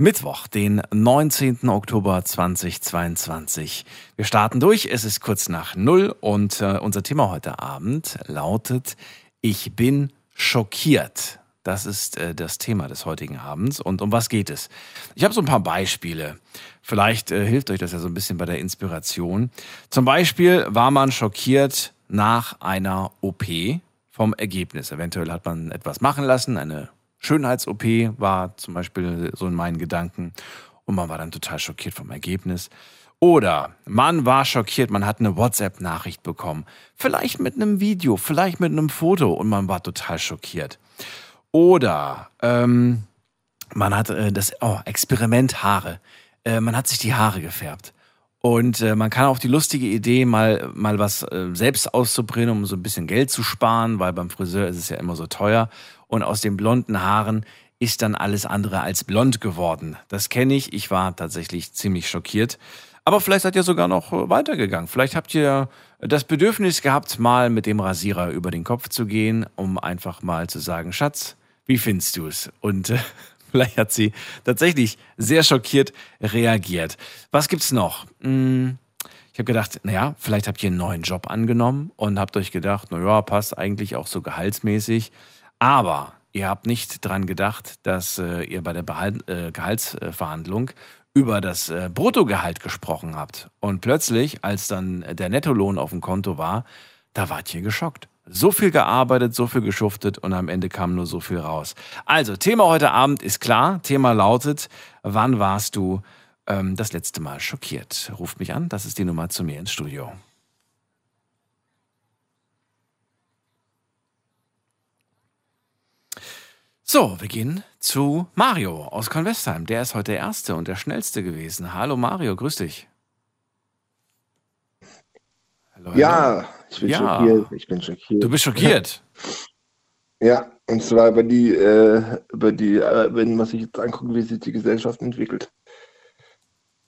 Mittwoch, den 19. Oktober 2022. Wir starten durch, es ist kurz nach Null und äh, unser Thema heute Abend lautet Ich bin schockiert. Das ist äh, das Thema des heutigen Abends. Und um was geht es? Ich habe so ein paar Beispiele. Vielleicht äh, hilft euch das ja so ein bisschen bei der Inspiration. Zum Beispiel war man schockiert nach einer OP vom Ergebnis. Eventuell hat man etwas machen lassen, eine Schönheits-OP war zum Beispiel so in meinen Gedanken und man war dann total schockiert vom Ergebnis. Oder man war schockiert, man hat eine WhatsApp-Nachricht bekommen. Vielleicht mit einem Video, vielleicht mit einem Foto und man war total schockiert. Oder ähm, man hat äh, das oh, Experiment Haare. Äh, man hat sich die Haare gefärbt. Und äh, man kann auch die lustige Idee, mal, mal was äh, selbst auszubrennen, um so ein bisschen Geld zu sparen, weil beim Friseur ist es ja immer so teuer. Und aus den blonden Haaren ist dann alles andere als blond geworden. Das kenne ich. Ich war tatsächlich ziemlich schockiert. Aber vielleicht seid ihr sogar noch äh, weitergegangen. Vielleicht habt ihr das Bedürfnis gehabt, mal mit dem Rasierer über den Kopf zu gehen, um einfach mal zu sagen, Schatz, wie findest du es? Und äh, Vielleicht hat sie tatsächlich sehr schockiert reagiert. Was gibt's noch? Hm, ich habe gedacht, naja, vielleicht habt ihr einen neuen Job angenommen und habt euch gedacht, naja, passt eigentlich auch so gehaltsmäßig. Aber ihr habt nicht dran gedacht, dass äh, ihr bei der Behalt, äh, Gehaltsverhandlung über das äh, Bruttogehalt gesprochen habt. Und plötzlich, als dann der Nettolohn auf dem Konto war, da wart ihr geschockt. So viel gearbeitet, so viel geschuftet und am Ende kam nur so viel raus. Also, Thema heute Abend ist klar. Thema lautet, wann warst du ähm, das letzte Mal schockiert? Ruft mich an, das ist die Nummer zu mir ins Studio. So, wir gehen zu Mario aus Convestheim. Der ist heute der Erste und der Schnellste gewesen. Hallo Mario, grüß dich. Hallo. Ja, ich bin ja. schockiert. Ich bin schockiert. Du bist schockiert. ja, und zwar über die, äh, über die, äh, wenn man sich jetzt anguckt, wie sich die Gesellschaft entwickelt.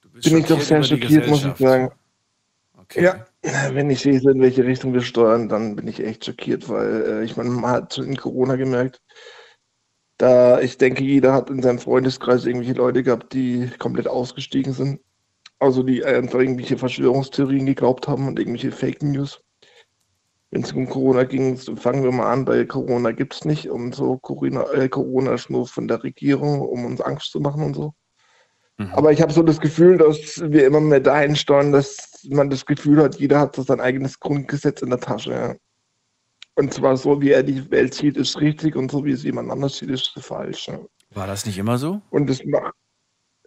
bin ich doch sehr schockiert, muss ich sagen. Okay. Ja, wenn ich sehe, in welche Richtung wir steuern, dann bin ich echt schockiert, weil äh, ich meine, man hat in Corona gemerkt, da ich denke, jeder hat in seinem Freundeskreis irgendwelche Leute gehabt, die komplett ausgestiegen sind. Also die einfach irgendwelche Verschwörungstheorien geglaubt haben und irgendwelche Fake News wenn es um Corona ging, fangen wir mal an, bei Corona gibt es nicht und so. Corona, äh, Corona ist nur von der Regierung, um uns Angst zu machen und so. Mhm. Aber ich habe so das Gefühl, dass wir immer mehr dahin steuern, dass man das Gefühl hat, jeder hat so sein eigenes Grundgesetz in der Tasche. Ja. Und zwar so, wie er die Welt sieht, ist richtig und so, wie es jemand anders sieht, ist falsch. Ja. War das nicht immer so? Und das macht.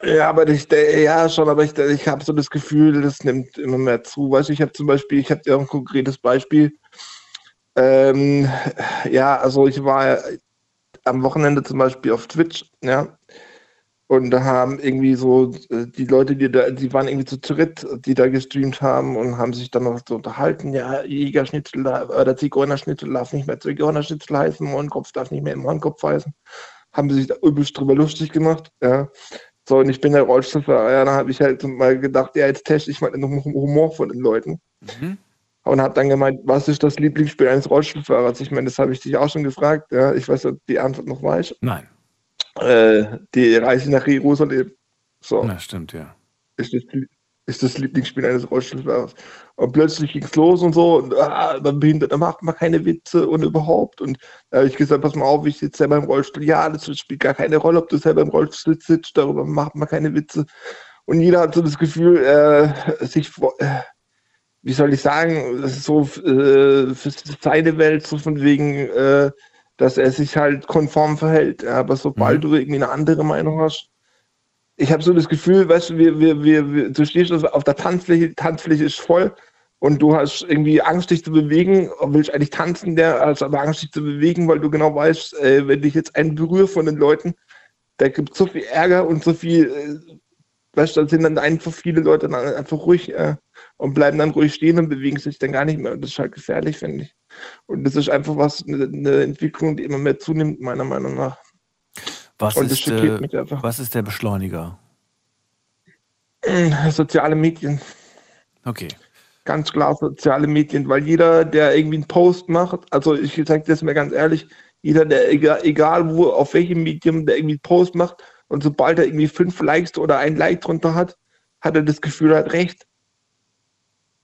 Ja, aber ich, ja, schon, aber ich, ich habe so das Gefühl, das nimmt immer mehr zu. Weißt du, ich habe zum Beispiel, ich habe dir ein konkretes Beispiel. Ähm, ja, also ich war am Wochenende zum Beispiel auf Twitch, ja. Und da haben irgendwie so äh, die Leute, die da, die waren irgendwie zu dritt, die da gestreamt haben und haben sich dann noch so unterhalten, ja, Jägerschnitzel oder Zigeunerschnitzel darf nicht mehr Zigeunerschnitzel heißen, Mohrenkopf darf nicht mehr Mohrenkopf heißen. Haben sie sich da übelst drüber lustig gemacht, ja. So, und ich bin der Rollstuhlfahrer, ja, da habe ich halt mal gedacht, ja, jetzt teste ich mal den Humor von den Leuten. Mhm und hat dann gemeint, was ist das Lieblingsspiel eines Rollstuhlfahrers? Ich meine, das habe ich dich auch schon gefragt. Ja, ich weiß, ob die Antwort noch weiß. Nein. Äh, die Reise nach Jerusalem. So. Na, stimmt, ja. Ist das, ist das Lieblingsspiel eines Rollstuhlfahrers. Und plötzlich ging es los und so, und ah, man behindert, da macht man keine Witze und überhaupt. Und da habe ich gesagt, pass mal auf, ich sitze selber im Rollstuhl. Ja, das spielt gar keine Rolle, ob du selber im Rollstuhl sitzt, darüber macht man keine Witze. Und jeder hat so das Gefühl, äh, sich äh, wie soll ich sagen, so äh, für seine Welt, so von wegen, äh, dass er sich halt konform verhält. Aber sobald mhm. du irgendwie eine andere Meinung hast, ich habe so das Gefühl, weißt du, wir, wir, wir, wir, du stehst auf der Tanzfläche, die Tanzfläche ist voll und du hast irgendwie Angst, dich zu bewegen, willst eigentlich tanzen, der hast aber Angst, dich zu bewegen, weil du genau weißt, äh, wenn dich jetzt einen berührt von den Leuten, da gibt so viel Ärger und so viel, äh, weißt du, da sind dann einfach viele Leute dann einfach ruhig. Äh, und bleiben dann ruhig stehen und bewegen sich dann gar nicht mehr. Und das ist halt gefährlich, finde ich. Und das ist einfach was, eine, Entwicklung, die immer mehr zunimmt, meiner Meinung nach. Was, ist, äh, was ist der Beschleuniger? Soziale Medien. Okay. Ganz klar soziale Medien, weil jeder, der irgendwie einen Post macht, also ich sage das mir ganz ehrlich, jeder, der egal, egal wo, auf welchem Medium, der irgendwie einen Post macht und sobald er irgendwie fünf Likes oder ein Like drunter hat, hat er das Gefühl, er hat recht.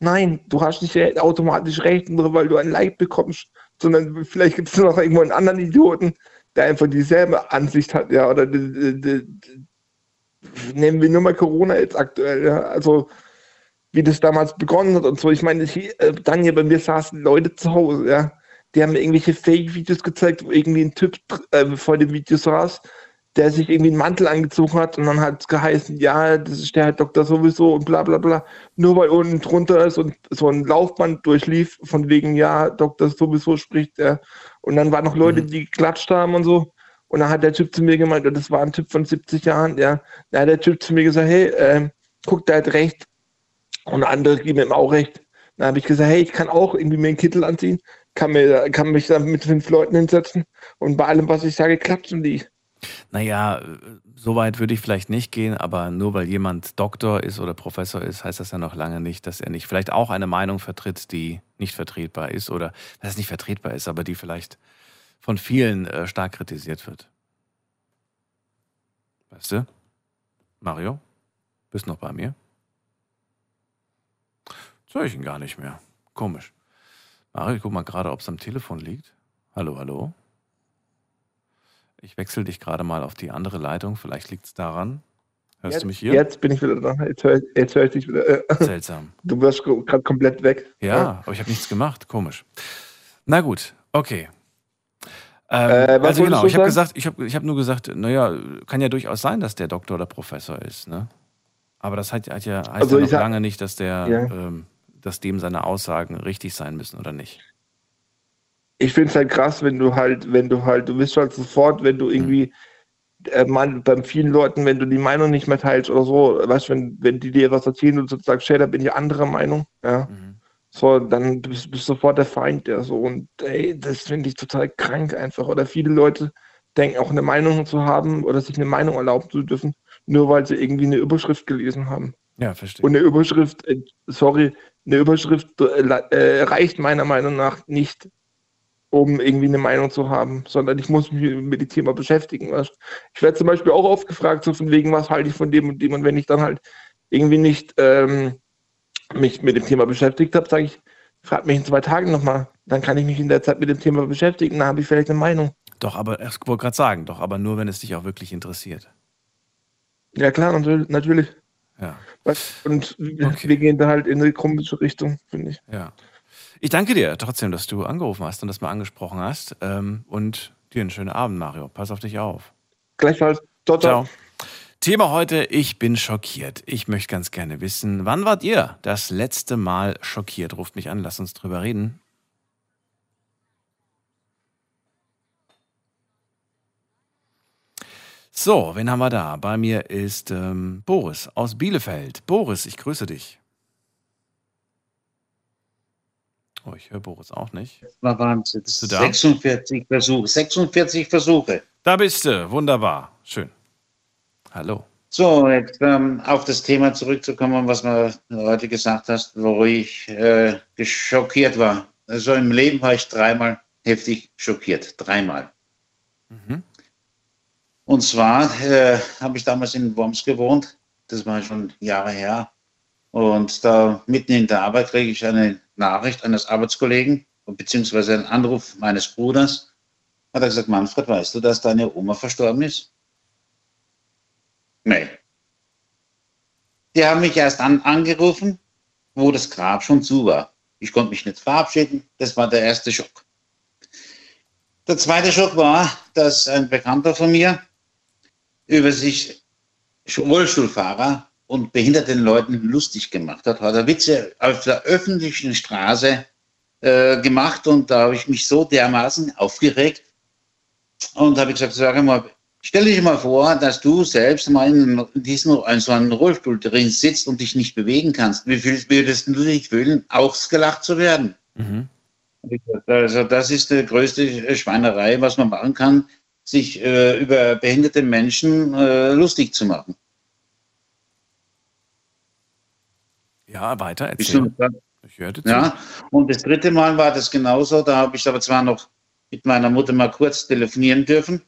Nein, du hast nicht automatisch recht, nur weil du ein Like bekommst, sondern vielleicht gibt es noch irgendwo einen anderen Idioten, der einfach dieselbe Ansicht hat, ja, oder nehmen wir nur mal Corona jetzt aktuell, ja, also wie das damals begonnen hat und so. Ich meine, äh, Daniel, bei mir saßen Leute zu Hause, ja. Die haben mir irgendwelche Fake-Videos gezeigt, wo irgendwie ein Typ äh, vor dem Video saß, der sich irgendwie einen Mantel angezogen hat und dann hat es geheißen, ja, das ist der Herr Doktor sowieso und bla bla bla. Nur weil unten drunter ist und so ein Laufband durchlief, von wegen, ja, Doktor sowieso spricht er. Und dann waren noch Leute, mhm. die geklatscht haben und so. Und dann hat der Typ zu mir gemeint, und das war ein Typ von 70 Jahren, ja, da hat der Typ zu mir gesagt, hey, äh, guck, der hat recht, und andere geben ihm auch recht. Dann habe ich gesagt, hey, ich kann auch irgendwie mir einen Kittel anziehen, kann, mir, kann mich dann mit fünf Leuten hinsetzen und bei allem, was ich sage, klatschen die. Naja, so weit würde ich vielleicht nicht gehen, aber nur weil jemand Doktor ist oder Professor ist, heißt das ja noch lange nicht, dass er nicht vielleicht auch eine Meinung vertritt, die nicht vertretbar ist oder dass es nicht vertretbar ist, aber die vielleicht von vielen äh, stark kritisiert wird. Weißt du? Mario? Bist noch bei mir? Jetzt ich ihn gar nicht mehr. Komisch. Mario, ich guck mal gerade, ob es am Telefon liegt. Hallo, hallo. Ich wechsle dich gerade mal auf die andere Leitung. Vielleicht liegt es daran. Hörst jetzt, du mich hier? Jetzt bin ich wieder da. Jetzt höre jetzt hör ich dich wieder. Äh, Seltsam. Du wirst gerade komplett weg. Ja, ja, aber ich habe nichts gemacht. Komisch. Na gut, okay. Ähm, äh, also genau, ich habe gesagt, ich habe ich hab nur gesagt, naja, kann ja durchaus sein, dass der Doktor oder Professor ist, ne? Aber das hat, hat ja, heißt also ja noch lange nicht, dass der ja. ähm, dass dem seine Aussagen richtig sein müssen oder nicht. Ich finde es halt krass, wenn du halt, wenn du halt, du bist halt sofort, wenn du irgendwie, mhm. äh, man, bei vielen Leuten, wenn du die Meinung nicht mehr teilst oder so, weißt du, wenn, wenn die dir was erzählen und sagst, hey, da bin ich anderer Meinung, ja. Mhm. So, dann bist du sofort der Feind, der so. Und ey, das finde ich total krank einfach. Oder viele Leute denken auch eine Meinung zu haben oder sich eine Meinung erlauben zu dürfen, nur weil sie irgendwie eine Überschrift gelesen haben. Ja, verstehe. Und eine Überschrift, äh, sorry, eine Überschrift äh, äh, reicht meiner Meinung nach nicht, um irgendwie eine Meinung zu haben, sondern ich muss mich mit dem Thema beschäftigen. Weißt? Ich werde zum Beispiel auch oft gefragt, so von wegen, was halte ich von dem und dem. Und wenn ich dann halt irgendwie nicht ähm, mich mit dem Thema beschäftigt habe, sage ich, frag mich in zwei Tagen nochmal. Dann kann ich mich in der Zeit mit dem Thema beschäftigen, dann habe ich vielleicht eine Meinung. Doch, aber ich wollte gerade sagen, doch, aber nur, wenn es dich auch wirklich interessiert. Ja, klar, natürlich. Ja. Und okay. wir gehen da halt in eine komische Richtung, finde ich. Ja. Ich danke dir trotzdem, dass du angerufen hast und das mal angesprochen hast. Ähm, und dir einen schönen Abend, Mario. Pass auf dich auf. Gleichfalls. Ciao, ciao. ciao. Thema heute, ich bin schockiert. Ich möchte ganz gerne wissen, wann wart ihr das letzte Mal schockiert? Ruft mich an, lasst uns drüber reden. So, wen haben wir da? Bei mir ist ähm, Boris aus Bielefeld. Boris, ich grüße dich. Oh, ich höre Boris auch nicht. War Wahnsinn. Bist du da? 46 Versuche. 46 Versuche. Da bist du. Wunderbar. Schön. Hallo. So, jetzt ähm, auf das Thema zurückzukommen, was du heute gesagt hast, wo ich äh, geschockiert war. Also im Leben war ich dreimal heftig schockiert. Dreimal. Mhm. Und zwar äh, habe ich damals in Worms gewohnt, das war schon Jahre her. Und da mitten in der Arbeit kriege ich eine Nachricht eines Arbeitskollegen, beziehungsweise einen Anruf meines Bruders. Hat er gesagt, Manfred, weißt du, dass deine Oma verstorben ist? Nein. Die haben mich erst an, angerufen, wo das Grab schon zu war. Ich konnte mich nicht verabschieden. Das war der erste Schock. Der zweite Schock war, dass ein Bekannter von mir über sich Rollstuhlfahrer und behinderten Leuten lustig gemacht hat, hat er Witze auf der öffentlichen Straße äh, gemacht und da habe ich mich so dermaßen aufgeregt und habe gesagt, sag mal, stell dich mal vor, dass du selbst mal in diesem in so einem Rollstuhl drin sitzt und dich nicht bewegen kannst. Wie würdest du dich fühlen, ausgelacht zu werden? Mhm. Also das ist die größte Schweinerei, was man machen kann, sich äh, über behinderte Menschen äh, lustig zu machen. Ja, weiter erzählen. Ich hörte zu. Ja, und das dritte Mal war das genauso. Da habe ich aber zwar noch mit meiner Mutter mal kurz telefonieren dürfen.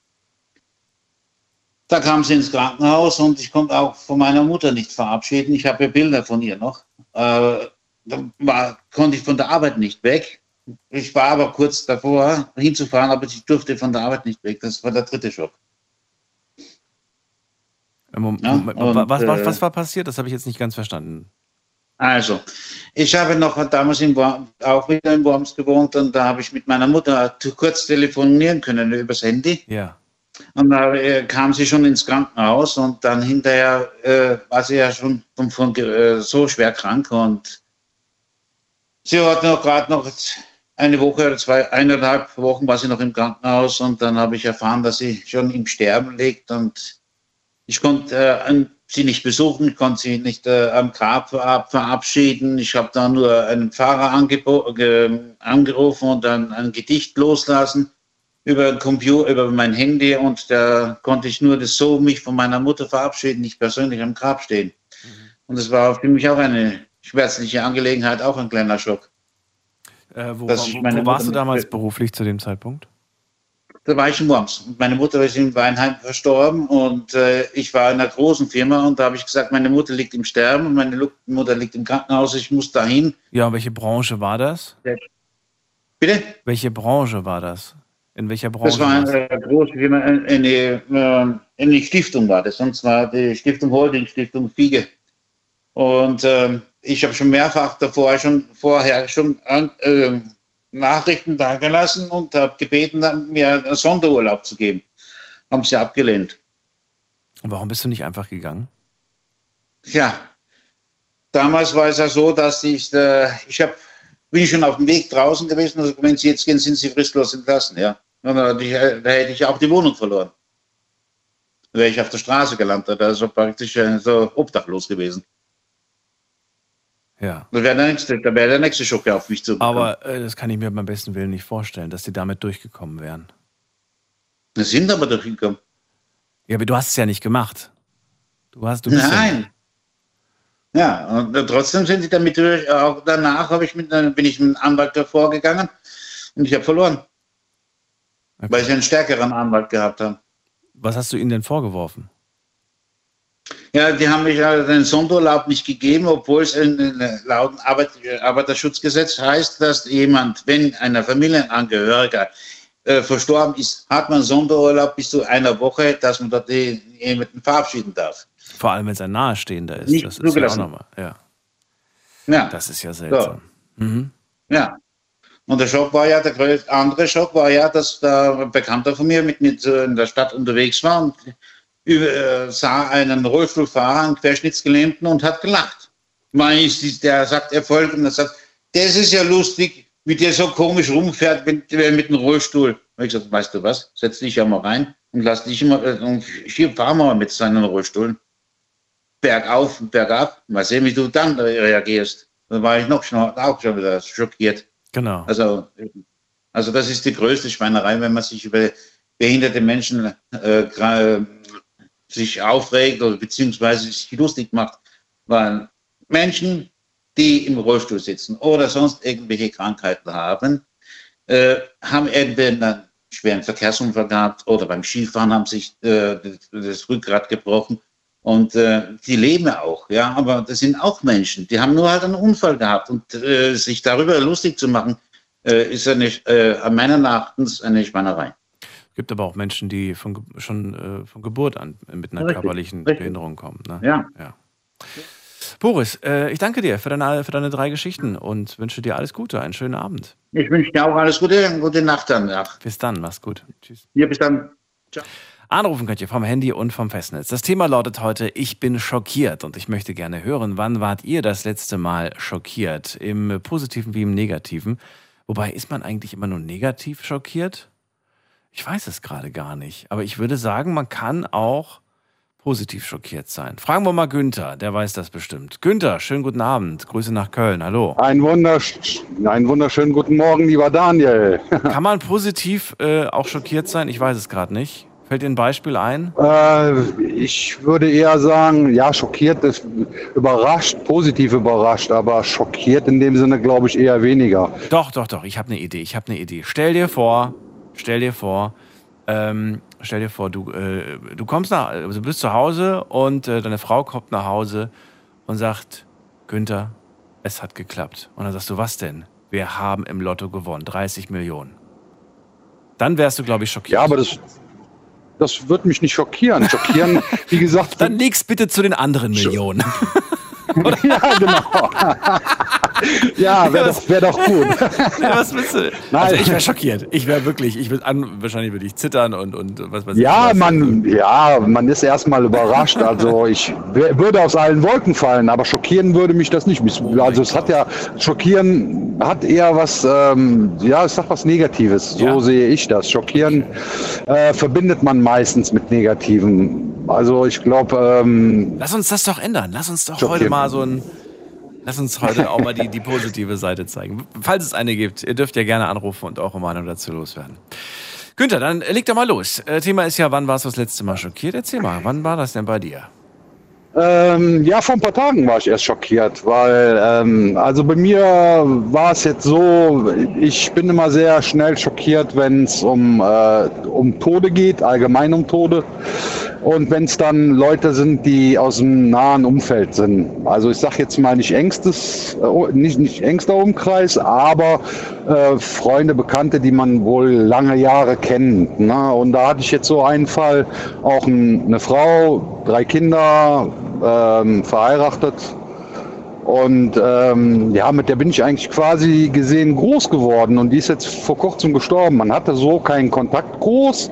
Da kam sie ins Krankenhaus und ich konnte auch von meiner Mutter nicht verabschieden. Ich habe ja Bilder von ihr noch. Äh, da war, konnte ich von der Arbeit nicht weg. Ich war aber kurz davor, hinzufahren, aber ich durfte von der Arbeit nicht weg. Das war der dritte Schock. Moment, ja, und, was, was, was, äh, war passiert? Das habe ich jetzt nicht ganz verstanden. Also, ich habe noch damals in Worms, auch wieder in Worms gewohnt und da habe ich mit meiner Mutter kurz telefonieren können übers Handy. Ja. Und da äh, kam sie schon ins Krankenhaus und dann hinterher äh, war sie ja schon von, von äh, so schwer krank und sie hat noch gerade noch eine Woche oder zwei, eineinhalb Wochen war sie noch im Krankenhaus und dann habe ich erfahren, dass sie schon im Sterben liegt und ich konnte äh, sie nicht besuchen, konnte sie nicht äh, am Grab verabschieden. Ich habe da nur einen Pfarrer angerufen und dann ein Gedicht loslassen über Computer, über mein Handy und da konnte ich nur das so mich von meiner Mutter verabschieden, nicht persönlich am Grab stehen. Mhm. Und das war für mich auch eine schmerzliche Angelegenheit, auch ein kleiner Schock. Äh, wo, wo, wo warst du damals beruflich zu dem Zeitpunkt? Da war ich in Worms. Meine Mutter ist in Weinheim verstorben und äh, ich war in einer großen Firma und da habe ich gesagt, meine Mutter liegt im Sterben und meine Mutter liegt im Krankenhaus, ich muss dahin. Ja, welche Branche war das? Bitte? Welche Branche war das? In welcher Branche? Das war eine große Firma, eine, eine, eine Stiftung war das, und zwar die Stiftung Holding, Stiftung Fiege. Und äh, ich habe schon mehrfach davor schon vorher schon äh, Nachrichten dagelassen und habe gebeten, mir einen Sonderurlaub zu geben. Haben sie abgelehnt. Warum bist du nicht einfach gegangen? Ja, damals war es ja so, dass ich, äh, ich habe bin schon auf dem Weg draußen gewesen. Also wenn Sie jetzt gehen, sind Sie fristlos entlassen. Ja, da hätte ich auch die Wohnung verloren. Da wäre ich auf der Straße gelandet, also praktisch äh, so obdachlos gewesen. Ja. Da wäre der, nächste, da wär der nächste Schock auf mich zu. Aber äh, das kann ich mir beim besten Willen nicht vorstellen, dass die damit durchgekommen wären. Wir sind aber durchgekommen. Ja, aber du hast es ja nicht gemacht. Du hast, du Nein. Ja, und trotzdem sind sie damit durch. Auch danach ich mit, bin ich mit einem Anwalt davor gegangen und ich habe verloren. Okay. Weil sie einen stärkeren Anwalt gehabt haben. Was hast du ihnen denn vorgeworfen? Ja, die haben mich ja den Sonderurlaub nicht gegeben, obwohl es in, lauten Arbeit, Arbeiterschutzgesetz heißt, dass jemand, wenn ein Familienangehöriger äh, verstorben ist, hat man Sonderurlaub bis zu einer Woche, dass man dort jemanden verabschieden darf. Vor allem, wenn es ein Nahestehender ist. Nicht das ist ja auch nochmal. Ja. ja. Das ist ja seltsam. So. Mhm. Ja. Und der Schock war ja, der andere Schock war ja, dass da ein Bekannter von mir mit mir in der Stadt unterwegs war und äh, sah einen Rollstuhlfahrer, einen Querschnittsgelähmten und hat gelacht. Man ist, der sagt er folgendes, sagt, das ist ja lustig, wie der so komisch rumfährt mit, mit dem Rollstuhl. Und ich gesagt, weißt du was, setz dich ja mal rein und lass dich immer, äh, und fahr mal mit seinen Rollstuhl bergauf und bergab. Mal sehen, wie du dann reagierst. Dann war ich noch schon, auch schon wieder schockiert. Genau. Also, also das ist die größte Schweinerei, wenn man sich über behinderte Menschen äh, sich aufregt oder beziehungsweise sich lustig macht. Weil Menschen, die im Rollstuhl sitzen oder sonst irgendwelche Krankheiten haben, äh, haben entweder einen schweren Verkehrsunfall gehabt oder beim Skifahren haben sich äh, das Rückgrat gebrochen und äh, die leben auch, ja, aber das sind auch Menschen, die haben nur halt einen Unfall gehabt und äh, sich darüber lustig zu machen, äh, ist eine, äh, meiner Erachtens eine Schweinerei. Es gibt aber auch Menschen, die von, schon äh, von Geburt an mit einer richtig, körperlichen richtig. Behinderung kommen. Ne? Ja. ja. Boris, äh, ich danke dir für deine, für deine drei Geschichten und wünsche dir alles Gute, einen schönen Abend. Ich wünsche dir auch alles Gute und gute Nacht dann. Ja. Bis dann, mach's gut. Tschüss. Ja, bis dann. Ciao. Anrufen könnt ihr vom Handy und vom Festnetz. Das Thema lautet heute, ich bin schockiert und ich möchte gerne hören, wann wart ihr das letzte Mal schockiert? Im positiven wie im negativen. Wobei, ist man eigentlich immer nur negativ schockiert? Ich weiß es gerade gar nicht. Aber ich würde sagen, man kann auch positiv schockiert sein. Fragen wir mal Günther, der weiß das bestimmt. Günther, schönen guten Abend. Grüße nach Köln. Hallo. Ein wundersch einen wunderschönen guten Morgen, lieber Daniel. Kann man positiv äh, auch schockiert sein? Ich weiß es gerade nicht. Fällt dir ein Beispiel ein? Äh, ich würde eher sagen, ja, schockiert ist überrascht, positiv überrascht, aber schockiert in dem Sinne glaube ich eher weniger. Doch, doch, doch. Ich habe eine Idee. Ich habe eine Idee. Stell dir vor, stell dir vor, ähm, stell dir vor, du, äh, du kommst nach, also du bist zu Hause und äh, deine Frau kommt nach Hause und sagt, Günther, es hat geklappt. Und dann sagst du, was denn? Wir haben im Lotto gewonnen, 30 Millionen. Dann wärst du, glaube ich, schockiert. Ja, aber das, das wird mich nicht schockieren. Schockieren, wie gesagt. Dann leg's bitte zu den anderen Millionen. ja, genau. ja, wäre doch, wär doch gut. ja, was willst du? Nein. Also ich wäre schockiert. Ich wäre wirklich, ich würde an, wahrscheinlich würde ich zittern und, und was weiß ja, ich. Man, ja, man ist erstmal überrascht. Also ich würde aus allen Wolken fallen, aber schockieren würde mich das nicht. Oh also es hat ja, schockieren hat eher was, ähm, ja, es sagt was Negatives. So ja. sehe ich das. Schockieren äh, verbindet man meistens mit Negativen. Also ich glaube. Ähm, Lass uns das doch ändern. Lass uns doch heute mal so ein. Lass uns heute auch mal die, die positive Seite zeigen. Falls es eine gibt, ihr dürft ja gerne anrufen und auch Meinung dazu loswerden. Günther, dann leg doch mal los. Äh, Thema ist ja, wann warst du das letzte Mal schockiert? Erzähl mal, wann war das denn bei dir? Ähm, ja, vor ein paar Tagen war ich erst schockiert, weil ähm, also bei mir war es jetzt so, ich bin immer sehr schnell schockiert, wenn es um, äh, um Tode geht, allgemein um Tode. Und wenn es dann Leute sind, die aus dem nahen Umfeld sind. Also ich sage jetzt mal nicht engstes, äh, nicht, nicht engster Umkreis, aber äh, Freunde, Bekannte, die man wohl lange Jahre kennt. Ne? Und da hatte ich jetzt so einen Fall, auch ein, eine Frau, drei Kinder, ähm, verheiratet. Und ähm, ja, mit der bin ich eigentlich quasi gesehen groß geworden und die ist jetzt vor kurzem gestorben. Man hatte so keinen Kontakt groß,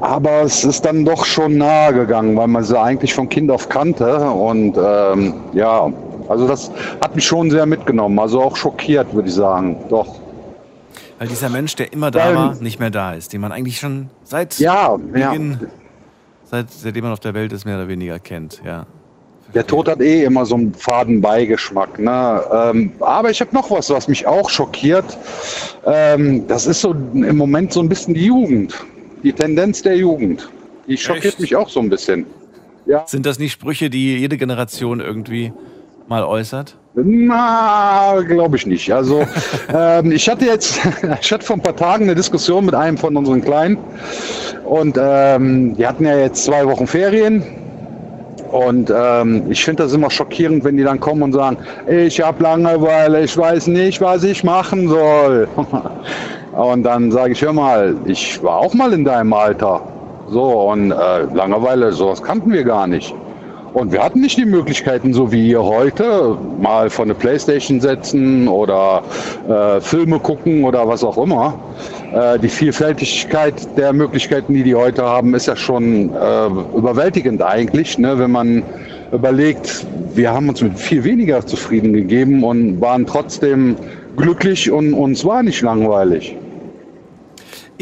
aber es ist dann doch schon nahe gegangen, weil man sie eigentlich von Kind auf kannte. Und ähm, ja, also das hat mich schon sehr mitgenommen, also auch schockiert, würde ich sagen. Doch. Weil dieser Mensch, der immer da war, nicht mehr da ist, den man eigentlich schon seit ja, Beginn, ja. Seit, seitdem man auf der Welt ist, mehr oder weniger kennt, ja. Der Tod hat eh immer so einen faden Beigeschmack. Ne? Ähm, aber ich habe noch was, was mich auch schockiert. Ähm, das ist so im Moment so ein bisschen die Jugend. Die Tendenz der Jugend. Die schockiert Echt? mich auch so ein bisschen. Ja. Sind das nicht Sprüche, die jede Generation irgendwie mal äußert? Na, glaube ich nicht. Also ähm, ich hatte jetzt, ich hatte vor ein paar Tagen eine Diskussion mit einem von unseren Kleinen und ähm, die hatten ja jetzt zwei Wochen Ferien und ähm, ich finde das immer schockierend, wenn die dann kommen und sagen, ich habe Langeweile, ich weiß nicht, was ich machen soll. und dann sage ich, hör mal, ich war auch mal in deinem Alter. So, und äh, Langeweile, sowas kannten wir gar nicht. Und wir hatten nicht die Möglichkeiten, so wie ihr heute, mal von der Playstation setzen oder äh, Filme gucken oder was auch immer. Äh, die Vielfältigkeit der Möglichkeiten, die die heute haben, ist ja schon äh, überwältigend eigentlich, ne? wenn man überlegt, wir haben uns mit viel weniger zufrieden gegeben und waren trotzdem glücklich und uns war nicht langweilig.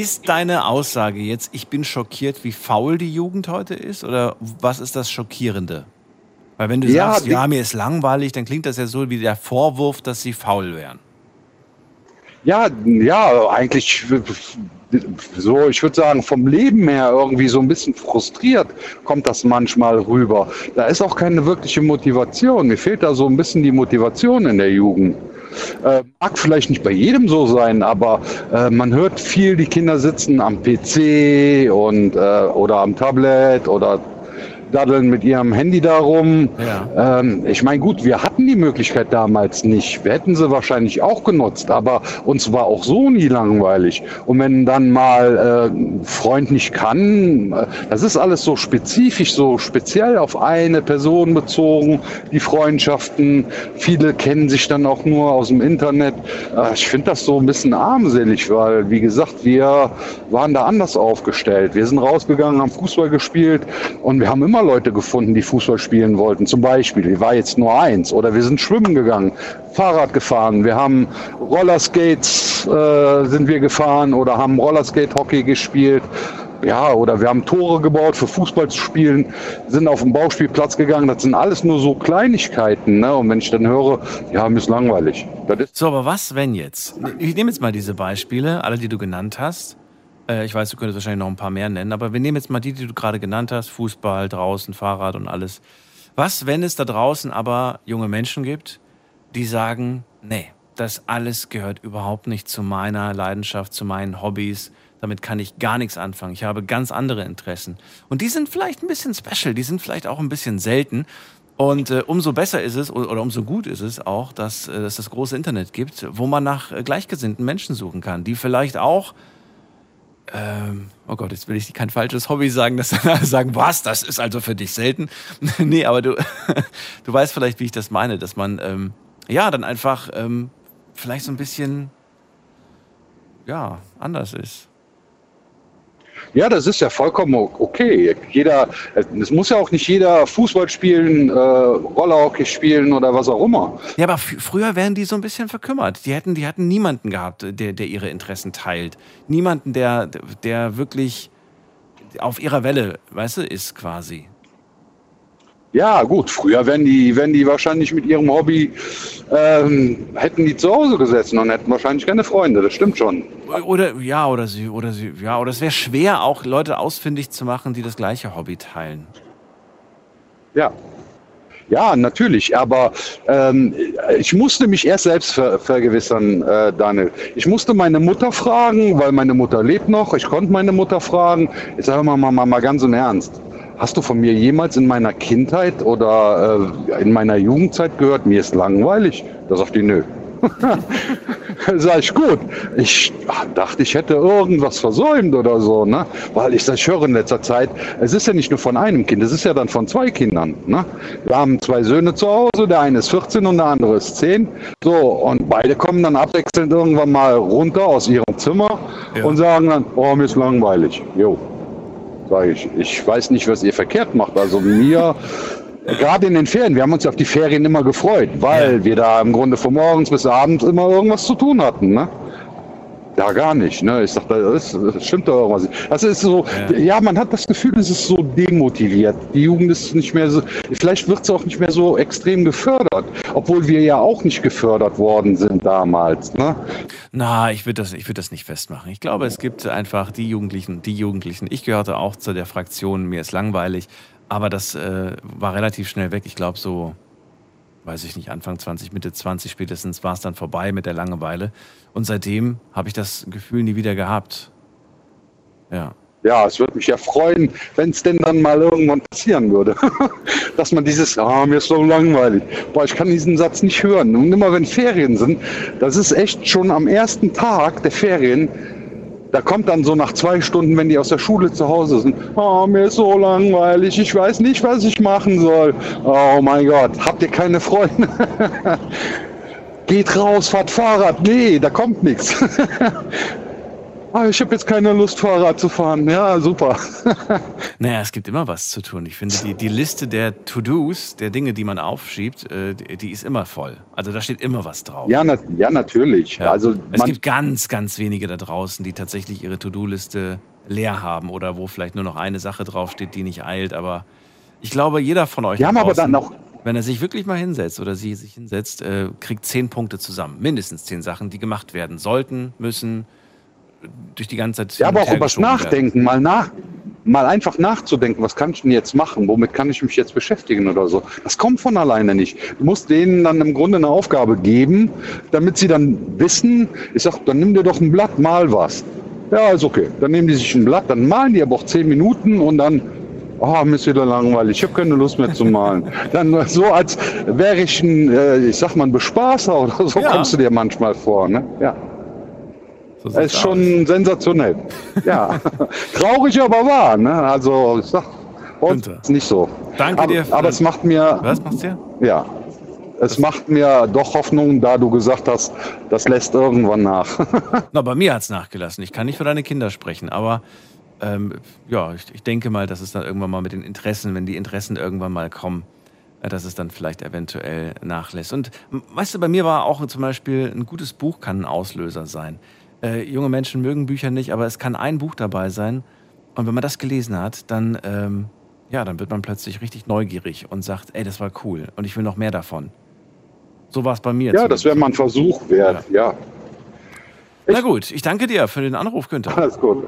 Ist deine Aussage jetzt, ich bin schockiert, wie faul die Jugend heute ist? Oder was ist das Schockierende? Weil wenn du ja, sagst, ja, mir ist langweilig, dann klingt das ja so wie der Vorwurf, dass sie faul wären. Ja, ja, eigentlich so, ich würde sagen, vom Leben her irgendwie so ein bisschen frustriert kommt das manchmal rüber. Da ist auch keine wirkliche Motivation. Mir fehlt da so ein bisschen die Motivation in der Jugend. Äh, mag vielleicht nicht bei jedem so sein, aber äh, man hört viel, die Kinder sitzen am PC und, äh, oder am Tablet oder daddeln mit ihrem Handy darum. Ja. Ähm, ich meine, gut, wir hatten die Möglichkeit damals nicht. Wir hätten sie wahrscheinlich auch genutzt, aber uns war auch so nie langweilig. Und wenn dann mal äh, Freund nicht kann, äh, das ist alles so spezifisch, so speziell auf eine Person bezogen, die Freundschaften. Viele kennen sich dann auch nur aus dem Internet. Äh, ich finde das so ein bisschen armselig, weil, wie gesagt, wir waren da anders aufgestellt. Wir sind rausgegangen, haben Fußball gespielt und wir haben immer immer Leute gefunden, die Fußball spielen wollten. Zum Beispiel, war jetzt nur eins. Oder wir sind schwimmen gegangen, Fahrrad gefahren, wir haben Rollerskates äh, sind wir gefahren oder haben Rollerskate-Hockey gespielt. ja, oder wir haben Tore gebaut für Fußball zu spielen, sind auf den Bauspielplatz gegangen. Das sind alles nur so Kleinigkeiten. Ne? Und wenn ich dann höre, ja, mir ist langweilig. So, aber was, wenn jetzt? Ich nehme jetzt mal diese Beispiele, alle, die du genannt hast. Äh, ich weiß, du könntest wahrscheinlich noch ein paar mehr nennen, aber wir nehmen jetzt mal die, die du gerade genannt hast. Fußball, draußen, Fahrrad und alles. Was, wenn es da draußen aber junge Menschen gibt, die sagen, nee, das alles gehört überhaupt nicht zu meiner Leidenschaft, zu meinen Hobbys damit kann ich gar nichts anfangen. Ich habe ganz andere Interessen. Und die sind vielleicht ein bisschen special, die sind vielleicht auch ein bisschen selten. Und äh, umso besser ist es oder umso gut ist es auch, dass äh, es das große Internet gibt, wo man nach äh, gleichgesinnten Menschen suchen kann, die vielleicht auch ähm, oh Gott, jetzt will ich kein falsches Hobby sagen, dass dann alle sagen, was, das ist also für dich selten. nee, aber du, du weißt vielleicht, wie ich das meine, dass man ähm, ja dann einfach ähm, vielleicht so ein bisschen ja anders ist. Ja, das ist ja vollkommen okay. Jeder, es muss ja auch nicht jeder Fußball spielen, äh, Rollerhockey spielen oder was auch immer. Ja, aber früher wären die so ein bisschen verkümmert. Die hätten, die hatten niemanden gehabt, der, der ihre Interessen teilt. Niemanden, der, der wirklich auf ihrer Welle, weißt du, ist quasi. Ja, gut, früher wären die, wären die wahrscheinlich mit ihrem Hobby, ähm, hätten die zu Hause gesessen und hätten wahrscheinlich keine Freunde, das stimmt schon. Oder, ja, oder sie, oder sie, ja, oder es wäre schwer, auch Leute ausfindig zu machen, die das gleiche Hobby teilen. Ja. Ja, natürlich, aber ähm, ich musste mich erst selbst ver vergewissern, äh, Daniel. Ich musste meine Mutter fragen, weil meine Mutter lebt noch. Ich konnte meine Mutter fragen. Ich sage mal, mal, mal ganz im Ernst Hast du von mir jemals in meiner Kindheit oder äh, in meiner Jugendzeit gehört, mir ist langweilig? Da sagt die, nö. sag ich, gut. Ich ach, dachte, ich hätte irgendwas versäumt oder so, ne? Weil ich das höre in letzter Zeit, es ist ja nicht nur von einem Kind, es ist ja dann von zwei Kindern, ne? Wir haben zwei Söhne zu Hause, der eine ist 14 und der andere ist 10. So, und beide kommen dann abwechselnd irgendwann mal runter aus ihrem Zimmer ja. und sagen dann, oh, mir ist langweilig. Jo, sage ich. Ich weiß nicht, was ihr verkehrt macht. Also mir, gerade in den Ferien, wir haben uns auf die Ferien immer gefreut, weil ja. wir da im Grunde von morgens bis abends immer irgendwas zu tun hatten. Ne? Ja, gar nicht. Ne? Ich dachte, das, das stimmt doch irgendwas. Das ist so, ja. ja. man hat das Gefühl, es ist so demotiviert. Die Jugend ist nicht mehr so, vielleicht wird es auch nicht mehr so extrem gefördert, obwohl wir ja auch nicht gefördert worden sind damals. Ne? Na, ich würde das, ich das nicht festmachen. Ich glaube, es gibt einfach die Jugendlichen, die Jugendlichen. Ich gehörte auch zu der Fraktion, mir ist langweilig, aber das äh, war relativ schnell weg. Ich glaube, so weiß ich nicht, Anfang 20, Mitte 20 spätestens war es dann vorbei mit der Langeweile. Und seitdem habe ich das Gefühl nie wieder gehabt. Ja. Ja, es würde mich ja freuen, wenn es denn dann mal irgendwann passieren würde. Dass man dieses, ah, mir ist so langweilig. Boah, ich kann diesen Satz nicht hören. Und immer wenn Ferien sind, das ist echt schon am ersten Tag der Ferien, da kommt dann so nach zwei Stunden, wenn die aus der Schule zu Hause sind, oh, mir ist so langweilig, ich weiß nicht, was ich machen soll. Oh mein Gott, habt ihr keine Freunde? Geht raus, fahrt Fahrrad. Nee, da kommt nichts. Ah, ich habe jetzt keine Lust, Fahrrad zu fahren. Ja, super. naja, es gibt immer was zu tun. Ich finde, die, die Liste der To-Dos, der Dinge, die man aufschiebt, äh, die, die, ist immer voll. Also da steht immer was drauf. Ja, na, ja natürlich. Ja. Also, es gibt ganz, ganz wenige da draußen, die tatsächlich ihre To-Do-Liste leer haben oder wo vielleicht nur noch eine Sache draufsteht, die nicht eilt. Aber ich glaube, jeder von euch. Wir haben aber dann noch wenn er sich wirklich mal hinsetzt oder sie sich hinsetzt, äh, kriegt zehn Punkte zusammen. Mindestens zehn Sachen, die gemacht werden sollten, müssen, durch die ganze Zeit. Ja, aber auch übers Nachdenken, mal nach, mal einfach nachzudenken, was kann ich denn jetzt machen, womit kann ich mich jetzt beschäftigen oder so. Das kommt von alleine nicht. Du musst denen dann im Grunde eine Aufgabe geben, damit sie dann wissen, ich sag, dann nimm dir doch ein Blatt, mal was. Ja, ist okay. Dann nehmen die sich ein Blatt, dann malen die aber auch zehn Minuten und dann, oh, mir ist wieder langweilig, ich habe keine Lust mehr zu malen. dann so, als wäre ich ein, äh, ich sag mal, ein Bespaßer oder so, ja. kommst du dir manchmal vor. Ne? Ja. So ist aus. schon sensationell. Ja, traurig, aber wahr. Ne? Also, ich sag, ist nicht so. Danke aber, dir. Aber es macht mir. Was machst du? Ja. Es macht mir doch Hoffnung, da du gesagt hast, das lässt irgendwann nach. Na, bei mir hat es nachgelassen. Ich kann nicht für deine Kinder sprechen, aber ähm, ja, ich, ich, denke mal, dass es dann irgendwann mal mit den Interessen, wenn die Interessen irgendwann mal kommen, äh, dass es dann vielleicht eventuell nachlässt. Und weißt du, bei mir war auch zum Beispiel ein gutes Buch kann ein Auslöser sein. Äh, junge Menschen mögen Bücher nicht, aber es kann ein Buch dabei sein, Und wenn man das gelesen hat, dann, ähm, ja, dann wird man plötzlich richtig neugierig und sagt, ey, das war cool und ich will noch mehr davon. So war es bei mir. Ja, das wäre mal ein Versuch wert, ja. ja. Na gut, ich danke dir für den Anruf, Günther. Alles gut.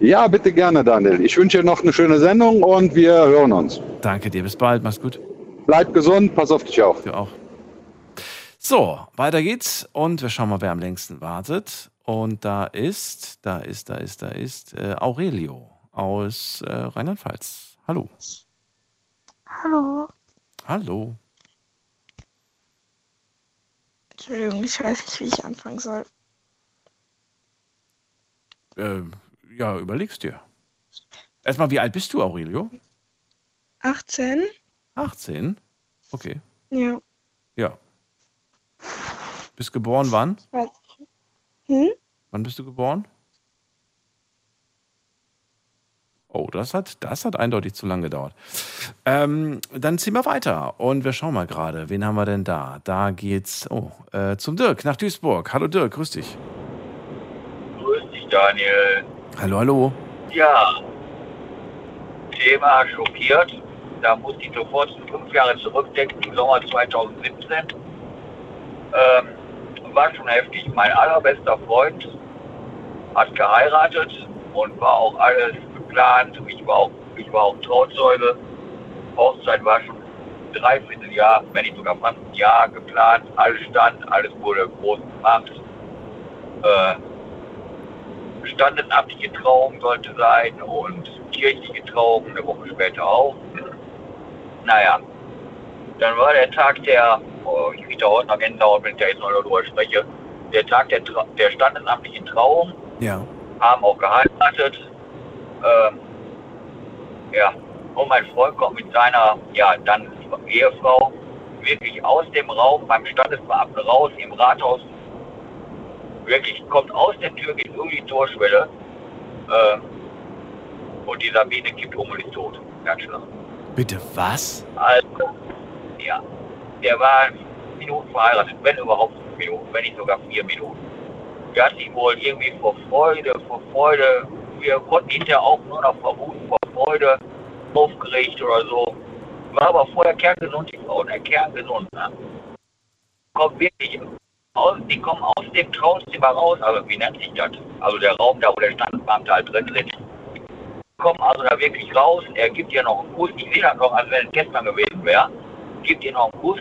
Ja, bitte gerne, Daniel. Ich wünsche dir noch eine schöne Sendung und wir hören uns. Danke dir, bis bald, mach's gut. Bleib gesund, pass auf dich auf. Du auch. So, weiter geht's und wir schauen mal, wer am längsten wartet. Und da ist, da ist, da ist, da ist äh, Aurelio aus äh, Rheinland-Pfalz. Hallo. Hallo. Hallo. Entschuldigung, ich weiß nicht, wie ich anfangen soll. Äh, ja, überlegst dir. Erstmal, wie alt bist du, Aurelio? 18. 18? Okay. Ja. Ja. Bist geboren wann? Ich weiß. Hm? Wann bist du geboren? Oh, das hat, das hat eindeutig zu lange gedauert. Ähm, dann ziehen wir weiter und wir schauen mal gerade, wen haben wir denn da? Da geht's oh, äh, zum Dirk nach Duisburg. Hallo Dirk, grüß dich. Grüß dich, Daniel. Hallo, hallo. Ja, Thema schockiert. Da muss ich sofort fünf Jahre zurückdenken, im Sommer 2017. Ähm, war schon heftig. Mein allerbester Freund hat geheiratet und war auch alles geplant. Ich war auch, ich war auch Trauzeuge. Hochzeit war schon dreiviertel Jahr, wenn nicht sogar fast ein Jahr geplant. Alles stand, alles wurde groß gemacht. Äh, standesamtliche Trauung sollte sein und kirchliche Trauung eine Woche später auch. Naja, dann war der Tag der, oh, ich kriege da heute noch Gänsehaut, wenn ich da jetzt noch darüber spreche, der Tag der, der standesamtlichen Trauung. Ja. Haben auch geheiratet. Ähm, ja, und mein Freund kommt mit seiner, ja, dann Ehefrau wirklich aus dem Raum beim Standesbeamten raus im Rathaus. Wirklich kommt aus der Tür, geht über die Torschwelle. Äh, und die Sabine kippt um und ist tot. Ganz schlimm. Bitte was? Also, ja. Der war Minuten verheiratet, wenn überhaupt fünf Minuten, wenn nicht sogar vier Minuten. Der hat sich wohl irgendwie vor Freude, vor Freude, wir konnten hinterher auch nur noch vermuten, vor Freude aufgeregt oder so. War aber vorher kerngesund, die Frau, der kerngesund. Ne? Kommt wirklich aus, die kommen aus dem Trauzimmer raus, also wie nennt sich das? Also der Raum, da wo der Standesbeamte halt drin sitzt. Kommen also da wirklich raus, er gibt ihr noch einen Kuss, ich sehe das noch, als wenn es gestern gewesen wäre, gibt ihr noch einen Kuss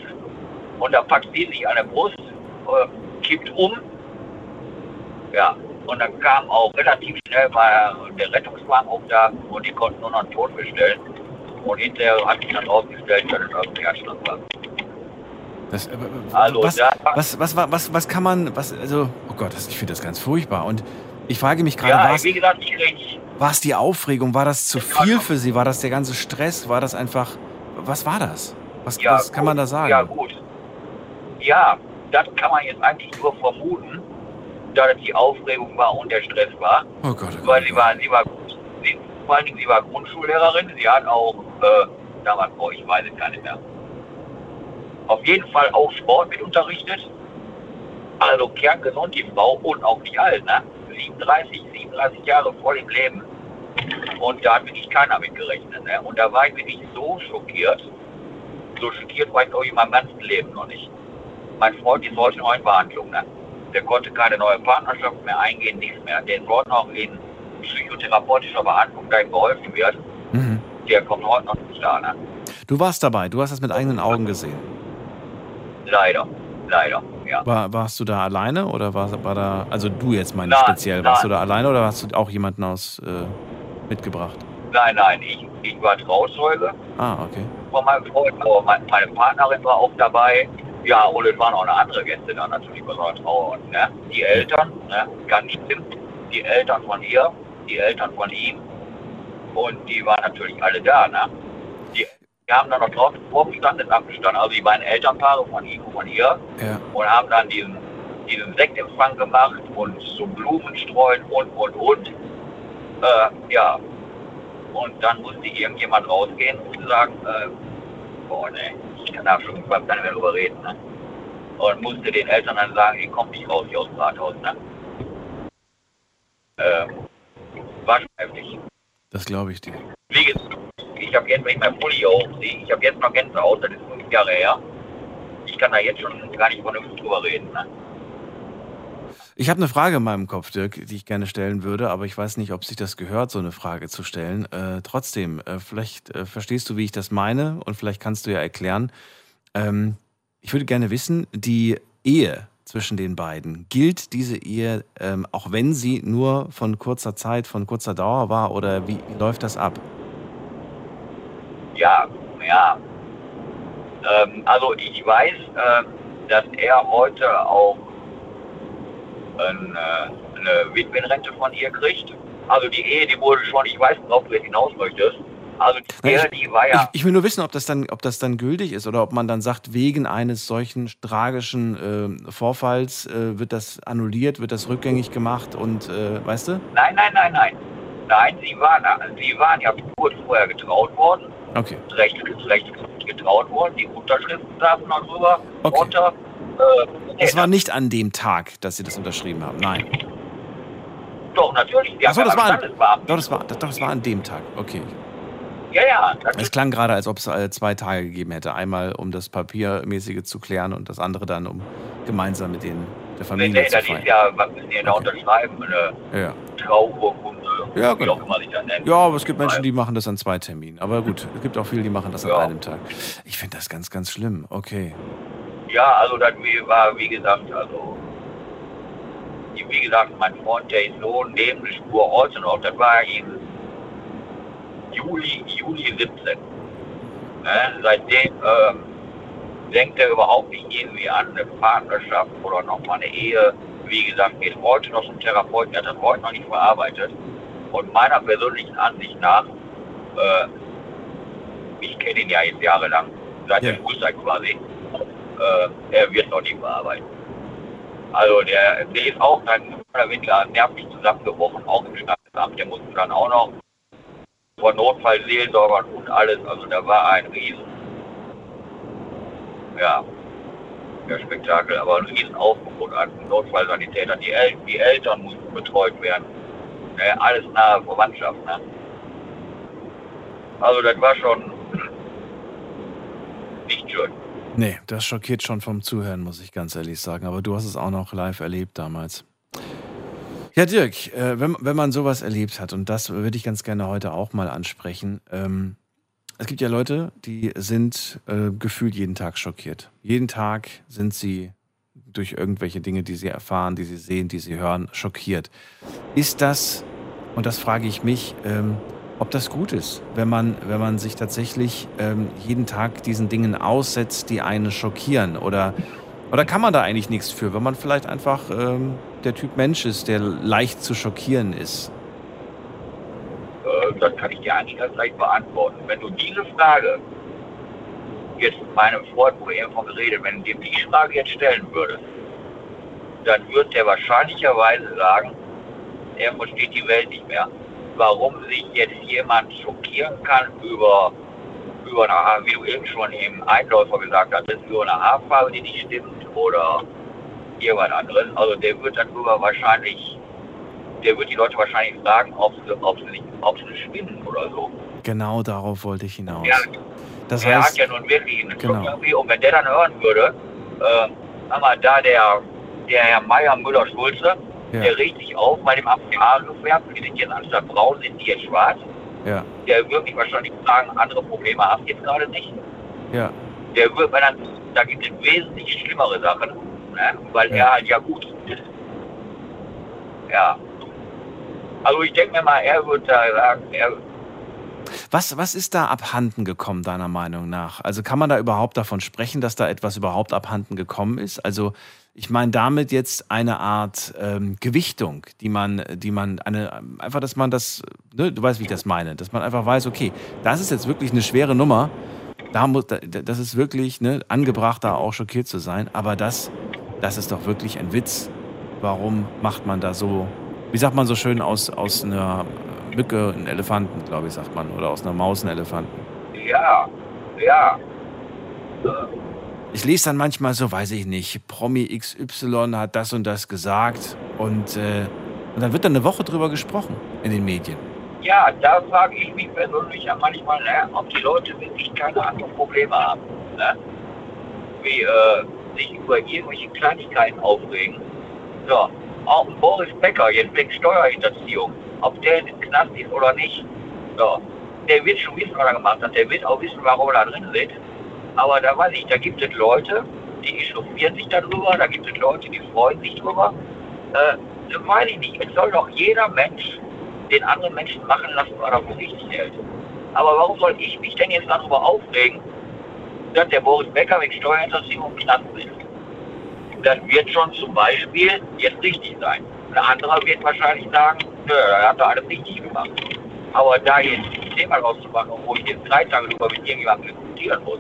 und da packt sie sich an der Brust, äh, kippt um, ja, und dann kam auch relativ schnell mal der Rettungswagen auch da und die konnten nur noch einen Tod bestellen. Und hinterher hat sich dann rausgestellt, dass es aus dem Herzschlag war. Das, äh, also, was, was, was, was, was, kann man, was, also, oh Gott, ich finde das ganz furchtbar. Und ich frage mich gerade, ja, wie gesagt, ich war es die Aufregung? War das zu viel für Sie? War das der ganze Stress? War das einfach, was war das? Was, ja, was kann man da sagen? Ja, gut. Ja, das kann man jetzt eigentlich nur vermuten, da das die Aufregung war und der Stress war. Oh Gott, oh Gott. Weil sie war, sie war, sie, vor allen Dingen, sie war Grundschullehrerin. Sie hat auch, äh, damals, oh, ich weiß es gar nicht mehr, auf jeden Fall auch Sport mit unterrichtet. Also kerngesund die Frau und auch nicht alt, ne? 37, 37 Jahre voll im Leben. Und da hat wirklich keiner mit gerechnet. Ne? Und da war ich wirklich so schockiert. So schockiert war ich glaube in meinem ganzen Leben noch nicht. Mein Freund ist heute noch in Behandlung. Ne? Der konnte keine neue Partnerschaft mehr eingehen, nichts mehr. Den soll noch in psychotherapeutischer Behandlung, da ihm geholfen wird. Mhm. Der kommt heute noch nicht da. Ne? Du warst dabei, du hast das mit eigenen Augen gesehen. Leider, leider, ja. War, warst du da alleine oder war, war da, also du jetzt meine ich speziell, warst nein. du da alleine oder hast du auch jemanden aus äh, mitgebracht? Nein, nein, ich, ich war Trauzeuge. Ah, okay. Von meinem Freund, aber meine Partnerin war auch dabei. Ja, und es waren auch eine andere Gäste da natürlich bei so einer Trauer. Und, ne, die Eltern, ne, ganz schlimm, die Eltern von ihr, die Eltern von ihm. Und die waren natürlich alle da, ne? Die, die haben dann noch draußen vor dem Standesamt gestanden, also die beiden Elternpaare von ihm und von ihr. Ja. Und haben dann diesen, diesen Sektempfang gemacht und so Blumen streuen und, und, und. Äh, ja. Und dann musste irgendjemand rausgehen und sagen, äh, boah, ne, ich kann da schon überhaupt gar nicht mehr drüber reden, ne? Und musste den Eltern dann sagen, ich komme nicht raus hier aus dem Rathaus, ne? Äh, war schon heftig. Das glaube ich dir. Wie ich habe jetzt, wenn ich mein Pulli hochsehe, ich habe jetzt noch Gänsehaut, das ist fünf Jahre her. Ich kann da jetzt schon gar nicht vernünftig drüber reden. Ne? Ich habe eine Frage in meinem Kopf, Dirk, die ich gerne stellen würde, aber ich weiß nicht, ob sich das gehört, so eine Frage zu stellen. Äh, trotzdem, äh, vielleicht äh, verstehst du, wie ich das meine und vielleicht kannst du ja erklären. Ähm, ich würde gerne wissen, die Ehe zwischen den beiden, gilt diese Ehe, ähm, auch wenn sie nur von kurzer Zeit, von kurzer Dauer war oder wie, läuft das ab? Ja, ja. Ähm, also ich weiß, äh, dass er heute auch ein, äh, eine Witwenrente von ihr kriegt. Also die Ehe, die wurde schon, ich weiß, worauf du jetzt hinaus möchtest. Also die Ehe, die war ja. Ich, ich, will nur wissen, ob das, dann, ob das dann gültig ist oder ob man dann sagt, wegen eines solchen tragischen äh, Vorfalls äh, wird das annulliert, wird das rückgängig gemacht und äh, weißt du? Nein, nein, nein, nein. Nein, sie waren, sie waren ja kurz vorher getraut worden. Okay. Recht, recht getraut worden. Die Unterschriften saßen noch drüber. Okay. Unter, äh, das war nicht an dem Tag, dass Sie das unterschrieben haben. Nein. Doch, natürlich. Achso, das, war an, doch, das, war, das, das war an dem Tag. Okay. Ja, ja. Es klang gerade, als ob es äh, zwei Tage gegeben hätte. Einmal, um das Papiermäßige zu klären und das andere dann, um gemeinsam mit den, der Familie nee, nee, zu feiern. Nee, das ist ja, was müssen die da okay. unterschreiben? Eine ja. Trauurkunde. Ja, genau. Ja, aber es gibt Menschen, die machen das an zwei Terminen. Aber gut, es gibt auch viele, die machen das ja. an einem Tag. Ich finde das ganz, ganz schlimm. Okay. Ja, also das war, wie gesagt, also wie gesagt, mein Freund, der ist so neben der Spur heute noch, das war ihm Juli, Juli 17. Ne? Seitdem ähm, denkt er überhaupt nicht irgendwie an eine Partnerschaft oder nochmal eine Ehe. Wie gesagt, geht heute noch zum Therapeuten, er hat das heute noch nicht verarbeitet. Und meiner persönlichen Ansicht nach, äh, ich kenne ihn ja jetzt jahrelang, seit ja. der Schulzeit quasi, äh, er wird noch nicht verarbeiten. Also der, der ist auch dann der Winter nervlich zusammengebrochen, auch im Standesamt. Der musste dann auch noch von Notfallseelsorgern und alles. Also da war ein Riesen, ja, der Spektakel, aber ein riesen Aufgebot an Notfallsanitätern. Die, El die Eltern mussten betreut werden. Ne, alles nahe Verwandtschaft. Ne? Also das war schon nicht schön. Nee, das schockiert schon vom Zuhören, muss ich ganz ehrlich sagen. Aber du hast es auch noch live erlebt damals. Ja, Dirk, äh, wenn, wenn man sowas erlebt hat, und das würde ich ganz gerne heute auch mal ansprechen, ähm, es gibt ja Leute, die sind äh, gefühlt jeden Tag schockiert. Jeden Tag sind sie durch irgendwelche Dinge, die sie erfahren, die sie sehen, die sie hören, schockiert. Ist das, und das frage ich mich, ähm, ob das gut ist, wenn man, wenn man sich tatsächlich ähm, jeden Tag diesen Dingen aussetzt, die einen schockieren? Oder, oder kann man da eigentlich nichts für, wenn man vielleicht einfach ähm, der Typ Mensch ist, der leicht zu schockieren ist? Äh, das kann ich dir eigentlich gleich beantworten. Wenn du diese Frage jetzt meinem Freund, wo er von geredet, wenn du dir die Frage jetzt stellen würdest, dann wird der wahrscheinlicherweise sagen, er versteht die Welt nicht mehr warum sich jetzt jemand schockieren kann über, über eine, wie du eben schon im Einläufer gesagt hast, über eine Haarfarbe, die nicht stimmt oder irgendwas anderes. Also der wird darüber wahrscheinlich, der wird die Leute wahrscheinlich fragen, ob sie, ob sie, nicht, ob sie spinnen oder so. Genau darauf wollte ich hinaus. Ja, das er heißt, hat ja nun wirklich einen genau. irgendwie, und wenn der dann hören würde, äh, sag mal, da der, der Herr Meier Müller-Schulze, ja. Der regt sich auf bei dem Haargefärbt, die sind jetzt anstatt braun, sind die jetzt schwarz. Ja. Der wird mich wahrscheinlich fragen, andere Probleme haben jetzt gerade nicht. Ja. Der wird, wenn dann, da gibt es wesentlich schlimmere Sachen, ne? weil ja. er halt ja gut ist. Ja. Also ich denke mir mal, er wird da sagen, er was, was ist da abhanden gekommen, deiner Meinung nach? Also kann man da überhaupt davon sprechen, dass da etwas überhaupt abhanden gekommen ist? Also ich meine damit jetzt eine Art ähm, Gewichtung, die man, die man, eine, einfach, dass man das, ne, du weißt, wie ich das meine, dass man einfach weiß, okay, das ist jetzt wirklich eine schwere Nummer, da muss, das ist wirklich ne, angebracht, da auch schockiert zu sein, aber das, das ist doch wirklich ein Witz. Warum macht man da so, wie sagt man so schön, aus, aus einer Mücke einen Elefanten, glaube ich, sagt man, oder aus einer Maus einen Elefanten? Ja, ja. Ich lese dann manchmal so, weiß ich nicht, Promi XY hat das und das gesagt und, äh, und dann wird dann eine Woche drüber gesprochen in den Medien. ja, da frage ich mich persönlich ja manchmal, ne, ob die Leute wirklich keine anderen Probleme haben. Ne? Wie äh, sich über irgendwelche Kleinigkeiten aufregen. So, auch Boris Becker, jetzt wegen Steuerhinterziehung, ob der in den Knast ist oder nicht. So, der wird schon wissen, was er gemacht hat. Der wird auch wissen, warum er da drin sitzt. Aber da weiß ich, da gibt es Leute, die echauffieren sich darüber, da gibt es Leute, die freuen sich darüber. Äh, das weiß ich nicht. Es soll doch jeder Mensch den anderen Menschen machen lassen, was er für richtig hält. Aber warum soll ich mich denn jetzt darüber aufregen, dass der Boris Becker wegen Steuerhinterziehung im Knast? Das wird schon zum Beispiel jetzt richtig sein. Ein anderer wird wahrscheinlich sagen, nö, er hat doch alles richtig gemacht. Aber da jetzt ein Thema rauszumachen, wo ich jetzt drei Tage drüber mit irgendjemandem diskutieren muss,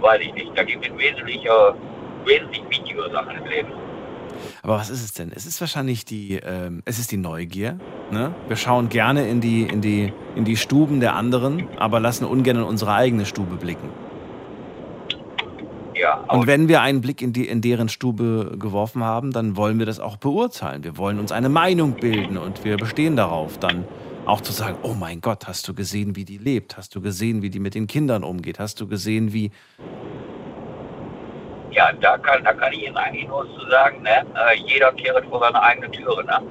weiß ich nicht. Da gibt es wesentlich, äh, wesentlich wichtigere Sachen im Leben. Aber was ist es denn? Es ist wahrscheinlich die, ähm, es ist die Neugier. Ne? Wir schauen gerne in die, in, die, in die Stuben der anderen, aber lassen ungern in unsere eigene Stube blicken. Ja, und wenn wir einen Blick in, die, in deren Stube geworfen haben, dann wollen wir das auch beurteilen. Wir wollen uns eine Meinung bilden und wir bestehen darauf, dann auch zu sagen, oh mein Gott, hast du gesehen, wie die lebt? Hast du gesehen, wie die mit den Kindern umgeht? Hast du gesehen, wie... Ja, da kann, da kann ich Ihnen eigentlich nur zu sagen, ne? Äh, jeder kehrt vor seine eigene Türe. Ne?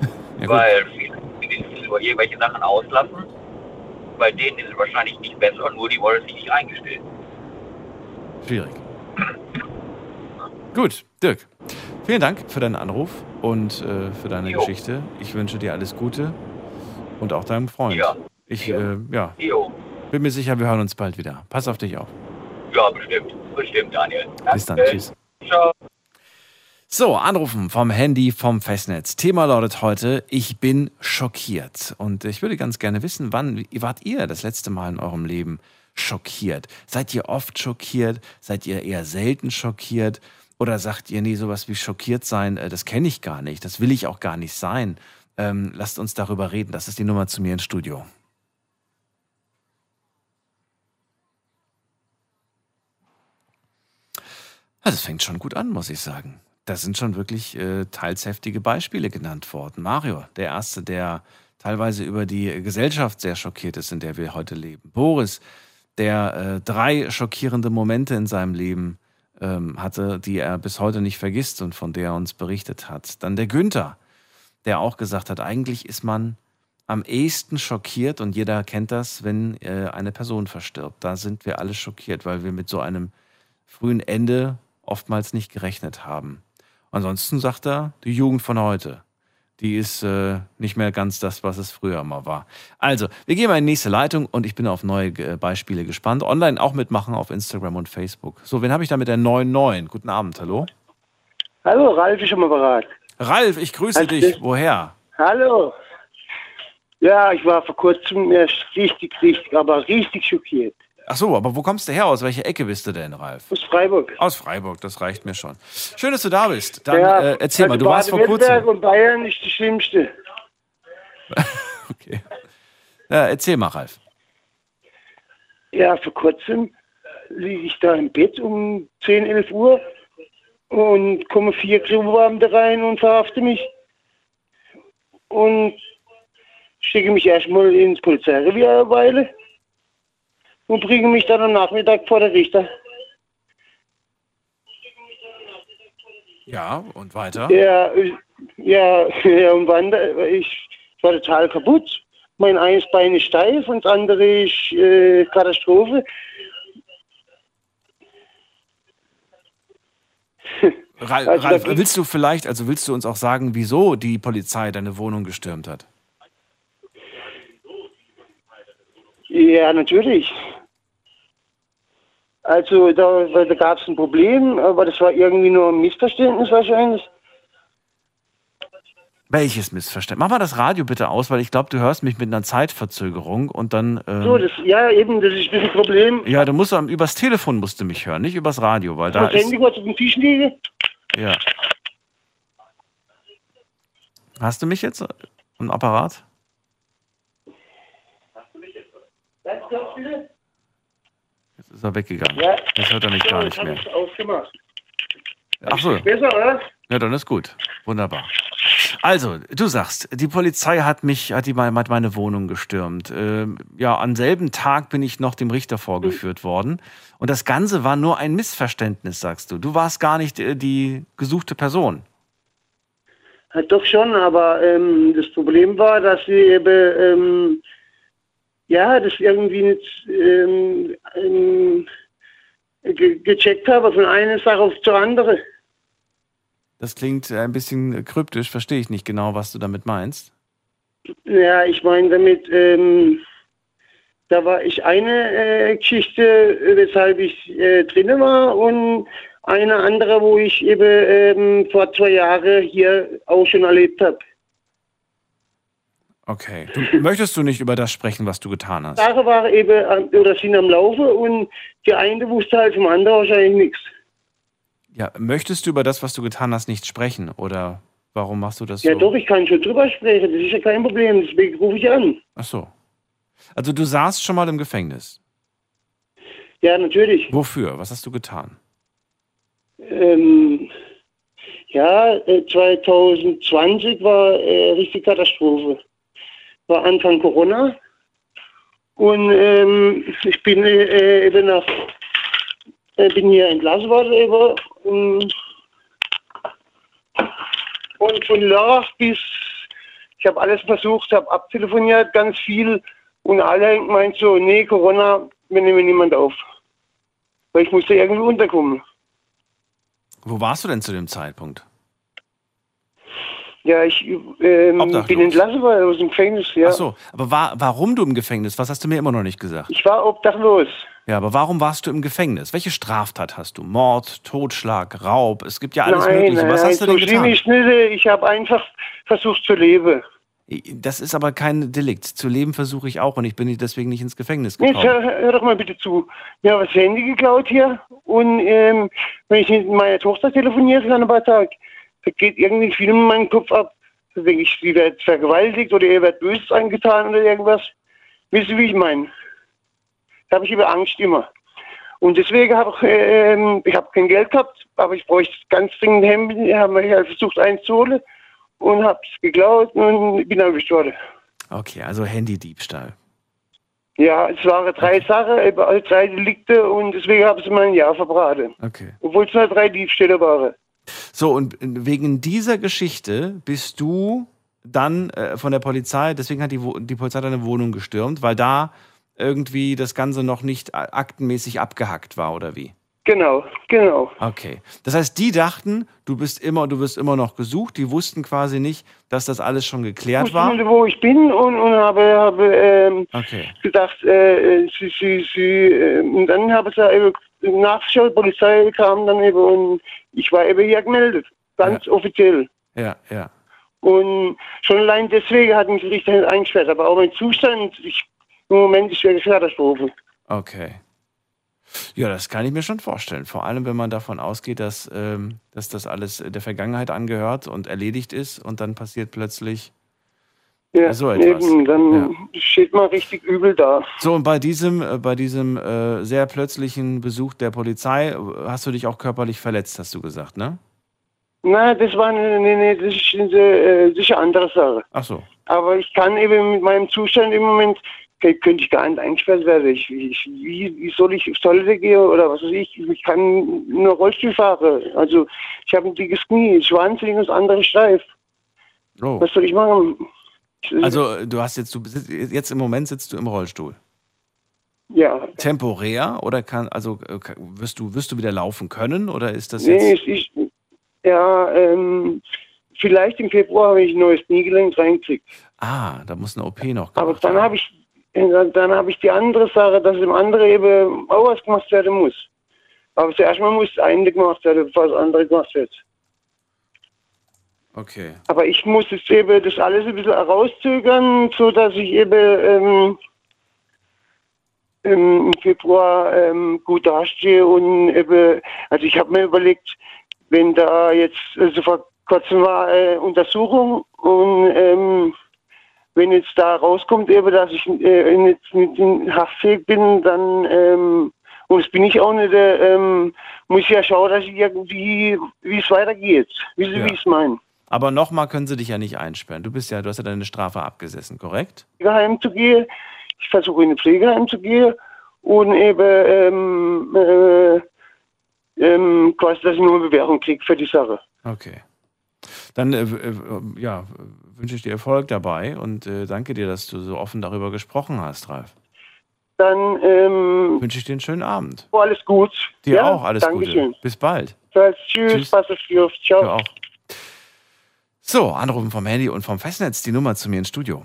ja, Weil viele, viele über irgendwelche Sachen auslassen. Bei denen ist es wahrscheinlich nicht besser, nur die wollen sich nicht eingestehen. Schwierig. Gut, Dirk. Vielen Dank für deinen Anruf und äh, für deine jo. Geschichte. Ich wünsche dir alles Gute und auch deinem Freund. Ja. Ich äh, ja, bin mir sicher, wir hören uns bald wieder. Pass auf dich auf. Ja, bestimmt. Bestimmt, Daniel. Danke. Bis dann. Tschüss. Ciao. So, anrufen vom Handy vom Festnetz. Thema lautet heute, ich bin schockiert. Und ich würde ganz gerne wissen, wann wart ihr das letzte Mal in eurem Leben schockiert? Seid ihr oft schockiert? Seid ihr eher selten schockiert? Oder sagt ihr, nee, sowas wie schockiert sein, äh, das kenne ich gar nicht, das will ich auch gar nicht sein? Ähm, lasst uns darüber reden. Das ist die Nummer zu mir ins Studio. Also es fängt schon gut an, muss ich sagen. Da sind schon wirklich äh, teils heftige Beispiele genannt worden. Mario, der Erste, der teilweise über die Gesellschaft sehr schockiert ist, in der wir heute leben. Boris, der äh, drei schockierende Momente in seinem Leben ähm, hatte, die er bis heute nicht vergisst und von der er uns berichtet hat. Dann der Günther, der auch gesagt hat, eigentlich ist man am ehesten schockiert und jeder kennt das, wenn äh, eine Person verstirbt. Da sind wir alle schockiert, weil wir mit so einem frühen Ende oftmals nicht gerechnet haben. Ansonsten sagt er, die Jugend von heute die ist äh, nicht mehr ganz das, was es früher mal war. Also, wir gehen mal in die nächste Leitung und ich bin auf neue äh, Beispiele gespannt. Online auch mitmachen auf Instagram und Facebook. So, wen habe ich da mit der 99? Guten Abend, hallo. Hallo, Ralf ist am Apparat. Ralf, ich grüße Hallo. dich. Woher? Hallo. Ja, ich war vor kurzem erst richtig, richtig, aber richtig schockiert. Ach so, aber wo kommst du her? Aus welcher Ecke bist du denn, Ralf? Aus Freiburg. Aus Freiburg, das reicht mir schon. Schön, dass du da bist. Dann ja, äh, erzähl also mal, du warst vor kurzem. und Bayern ist das Schlimmste. okay. Ja, erzähl mal, Ralf. Ja, vor kurzem liege ich da im Bett um 10, 11 Uhr und kommen vier Kriminalbeamte rein und verhaften mich. Und schicke mich erstmal ins Polizeirevier eine Weile und bringen mich dann am Nachmittag vor der Richter. Ja, und weiter? Ja, ja, ja und wann, ich war total kaputt. Mein eines Bein ist steif und das andere ist äh, Katastrophe. Ralf, also, Ralf willst du vielleicht, also willst du uns auch sagen, wieso die Polizei deine Wohnung gestürmt hat? Ja, natürlich. Also da, da gab es ein Problem, aber das war irgendwie nur ein Missverständnis wahrscheinlich. Welches Missverständnis? Mach mal das Radio bitte aus, weil ich glaube, du hörst mich mit einer Zeitverzögerung und dann. Ähm, so, das, ja, eben, das ist ein Problem. Ja, du musst übers Telefon musst du mich hören, nicht übers Radio, weil da. Das Handy kurz auf dem Tisch liege. Ja. Hast du mich jetzt im Apparat? Hast du mich jetzt? Kurz bitte. Jetzt ist er weggegangen. Ja. Jetzt hört er mich gar nicht mehr. Ausgemacht. Ach so. Besser, oder? Ja, dann ist gut. Wunderbar. Also, du sagst, die Polizei hat mich, hat, die, hat meine Wohnung gestürmt. Ähm, ja, am selben Tag bin ich noch dem Richter vorgeführt worden. Und das Ganze war nur ein Missverständnis, sagst du. Du warst gar nicht äh, die gesuchte Person. Ja, doch schon, aber ähm, das Problem war, dass sie eben, ähm, ja, das irgendwie nicht ähm, ähm, ge gecheckt habe, von einer Sache auf zur anderen. Das klingt ein bisschen kryptisch, verstehe ich nicht genau, was du damit meinst. Ja, ich meine damit, ähm, da war ich eine äh, Geschichte, weshalb ich äh, drin war und eine andere, wo ich eben ähm, vor zwei Jahren hier auch schon erlebt habe. Okay. Du, möchtest du nicht über das sprechen, was du getan hast? Sache war eben, oder sind am Laufe und die eine wusste halt vom anderen wahrscheinlich nichts. Ja, möchtest du über das, was du getan hast, nicht sprechen? Oder warum machst du das Ja, so? doch, ich kann schon drüber sprechen. Das ist ja kein Problem. Deswegen rufe ich an. Ach so. Also du saßt schon mal im Gefängnis. Ja, natürlich. Wofür? Was hast du getan? Ähm, ja, äh, 2020 war äh, richtig Katastrophe. War Anfang Corona. Und ähm, ich bin äh, eben nach, äh, bin hier entlassen worden eben. Und, und von Lörrach bis, ich habe alles versucht, habe abtelefoniert, ganz viel. Und alle meint so, nee, Corona, wir nehmen niemand auf. Weil ich musste irgendwie unterkommen. Wo warst du denn zu dem Zeitpunkt? Ja, ich ähm, Obdachlos. bin entlassen worden aus dem Gefängnis, ja. Ach so, aber wa warum du im Gefängnis? Was hast du mir immer noch nicht gesagt? Ich war obdachlos. Ja, aber warum warst du im Gefängnis? Welche Straftat hast du? Mord, Totschlag, Raub? Es gibt ja alles nein, Mögliche. Was nein, hast du so denn schlimm getan? nicht. Ich habe einfach versucht zu leben. Das ist aber kein Delikt. Zu leben versuche ich auch und ich bin deswegen nicht ins Gefängnis Jetzt gekommen. hör, hör doch mal bitte zu. Mir haben das Handy geklaut hier und ähm, wenn ich mit meiner Tochter telefoniere für ein paar Tage, da geht irgendwie Film in meinem Kopf ab. Da denke ich, sie wird vergewaltigt oder ihr wird Böses angetan oder irgendwas. Wisst ihr, wie ich meine? Da habe ich über Angst immer. Und deswegen habe ich, ähm, ich habe kein Geld gehabt, aber ich bräuchte ganz dringend Hemden, habe ich halt versucht einzuholen und habe es geklaut und bin erwischt worden. Okay, also Handydiebstahl. Ja, es waren drei Sachen, eben alle drei Delikte und deswegen haben sie mir ein Jahr verbraten. Okay. Obwohl es nur drei Diebstähle waren. So, und wegen dieser Geschichte bist du dann äh, von der Polizei, deswegen hat die, die Polizei deine Wohnung gestürmt, weil da irgendwie das Ganze noch nicht aktenmäßig abgehackt war, oder wie? Genau, genau. Okay. Das heißt, die dachten, du bist immer, du wirst immer noch gesucht. Die wussten quasi nicht, dass das alles schon geklärt Ich war. wusste, wo ich bin und, und habe, habe ähm, Okay. gedacht, äh, sie, sie, sie, äh, und dann habe ich da eben nachgeschaut, Polizei kam dann eben und ich war eben hier gemeldet. Ganz offiziell. Ja, ja. Und schon allein deswegen hat mich der Richter eingesperrt. Aber auch mein Zustand, ich, im Moment ist wirklich Katastrophe. Okay. Ja, das kann ich mir schon vorstellen. Vor allem, wenn man davon ausgeht, dass, ähm, dass das alles der Vergangenheit angehört und erledigt ist und dann passiert plötzlich Ja, so etwas. eben, dann steht man richtig übel da. So, und bei diesem, äh, bei diesem äh, sehr plötzlichen Besuch der Polizei äh, hast du dich auch körperlich verletzt, hast du gesagt, ne? Nein, das war nee, nee, nee, das ist eine äh, sicher andere Sache. Ach so. Aber ich kann eben mit meinem Zustand im Moment, k- könnte ich gar nicht eingesperrt werden. Ich, ich, wie, wie soll ich auf Toilette gehen oder was weiß ich? Ich kann nur Rollstuhl fahren. Also ich habe ein dickes Knie, ich wahnsinnig und das andere steif. Oh. Was soll ich machen? Also, äh, du hast jetzt, du jetzt im Moment sitzt du im Rollstuhl. Ja. Temporär oder kann, also äh, wirst du, wirst du wieder laufen können oder ist das jetzt? Nee, es ist, ja, ähm, vielleicht im Februar habe ich ein neues Kniegelenk reingekriegt. Ah, da muss eine OP noch. Aber dann habe ich, dann, dann habe ich die andere Sache, dass im andere eben auch was gemacht werden muss. Aber zuerst mal muss das eine gemacht werden, bevor das andere gemacht wird. Okay. Aber ich muss jetzt eben das alles ein bisschen herauszögern, so dass ich eben ähm, im Februar ähm, gut dastehe und eben, also ich habe mir überlegt, wenn da jetzt, also vor kurzem war äh, Untersuchung und ähm, wenn jetzt da rauskommt eben, dass ich äh, jetzt nicht in haftfähig bin, dann ähm, Und das bin ich auch nicht, äh, ähm, muss ja schauen, dass ich irgendwie, wie es weitergeht. Wie Sie, ja. wie ich es meine. Aber nochmal können sie dich ja nicht einsperren. Du bist ja, du hast ja deine Strafe abgesessen, korrekt? Pflegeheim zu gehen. Ich versuche in ein Pflegeheim zu gehen und eben ähm, äh, ähm, quasi, dass ich nur eine Bewährung kriege für die Sache. Okay. Dann äh, äh, ja, wünsche ich dir Erfolg dabei und äh, danke dir, dass du so offen darüber gesprochen hast, Ralf. Dann ähm, wünsche ich dir einen schönen Abend. Oh, alles gut. Dir ja, auch alles Gute. Bis bald. Tschüss, Tschüss. pass auf Ciao. Du auch. So, anrufen vom Handy und vom Festnetz die Nummer zu mir ins Studio.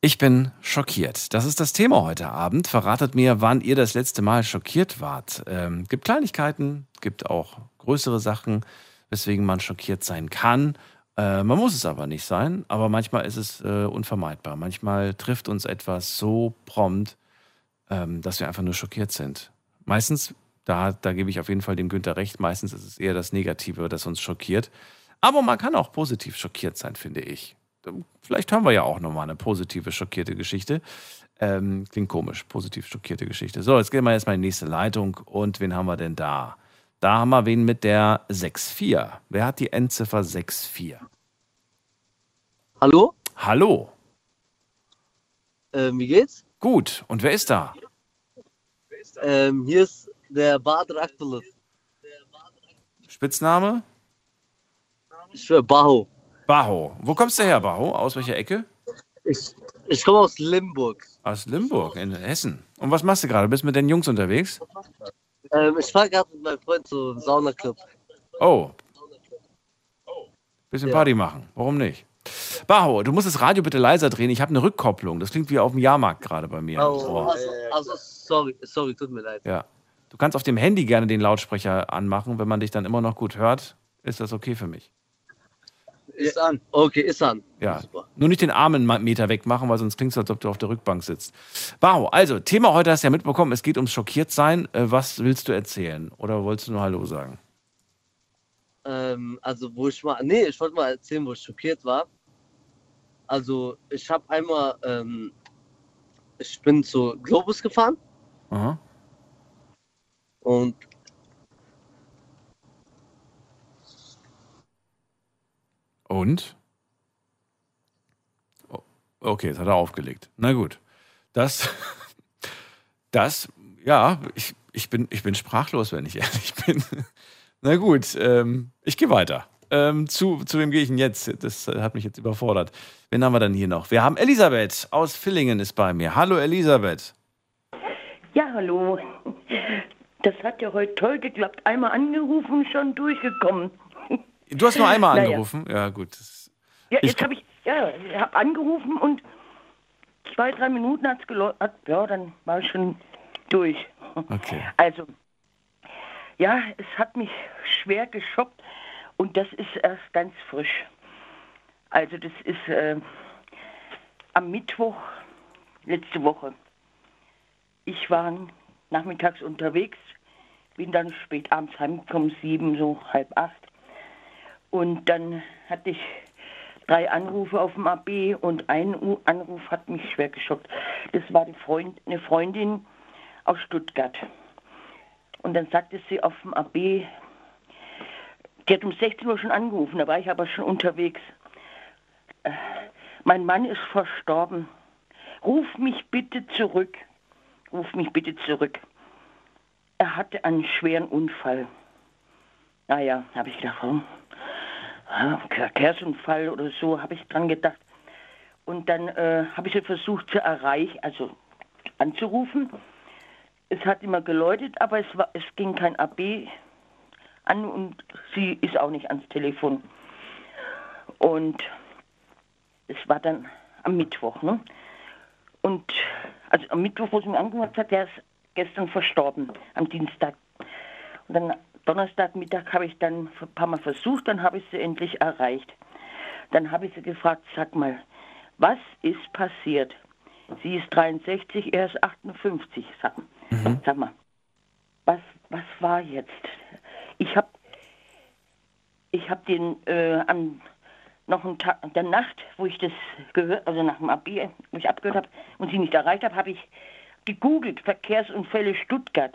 Ich bin schockiert. Das ist das Thema heute Abend. Verratet mir, wann ihr das letzte Mal schockiert wart. Ähm, gibt Kleinigkeiten, gibt auch größere Sachen, weswegen man schockiert sein kann. Äh, man muss es aber nicht sein, aber manchmal ist es äh, unvermeidbar. Manchmal trifft uns etwas so prompt, ähm, dass wir einfach nur schockiert sind. Meistens da, da gebe ich auf jeden Fall dem Günther recht. Meistens ist es eher das Negative, das uns schockiert. Aber man kann auch positiv schockiert sein, finde ich. Vielleicht haben wir ja auch nochmal eine positive schockierte Geschichte. Ähm, klingt komisch, positiv schockierte Geschichte. So, jetzt gehen wir erstmal in die nächste Leitung. Und wen haben wir denn da? Da haben wir wen mit der 6-4. Wer hat die Endziffer 6-4? Hallo? Hallo. Ähm, wie geht's? Gut. Und wer ist da? Ähm, hier ist der Badr Akbulut. Spitzname? Ich bin Baho. Baho. Wo kommst du her, Baho? Aus welcher Ecke? Ich, ich komme aus Limburg. Aus Limburg, in Hessen. Und was machst du gerade? Bist du mit den Jungs unterwegs? Ähm, ich fahre gerade mit meinem Freund zum Saunaclub. Oh. Bisschen ja. Party machen. Warum nicht? Baho, du musst das Radio bitte leiser drehen. Ich habe eine Rückkopplung. Das klingt wie auf dem Jahrmarkt gerade bei mir. Oh, oh. Also, also, sorry, sorry, tut mir leid. Ja. Du kannst auf dem Handy gerne den Lautsprecher anmachen. Wenn man dich dann immer noch gut hört, ist das okay für mich. Ist an. Okay, ist an. Ja. Super. Nur nicht den Arm einen Meter wegmachen, weil sonst klingt es, als ob du auf der Rückbank sitzt. Bau, also, Thema heute hast du ja mitbekommen, es geht ums Schockiertsein. Äh, was willst du erzählen? Oder wolltest du nur Hallo sagen? Ähm, also, wo ich mal. Nee, ich wollte mal erzählen, wo ich schockiert war. Also, ich habe einmal. Ähm, ich bin zu Globus gefahren. Aha. Und Und? Okay, jetzt hat er aufgelegt. Na gut. Das, das, ja, ich, ich, bin, ich bin sprachlos, wenn ich ehrlich bin. Na gut, ähm, ich gehe weiter. Ähm, zu, zu wem gehe ich denn jetzt? Das hat mich jetzt überfordert. Wen haben wir dann hier noch? Wir haben Elisabeth aus Villingen ist bei mir. Hallo Elisabeth. Ja, hallo. Das hat ja heute toll geklappt. Einmal angerufen, schon durchgekommen. Du hast nur einmal naja. angerufen? Ja, gut. Ja, jetzt habe ich, ja, habe angerufen und zwei, drei Minuten hat es geläutet. Ja, dann war ich schon durch. Okay. Also, ja, es hat mich schwer geschockt und das ist erst ganz frisch. Also, das ist äh, am Mittwoch letzte Woche. Ich war nachmittags unterwegs, bin dann spät abends heimgekommen, sieben, so halb acht. Und dann hatte ich drei Anrufe auf dem AB und ein Anruf hat mich schwer geschockt. Das war Freund, eine Freundin aus Stuttgart. Und dann sagte sie auf dem AB, die hat um 16 Uhr schon angerufen, da war ich aber schon unterwegs. Äh, mein Mann ist verstorben. Ruf mich bitte zurück ruf mich bitte zurück. Er hatte einen schweren Unfall. Naja, habe ich gedacht, oh, Verkehrsunfall oder so, habe ich dran gedacht. Und dann äh, habe ich sie versucht zu erreichen, also anzurufen. Es hat immer geläutet, aber es, war, es ging kein AB an und sie ist auch nicht ans Telefon. Und es war dann am Mittwoch. Ne? Und also am Mittwoch, wo sie mir angerufen hat, der ist gestern verstorben, am Dienstag. Und dann Donnerstagmittag habe ich dann ein paar Mal versucht, dann habe ich sie endlich erreicht. Dann habe ich sie gefragt, sag mal, was ist passiert? Sie ist 63, er ist 58. Sag, mhm. sag mal, was, was war jetzt? Ich habe ich hab den äh, am noch einen Tag, der Nacht, wo ich das gehört, also nach dem AB, wo ich abgehört habe und sie nicht erreicht habe, habe ich gegoogelt, Verkehrsunfälle Stuttgart.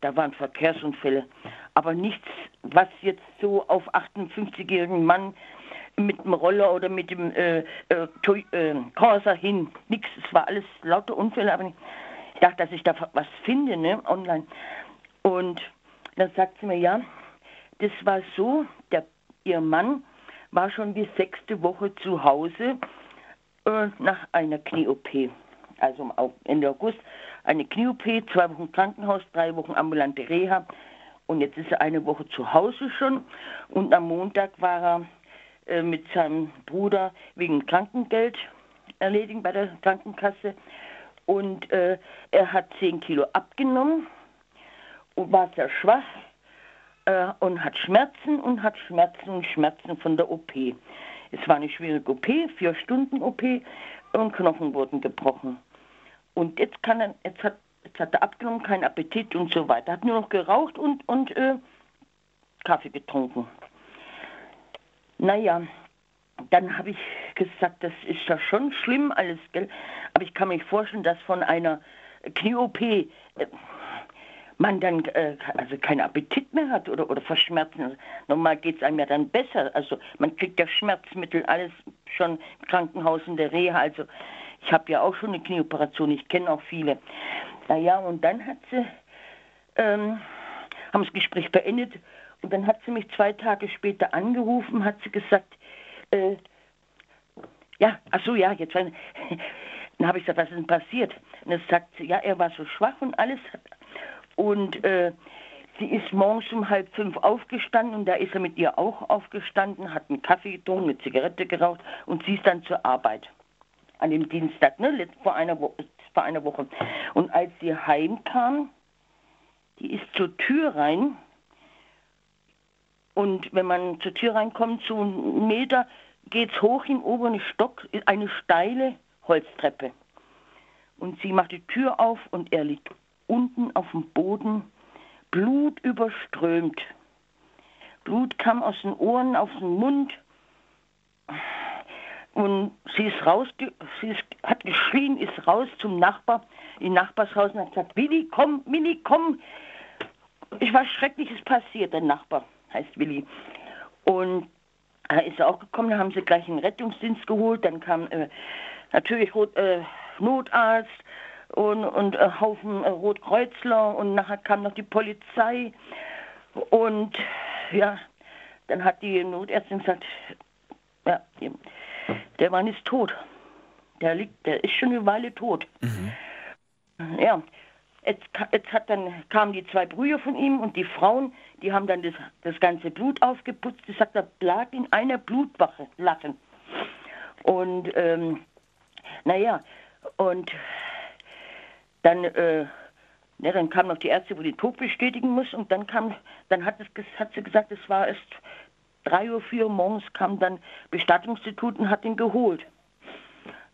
Da waren Verkehrsunfälle, aber nichts, was jetzt so auf 58-jährigen Mann mit dem Roller oder mit dem äh, äh, äh, Corsa hin, nichts. Es war alles lauter Unfälle, aber ich dachte, dass ich da was finde, ne, online. Und dann sagt sie mir, ja, das war so, der, ihr Mann war schon die sechste Woche zu Hause äh, nach einer Knie-OP. Also Ende August eine Knie-OP, zwei Wochen Krankenhaus, drei Wochen ambulante Reha. Und jetzt ist er eine Woche zu Hause schon. Und am Montag war er äh, mit seinem Bruder wegen Krankengeld erledigen bei der Krankenkasse. Und äh, er hat 10 Kilo abgenommen und war sehr schwach äh, und hat Schmerzen und hat Schmerzen und Schmerzen von der OP. Es war eine schwierige OP, vier Stunden OP und Knochen wurden gebrochen. Und jetzt kann er, jetzt hat, jetzt hat er abgenommen, keinen Appetit und so weiter. Hat nur noch geraucht und, und äh, Kaffee getrunken. Naja, dann habe ich gesagt, das ist ja schon schlimm alles, gell? Aber ich kann mir vorstellen, dass von einer Knie-OP äh, man dann äh, also keinen Appetit mehr hat oder, oder Verschmerzen. Normal geht es einem ja dann besser. Also man kriegt ja Schmerzmittel, alles schon im Krankenhaus in der Reha. Also ich habe ja auch schon eine Knieoperation, ich kenne auch viele. Naja, und dann hat sie, ähm, haben das Gespräch beendet und dann hat sie mich zwei Tage später angerufen, hat sie gesagt, äh, ja, ach so, ja, jetzt, dann habe ich gesagt, was ist denn passiert? Und dann sagt sie, ja, er war so schwach und alles. Und äh, sie ist morgens um halb fünf aufgestanden und da ist er mit ihr auch aufgestanden, hat einen Kaffee getrunken, eine Zigarette geraucht und sie ist dann zur Arbeit an dem Dienstag, ne, vor einer, Wo vor einer Woche. Und als sie heimkam, die ist zur Tür rein. Und wenn man zur Tür reinkommt, so einen Meter, geht es hoch im oberen Stock, eine steile Holztreppe. Und sie macht die Tür auf und er liegt unten auf dem Boden, Blut überströmt. Blut kam aus den Ohren, aus dem Mund. Und sie ist raus, sie ist, hat geschrien, ist raus zum Nachbar, in Nachbarshaus und hat gesagt, Willi, komm, Willi, komm. Ich war Schreckliches passiert, der Nachbar heißt Willi. Und da ist er auch gekommen, da haben sie gleich einen Rettungsdienst geholt, dann kam äh, natürlich äh, Notarzt und, und äh, Haufen äh, Rotkreuzler und nachher kam noch die Polizei und ja, dann hat die Notärztin gesagt, ja, der Mann ist tot. Der liegt, der ist schon eine Weile tot. Mhm. Ja, jetzt, jetzt hat dann, kamen die zwei Brüder von ihm und die Frauen, die haben dann das, das ganze Blut aufgeputzt. Die sagt, er lag in einer Blutwache, Lachen. Und, ähm, naja, und dann, äh, ja, dann kam noch die Ärzte, wo die Tod bestätigen muss und dann kam, dann hat, es, hat sie gesagt, es war erst drei Uhr, vier Uhr morgens kam dann Bestattungsinstitut und hat ihn geholt.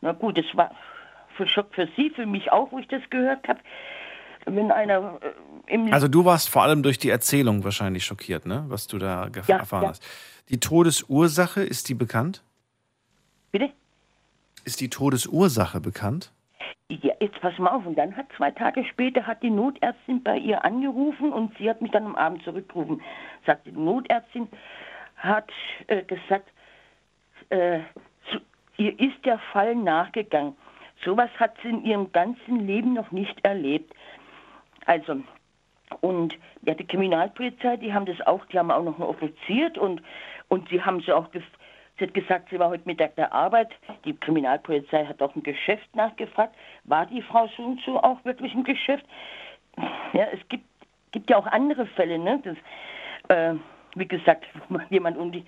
Na gut, das war für Schock für Sie, für mich auch, wo ich das gehört habe. Wenn einer äh, Also du warst vor allem durch die Erzählung wahrscheinlich schockiert, ne? Was du da ja, erfahren ja. hast. Die Todesursache, ist die bekannt? Bitte? Ist die Todesursache bekannt? Ja, jetzt pass mal auf. Und dann hat zwei Tage später hat die Notärztin bei ihr angerufen und sie hat mich dann am Abend zurückgerufen. Sagt die Notärztin, hat äh, gesagt, äh, zu, ihr ist der Fall nachgegangen. Sowas hat sie in ihrem ganzen Leben noch nicht erlebt. Also, und ja, die Kriminalpolizei, die haben das auch, die haben auch noch offiziert und, und sie haben sie auch, sie hat gesagt, sie war heute Mittag der Arbeit. Die Kriminalpolizei hat auch im Geschäft nachgefragt, war die Frau so auch wirklich im Geschäft? Ja, es gibt, gibt ja auch andere Fälle, ne? Das, äh, wie gesagt, jemand um die.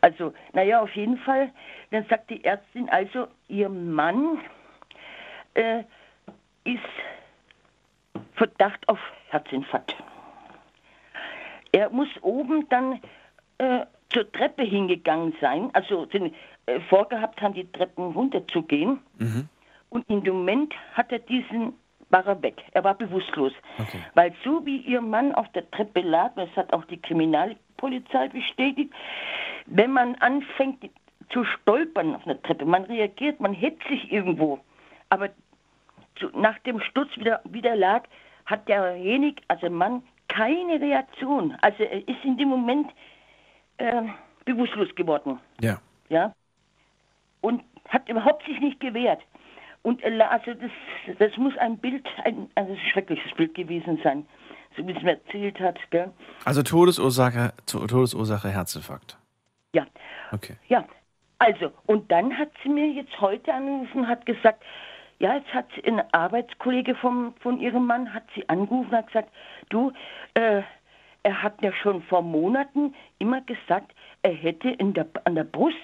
Also, naja, auf jeden Fall, dann sagt die Ärztin, also ihr Mann äh, ist Verdacht auf Herzinfarkt. Er muss oben dann äh, zur Treppe hingegangen sein, also den, äh, vorgehabt haben, die Treppen runterzugehen. Mhm. Und im Moment hat er diesen war er weg. Er war bewusstlos. Okay. Weil so wie ihr Mann auf der Treppe lag, das hat auch die Kriminalpolizei bestätigt, wenn man anfängt zu stolpern auf einer Treppe. Man reagiert, man hetzt sich irgendwo. Aber zu, nach dem Sturz wieder, wieder lag, hat derjenige, also Mann, keine Reaktion. Also er ist in dem Moment äh, bewusstlos geworden. Ja. Ja. Und hat überhaupt sich nicht gewehrt. Und äh, also das, das muss ein Bild, ein, also ein schreckliches Bild gewesen sein, so wie es mir erzählt hat. Gell? Also Todesursache, Todesursache Herzinfarkt. Ja. Okay. Ja. Also, und dann hat sie mir jetzt heute angerufen und hat gesagt, ja, jetzt hat sie ein Arbeitskollege vom, von ihrem Mann, hat sie angerufen und hat gesagt, du, äh, er hat ja schon vor Monaten immer gesagt, er hätte in der, an der Brust,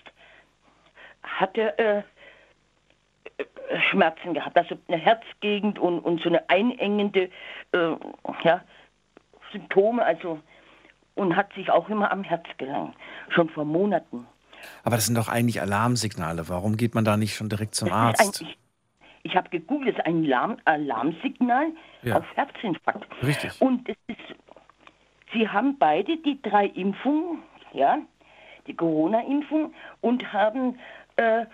hat er äh, Schmerzen gehabt, also eine Herzgegend und, und so eine einengende äh, ja, Symptome, also und hat sich auch immer am Herz gelangt, schon vor Monaten. Aber das sind doch eigentlich Alarmsignale. Warum geht man da nicht schon direkt zum Arzt? Ein, ich, ich habe gegoogelt, das ist ein Alarm, Alarmsignal Ja. auf Herzinfarkt. Richtig. Und es ist, sie haben beide die drei Impfungen, ja, die Corona-Impfung und haben äh,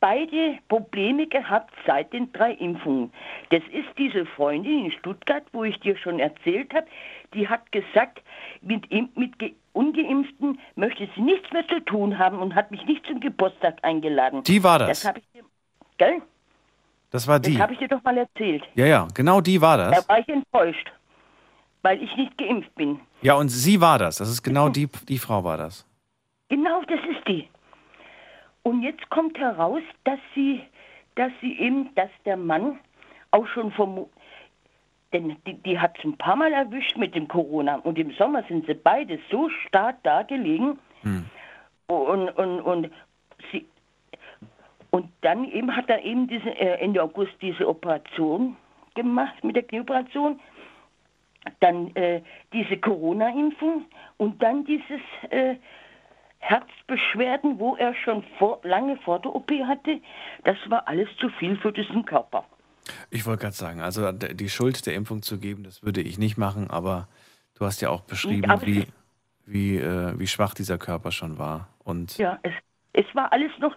beide Probleme gehabt seit den drei Impfungen. Das ist diese Freundin in Stuttgart, wo ich dir schon erzählt habe, die hat gesagt, mit, mit Ge- Ungeimpften möchte sie nichts mehr zu tun haben und hat mich nicht zum Geburtstag eingeladen. Die war das. Das habe ich dir, gell? Das war die. Das habe ich dir doch mal erzählt. Ja, ja, genau die war Da das. war ich enttäuscht, weil ich nicht geimpft bin. Ja, und sie war das. Das ist genau die, die Frau war das. Genau, das ist die. Und jetzt kommt heraus, dass sie, dass sie eben, dass der Mann auch schon vom, denn die, die hat es ein paar Mal erwischt mit dem Corona und im Sommer sind sie beide so stark da gelegen und, und, und sie, und dann eben hat er eben diese, äh, Ende August diese Operation gemacht mit der Knieoperation, dann äh, diese Corona-Impfung und dann dieses äh, Herzbeschwerden, wo er schon vor, lange vor der OP hatte. Das war alles zu viel für diesen Körper. Ich wollte gerade sagen, also die Schuld der Impfung zu geben, das würde ich nicht machen, aber du hast ja auch beschrieben, Aber- wie, wie, äh, wie schwach dieser Körper schon war. Und Ja, es, es war alles noch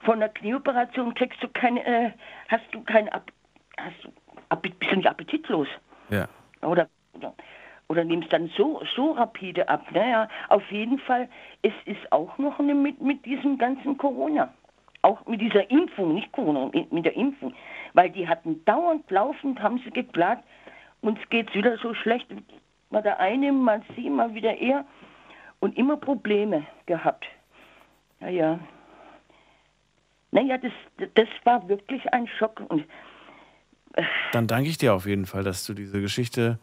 von der Knieoperation kriegst du keine, äh, hast du keinen hast du, Appetit, bist du nicht appetitlos? ja. Oder, oder, oder nimmst dann so, so rapide ab. Naja, auf jeden Fall, es ist auch noch eine mit, mit diesem ganzen Corona. Auch mit dieser Impfung, nicht Corona, mit, der Impfung. Weil die hatten dauernd laufend, haben sie geklagt, uns geht's wieder so schlecht. Mal der eine, mal sie, mal wieder er. Und immer Probleme gehabt. Naja. Naja, das, das war wirklich ein Schock. Und Dann danke ich dir auf jeden Fall, dass du diese Geschichte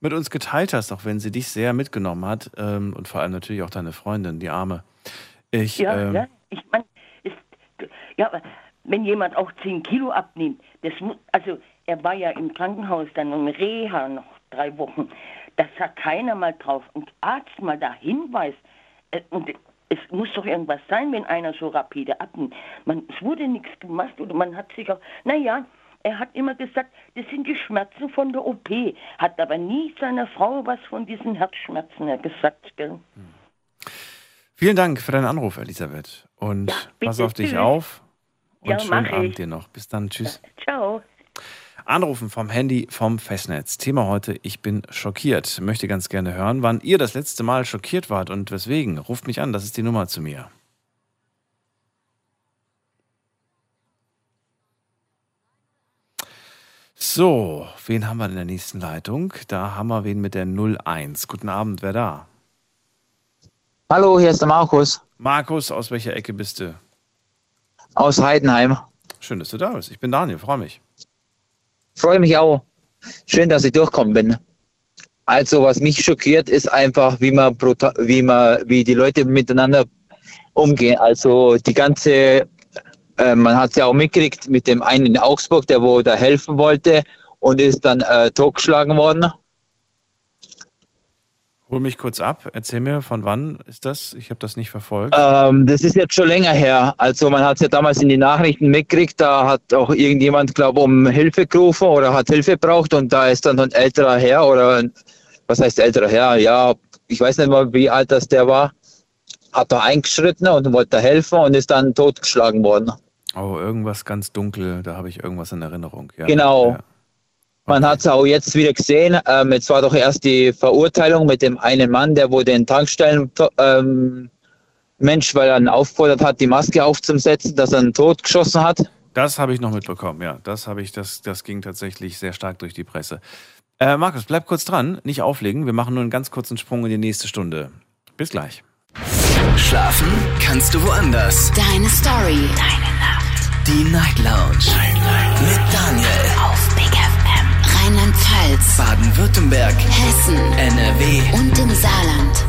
mit uns geteilt hast, auch wenn sie dich sehr mitgenommen hat. Ähm, und vor allem natürlich auch deine Freundin, die Arme. Ich, Ja, ähm, ja, ich meine, ja, wenn jemand auch 10 Kilo abnimmt, das muss, also er war ja im Krankenhaus dann im Reha noch drei Wochen, das hat keiner mal drauf und Arzt mal da hinweist, äh, und es muss doch irgendwas sein, wenn einer so rapide abnimmt. Man, es wurde nichts gemacht oder man hat sich auch, naja, er hat immer gesagt, das sind die Schmerzen von der OP, hat aber nie seiner Frau was von diesen Herzschmerzen gesagt, gell? vielen Dank für deinen Anruf, Elisabeth. Und pass auf dich tschüss. auf. Und Ja, schönen Abend ich. dir noch. Bis dann. Tschüss. Ciao. Anrufen vom Handy vom Festnetz. Thema heute, ich bin schockiert. Möchte ganz gerne hören, wann ihr das letzte Mal schockiert wart und weswegen. Ruft mich an, das ist die Nummer zu mir. So, wen haben wir in der nächsten Leitung? Da haben wir wen mit der 01. Guten Abend, wer da? Hallo, hier ist der Markus Markus, aus welcher Ecke bist du? aus Heidenheim. Schön, dass du da bist. Ich bin Daniel, freue mich. Freue mich auch. Schön, dass ich durchkommen bin. Also, was mich schockiert, ist einfach, wie man, wie man, wie die Leute miteinander umgehen. Also, die ganze, äh, man hat es ja auch mitgekriegt mit dem einen in Augsburg, der wo da helfen wollte und ist dann äh, totgeschlagen worden. Hol mich kurz ab. Erzähl mir, von wann ist das? Ich habe das nicht verfolgt. Ähm, das ist jetzt schon länger her. Also man hat es ja damals in die Nachrichten mitgekriegt, da hat auch irgendjemand, glaube um Hilfe gerufen oder hat Hilfe braucht und da ist dann ein älterer Herr oder ein- was heißt älterer Herr? Ja, ich weiß nicht mal, wie alt das der war. hat da eingeschritten und wollte helfen und ist dann totgeschlagen worden. Oh, irgendwas ganz dunkel, da habe ich irgendwas in Erinnerung. Ja, genau. Ja. Man hat es auch jetzt wieder gesehen. Ähm, jetzt war doch erst die Verurteilung mit dem einen Mann, der wo den Tankstellen ähm, Mensch, weil er ihn aufgefordert hat, die Maske aufzusetzen, dass er einen Tod geschossen hat. Das habe ich noch mitbekommen, ja. Das habe ich, das, das ging tatsächlich sehr stark durch die Presse. Äh, Markus, bleib kurz dran, nicht auflegen. Wir machen nur einen ganz kurzen Sprung in die nächste Stunde. Bis gleich. Schlafen kannst du woanders. Deine Story. Deine. Die Night Lounge. Night, Night. Mit Daniel. Auf Big FM. Rheinland-Pfalz. Baden-Württemberg. Hessen. NRW. Und im Saarland.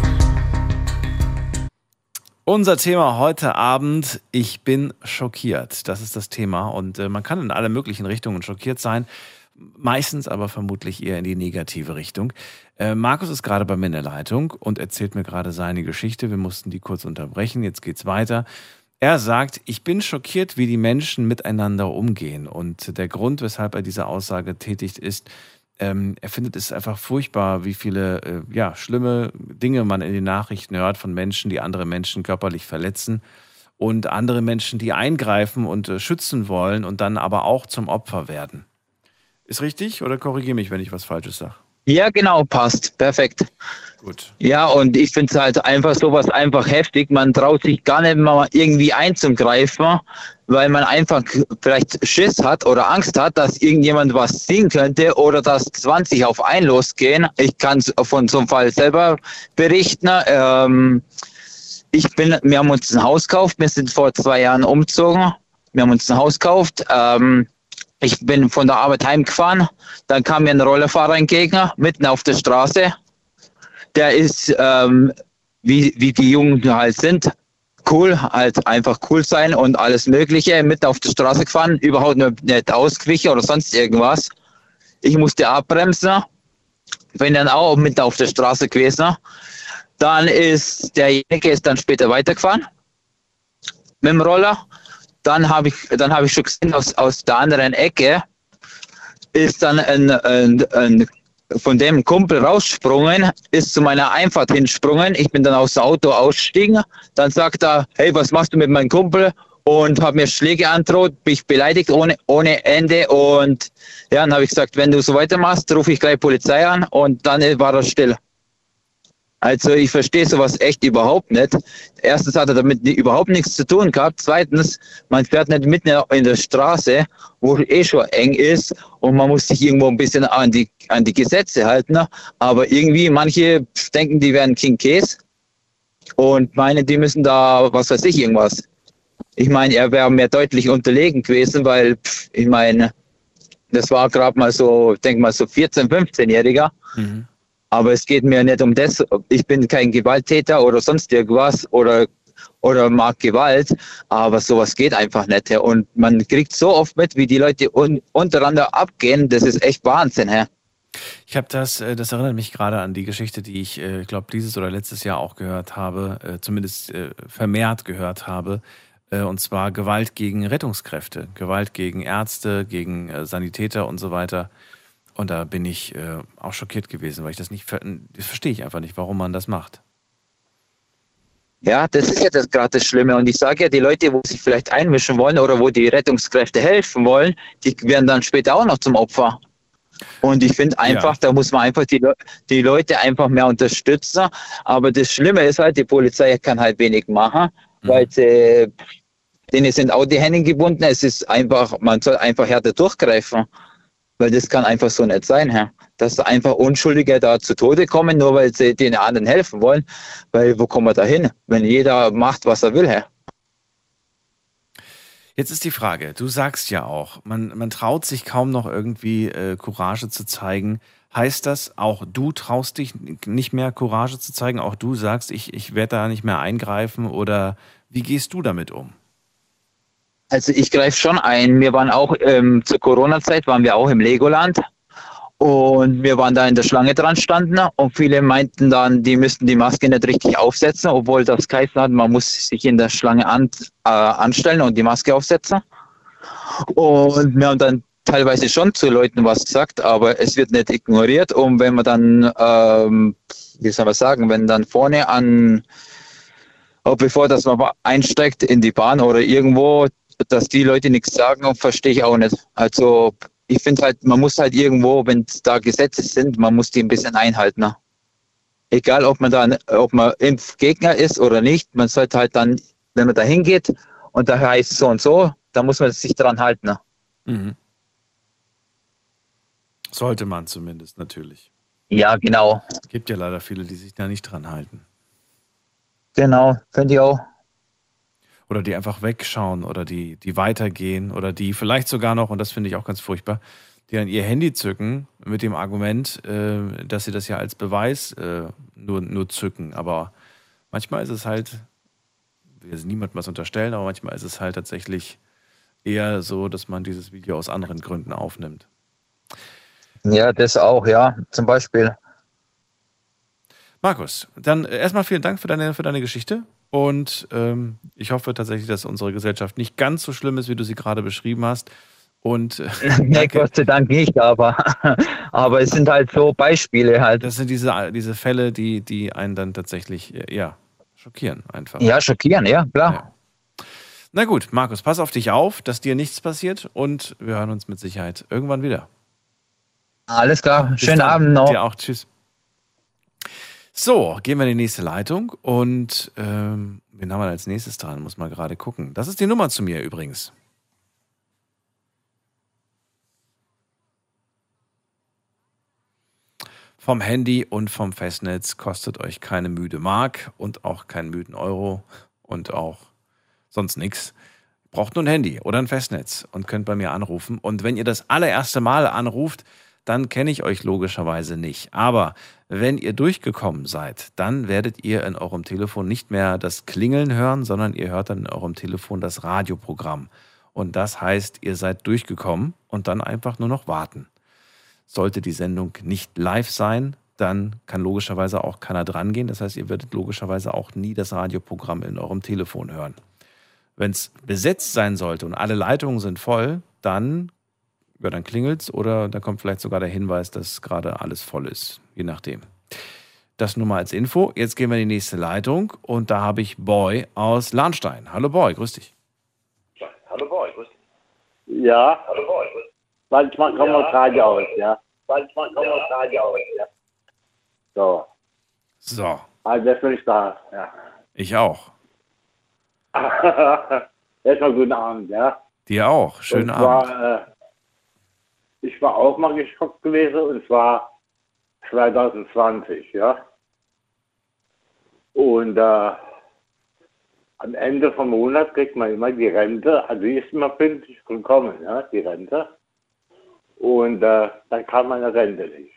Unser Thema heute Abend, ich bin schockiert. Das ist das Thema. Und äh, man kann in alle möglichen Richtungen schockiert sein. Meistens aber vermutlich eher in die negative Richtung. Äh, Markus ist gerade bei mir in der Leitung und erzählt mir gerade seine Geschichte. Wir mussten die kurz unterbrechen. Jetzt geht's weiter. Er sagt, ich bin schockiert, wie die Menschen miteinander umgehen. Und der Grund, weshalb er diese Aussage tätigt, ist, ähm, er findet es einfach furchtbar, wie viele äh, ja, schlimme Dinge man in den Nachrichten hört von Menschen, die andere Menschen körperlich verletzen und andere Menschen, die eingreifen und äh, schützen wollen und dann aber auch zum Opfer werden. Ist richtig oder korrigiere mich, wenn ich was Falsches sage? Ja, genau, passt. Perfekt. Gut. Ja, und ich finde es halt einfach sowas einfach heftig. Man traut sich gar nicht mal irgendwie einzugreifen, weil man einfach vielleicht Schiss hat oder Angst hat, dass irgendjemand was sehen könnte oder dass 20 auf einen losgehen. Ich kann von so einem Fall selber berichten. Ähm, ich bin, wir haben uns ein Haus gekauft. Wir sind vor zwei Jahren umgezogen. Wir haben uns ein Haus gekauft. Ähm, ich bin von der Arbeit heimgefahren, dann kam mir ein Rollerfahrer entgegen, mitten auf der Straße. Der ist, ähm, wie, wie die Jungen halt sind, cool, halt einfach cool sein und alles Mögliche, mitten auf der Straße gefahren, überhaupt nicht ausgewichen oder sonst irgendwas. Ich musste abbremsen, bin dann auch mitten auf der Straße gewesen. Dann ist derjenige ist dann später weitergefahren mit dem Roller dann habe ich, dann habe ich schon gesehen, aus, aus der anderen Ecke ist dann ein, ein, ein von dem Kumpel raussprungen, ist zu meiner Einfahrt hinsprungen. Ich bin dann aus dem Auto ausgestiegen. Dann sagt er, hey, was machst du mit meinem Kumpel? Und hat mir Schläge androht, mich beleidigt ohne, ohne Ende. Und ja, dann habe ich gesagt, wenn du so weitermachst, rufe ich gleich Polizei an. Und dann war er still. Also ich verstehe sowas echt überhaupt nicht. Erstens hat er damit überhaupt nichts zu tun gehabt. Zweitens, man fährt nicht mitten in der Straße, wo eh schon eng ist und man muss sich irgendwo ein bisschen an die, an die Gesetze halten. Aber irgendwie, manche denken, die wären King Case und meinen, die müssen da, was weiß ich, irgendwas. Ich meine, er wäre mir deutlich unterlegen gewesen, weil, ich meine, das war gerade mal so, denk mal so 14-, 15-Jähriger. Mhm. Aber es geht mir nicht um das. Ich bin kein Gewalttäter oder sonst irgendwas oder, oder mag Gewalt. Aber sowas geht einfach nicht. Und man kriegt so oft mit, wie die Leute un untereinander abgehen. Das ist echt Wahnsinn. Herr. Ich habe das, äh, das erinnert mich gerade an die Geschichte, die ich, äh, glaube, dieses oder letztes Jahr auch gehört habe, äh, zumindest vermehrt gehört habe. Und zwar Gewalt gegen Rettungskräfte, Gewalt gegen Ärzte, gegen Sanitäter und so weiter. Und da bin ich äh, auch schockiert gewesen, weil ich das nicht, das verstehe ich einfach nicht, warum man das macht. Ja, das ist ja das gerade das Schlimme. Und ich sage ja, die Leute, wo sich vielleicht einmischen wollen oder wo die Rettungskräfte helfen wollen, die werden dann später auch noch zum Opfer. Und ich finde einfach, ja. da muss man einfach die, die Leute einfach mehr unterstützen. Aber das Schlimme ist halt, die Polizei kann halt wenig machen, mhm. weil sie, denen sind auch die Hände gebunden. Es ist einfach, man soll einfach härter durchgreifen. Weil das kann einfach so nicht sein, Herr. Dass einfach Unschuldige da zu Tode kommen, nur weil sie den anderen helfen wollen. Weil wo kommen wir da hin, wenn jeder macht, was er will, Herr? Jetzt ist die Frage, du sagst ja auch, man, man traut sich kaum noch irgendwie äh, Courage zu zeigen. Heißt das, auch du traust dich nicht mehr Courage zu zeigen? Auch du sagst, ich, ich werde da nicht mehr eingreifen? Oder wie gehst du damit um? Also ich greife schon ein. Wir waren auch ähm, zur Corona-Zeit waren wir auch im Legoland und wir waren da in der Schlange dran standen und viele meinten dann, die müssten die Maske nicht richtig aufsetzen, obwohl das geheißen hat, man muss sich in der Schlange an, äh, anstellen und die Maske aufsetzen. Und wir haben dann teilweise schon zu Leuten was gesagt, aber es wird nicht ignoriert. Und wenn man dann, ähm, wie soll man sagen, wenn dann vorne an bevor dass man einsteigt in die Bahn oder irgendwo, dass die Leute nichts sagen, verstehe ich auch nicht. Also ich finde halt, man muss halt irgendwo, wenn da Gesetze sind, man muss die ein bisschen einhalten. Ne? Egal, ob man da, ob man Impfgegner ist oder nicht, man sollte halt dann, wenn man da hingeht und da heißt so und so, da muss man sich dran halten. Ne? Mhm. Sollte man zumindest natürlich. Ja, genau. Es gibt ja leider viele, die sich da nicht dran halten. Genau, könnt ihr auch. Oder die einfach wegschauen oder die, die weitergehen oder die vielleicht sogar noch, und das finde ich auch ganz furchtbar, die dann ihr Handy zücken mit dem Argument, äh, dass sie das ja als Beweis äh, nur, nur zücken. Aber manchmal ist es halt, wir will niemandem was unterstellen, aber manchmal ist es halt tatsächlich eher so, dass man dieses Video aus anderen Gründen aufnimmt. Ja, das auch, ja, zum Beispiel. Markus, dann erstmal vielen Dank für deine, für deine Geschichte. Und ähm, ich hoffe tatsächlich, dass unsere Gesellschaft nicht ganz so schlimm ist, wie du sie gerade beschrieben hast. Und äh, nee, Gott sei Dank nicht, aber, aber es sind halt so Beispiele halt. Das sind diese, diese Fälle, die, die einen dann tatsächlich ja, schockieren einfach. Ja, schockieren, ja, klar. Ja. Na gut, Markus, pass auf dich auf, dass dir nichts passiert und wir hören uns mit Sicherheit irgendwann wieder. Alles klar, Bis schönen dann. Abend noch. Dir auch, tschüss. So, gehen wir in die nächste Leitung und ähm, wen haben wir als nächstes dran? Muss mal gerade gucken. Das ist die Nummer zu mir übrigens. Vom Handy und vom Festnetz kostet euch keine müde Mark und auch keinen müden Euro und auch sonst nichts. Braucht nur ein Handy oder ein Festnetz und könnt bei mir anrufen. Und wenn ihr das allererste Mal anruft, dann kenne ich euch logischerweise nicht. Aber wenn ihr durchgekommen seid, dann werdet ihr in eurem Telefon nicht mehr das Klingeln hören, sondern ihr hört dann in eurem Telefon das Radioprogramm. Und das heißt, ihr seid durchgekommen und dann einfach nur noch warten. Sollte die Sendung nicht live sein, dann kann logischerweise auch keiner drangehen. Das heißt, ihr werdet logischerweise auch nie das Radioprogramm in eurem Telefon hören. Wenn es besetzt sein sollte und alle Leitungen sind voll, dann, ja, dann klingelt es oder da kommt vielleicht sogar der Hinweis, dass gerade alles voll ist, je nachdem. Das nur mal als Info. Jetzt gehen wir in die nächste Leitung und da habe ich Boy aus Lahnstein. Hallo Boy, grüß dich. Hallo Boy, grüß dich. Ja. Hallo Boy, grüß dich. Manchmal kommt ja. Radio aus, ja. Manchmal kommt ja. Radio aus, ja. So. So. Also das bin ich da, ja. Ich auch. Erstmal guten Abend, ja. Dir auch. Schönen Abend. War, äh, ich war auch mal geschockt gewesen und zwar 2020, ja. Und äh, am Ende vom Monat kriegt man immer die Rente, also ist immer pünktlich gekommen, ja, die Rente. Und äh, dann kam meine Rente nicht.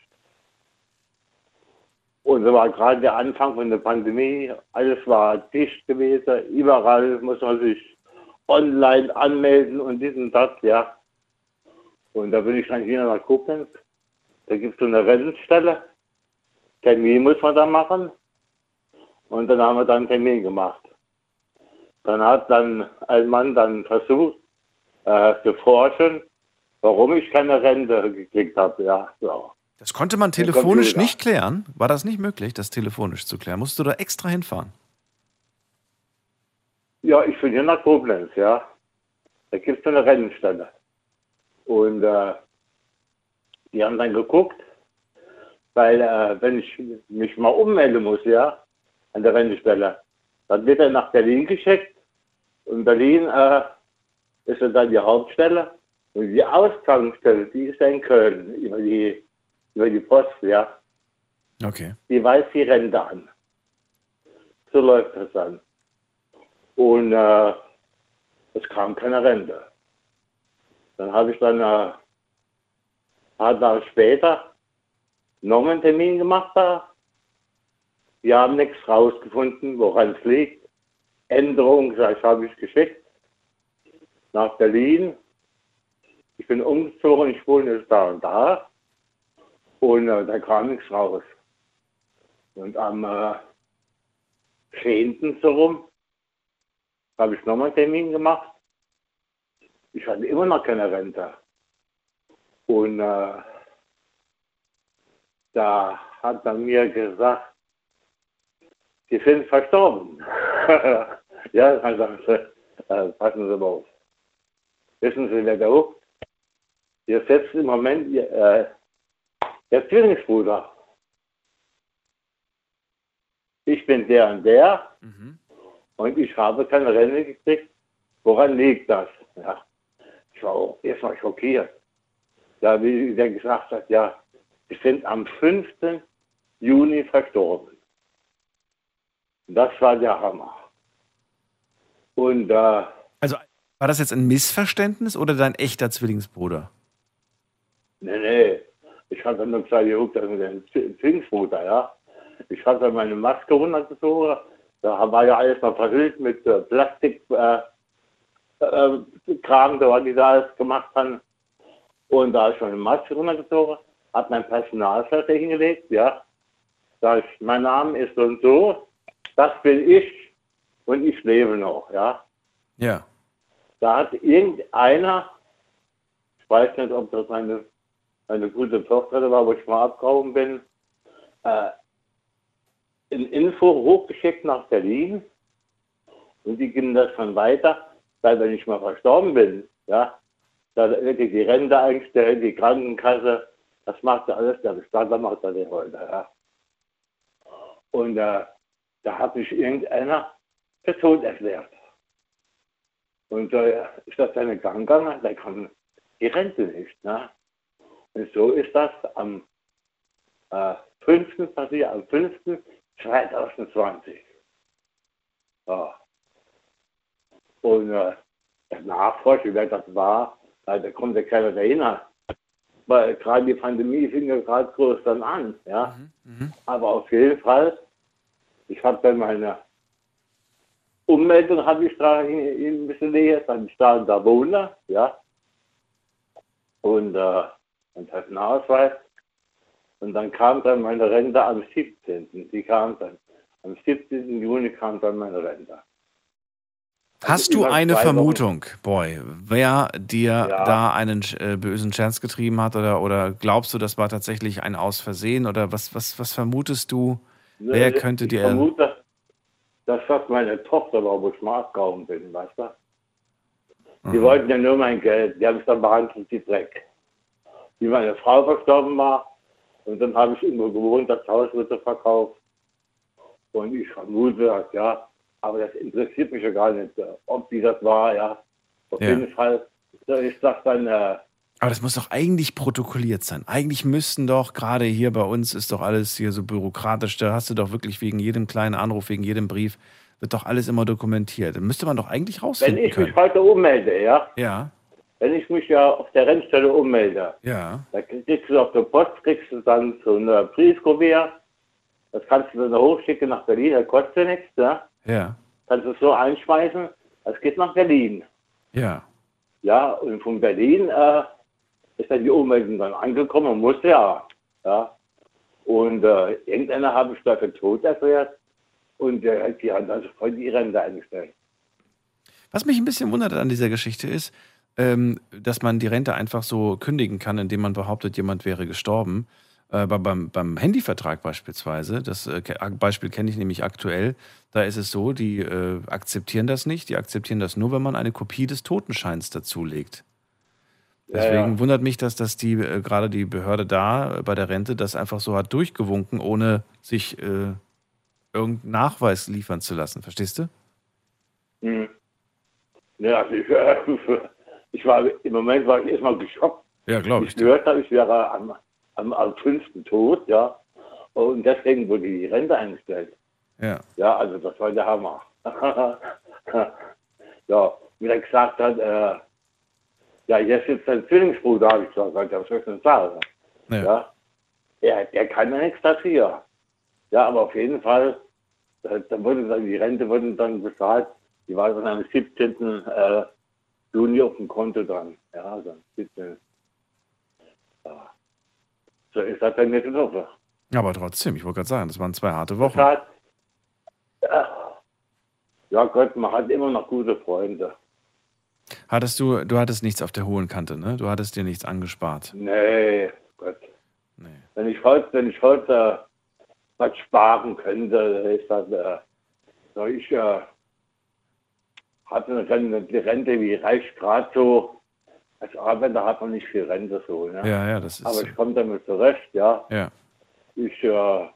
Und so war gerade der Anfang von der Pandemie, alles war dicht gewesen, überall muss man sich online anmelden und diesen das, ja. Und da bin ich dann hier nach Koblenz. Da gibt es so eine Rentenstelle. Termin muss man da machen. Und dann haben wir dann einen Termin gemacht. Dann hat dann ein Mann dann versucht äh, zu forschen, warum ich keine Rente gekriegt habe. Ja, so. Das konnte man telefonisch nicht klären. War das nicht möglich, das telefonisch zu klären? Musst du da extra hinfahren? Ja, ich bin hier nach Koblenz, ja. Da gibt es eine Rennstelle. Und äh, die haben dann geguckt, weil äh, wenn ich mich mal ummelden muss, ja, an der Rennstelle, dann wird er nach Berlin geschickt. Und Berlin äh, ist dann die Hauptstelle. Und die Ausgangsstelle, die ist in Köln, über die, über die Post, ja. Okay. Die weist die Rente an. So läuft das dann. Und äh, es kam keine Rente. Dann habe ich dann äh, ein paar Tage später noch einen Termin gemacht da. Wir haben nichts rausgefunden, woran es liegt. Änderung, das habe ich geschickt nach Berlin ich bin umgezogen, ich wohne jetzt da und da. Und äh, da kam nichts raus. Und am äh, 10. so rum habe ich nochmal einen Termin gemacht. Ich hatte immer noch keine Rente. Und äh, da hat er mir gesagt, die sind verstorben. ja, dann sagen sie, äh, passen Sie mal auf. Wissen Sie, wer der Hook? Ihr setzt im Moment ihr, äh, der Zwillingsbruder. Ich bin der und der und ich habe keine Rente gekriegt. Woran liegt das? Ja. Ich war auch erstmal schockiert. Ja, wie der gesagt hat, ja, Sie sind am 5. Juni verstorben. Das war der Hammer. Und äh, Also war das jetzt ein Missverständnis oder dein echter Zwillingsbruder? nee, nee, ich hatte nur gesagt, geguckt, das ist ein Zwillingsbruder, ja. Ich hatte meine Maske runtergezogen, da war ja alles noch verhüllt mit äh, Plastik, äh, äh, Kram, was die da alles gemacht haben. Und da habe ich meine Maske runtergezogen, habe mein Personalausweis hingelegt, ja. Da ich, mein Name ist so und so, das bin ich und ich lebe noch, ja. Ja. Da hat irgendeiner, ich weiß nicht, ob das meine, meine gute Tochter war, wo ich mal abgehauen bin, äh, ein Info hochgeschickt nach Berlin und die gingen das dann weiter, weil wenn ich mal verstorben bin, ja, da wird die Rente eingestellt, die Krankenkasse, das macht alles der das macht er nicht heute, ja. Und äh, da hat sich irgendeiner für tot erklärt. Und äh, ist das dann gegangen, da kam die Rente nicht. Ne? Und so ist das am äh, 5. passiert, am 5. 2020. Ja. Und äh, der Nachforscher, wer das war, äh, da kommt ja keiner dahinter. Weil gerade die Pandemie fing ja gerade groß dann an. Ja? Aber auf jeden Fall, ich habe dann meine Ummeldung habe ich da hin- hin- ein bisschen näher, dann ich da und da wohne, ja. Und äh, ein Personalausweis. Und dann kam dann meine Rente am 17. Die kam dann. Am 17. Juni kam dann meine Rente. Hast du eine Wochen. Vermutung, Boy, wer dir Ja. da einen äh, bösen Scherz getrieben hat oder, oder glaubst du, das war tatsächlich ein Aus Versehen oder was, was, was vermutest du, wer könnte ich dir... vermute, dass das meine Tochter war, wo ich mal abgehauen bin, weißt du? Die Mhm. wollten ja nur mein Geld. Die haben es dann behandelt wie Dreck. Wie meine Frau verstorben war. Und dann habe ich irgendwo gewohnt, das Haus wurde verkauft. Und ich vermute das, ja. Aber das interessiert mich ja gar nicht, äh, ob die das war, ja. Auf Ja. jeden Fall ist das dann, äh, Aber das muss doch eigentlich protokolliert sein. Eigentlich müssten doch, gerade hier bei uns ist doch alles hier so bürokratisch, da hast du doch wirklich wegen jedem kleinen Anruf, wegen jedem Brief, wird doch alles immer dokumentiert. Dann müsste man doch eigentlich wenn rausfinden ich mich können. heute ummelde, ja. Ja, Wenn ich mich ja auf der Rennstelle ummelde, ja. Da kriegst du auf der Post, kriegst du dann so ein Briefkuvert. Das kannst du dann hochschicken nach Berlin, das kostet ja nichts, ne? Ja, Kannst du so einschmeißen, das geht nach Berlin. ja. Ja, und von Berlin äh, ist dann die Ummeldung dann angekommen und musste ja. ja. Und äh, irgendeiner habe ich dafür tot erklärt und äh, die haben also voll die Rente eingestellt. Was mich ein bisschen wundert an dieser Geschichte ist, ähm, dass man die Rente einfach so kündigen kann, indem man behauptet, jemand wäre gestorben. Äh, beim, beim Handyvertrag beispielsweise, das äh, Beispiel kenne ich nämlich aktuell, da ist es so, die äh, akzeptieren das nicht. Die akzeptieren das nur, wenn man eine Kopie des Totenscheins dazulegt. Ja, Deswegen ja. wundert mich, dass das die äh, gerade die Behörde da bei der Rente das einfach so hat durchgewunken, ohne sich äh, irgendeinen Nachweis liefern zu lassen. Verstehst du? Hm. Ja, ich, äh, ich war im Moment war ich erstmal geschockt. Ja, glaube ich. gehört habe, ich wäre am, am, am fünften tot, ja. Und deswegen wurde die Rente eingestellt. Ja. Ja, also das war der Hammer. ja, wie er gesagt hat, äh, ja, jetzt ist sein Zwillingsbruder, habe ich gesagt, ich denn sagen? Ja. Ja. Der, der kann ja nichts dafür. Ja, aber auf jeden Fall, da, da wurde dann, die Rente wurde dann bezahlt, die war dann am 17. Äh, Juni auf dem Konto dran. Ja, also am 17. Ja. So ist das dann nicht gelaufen. Aber trotzdem, ich wollte gerade sagen, das waren zwei harte Wochen. Bezahlt. Ja. ja Gott, man hat immer noch gute Freunde. Hattest du, du hattest nichts auf der hohen Kante, ne? Du hattest dir nichts angespart. Nee, Gott. Wenn ich heute, wenn ich heute äh, was sparen könnte, ist das, äh, So, ich äh, hatte eine Rente, die Rente, wie reicht gerade so. Als Arbeiter hat man nicht viel Rente so. Ne? Ja, ja, das ist Aber ich komme damit zurecht, ja. Ja. Ich äh,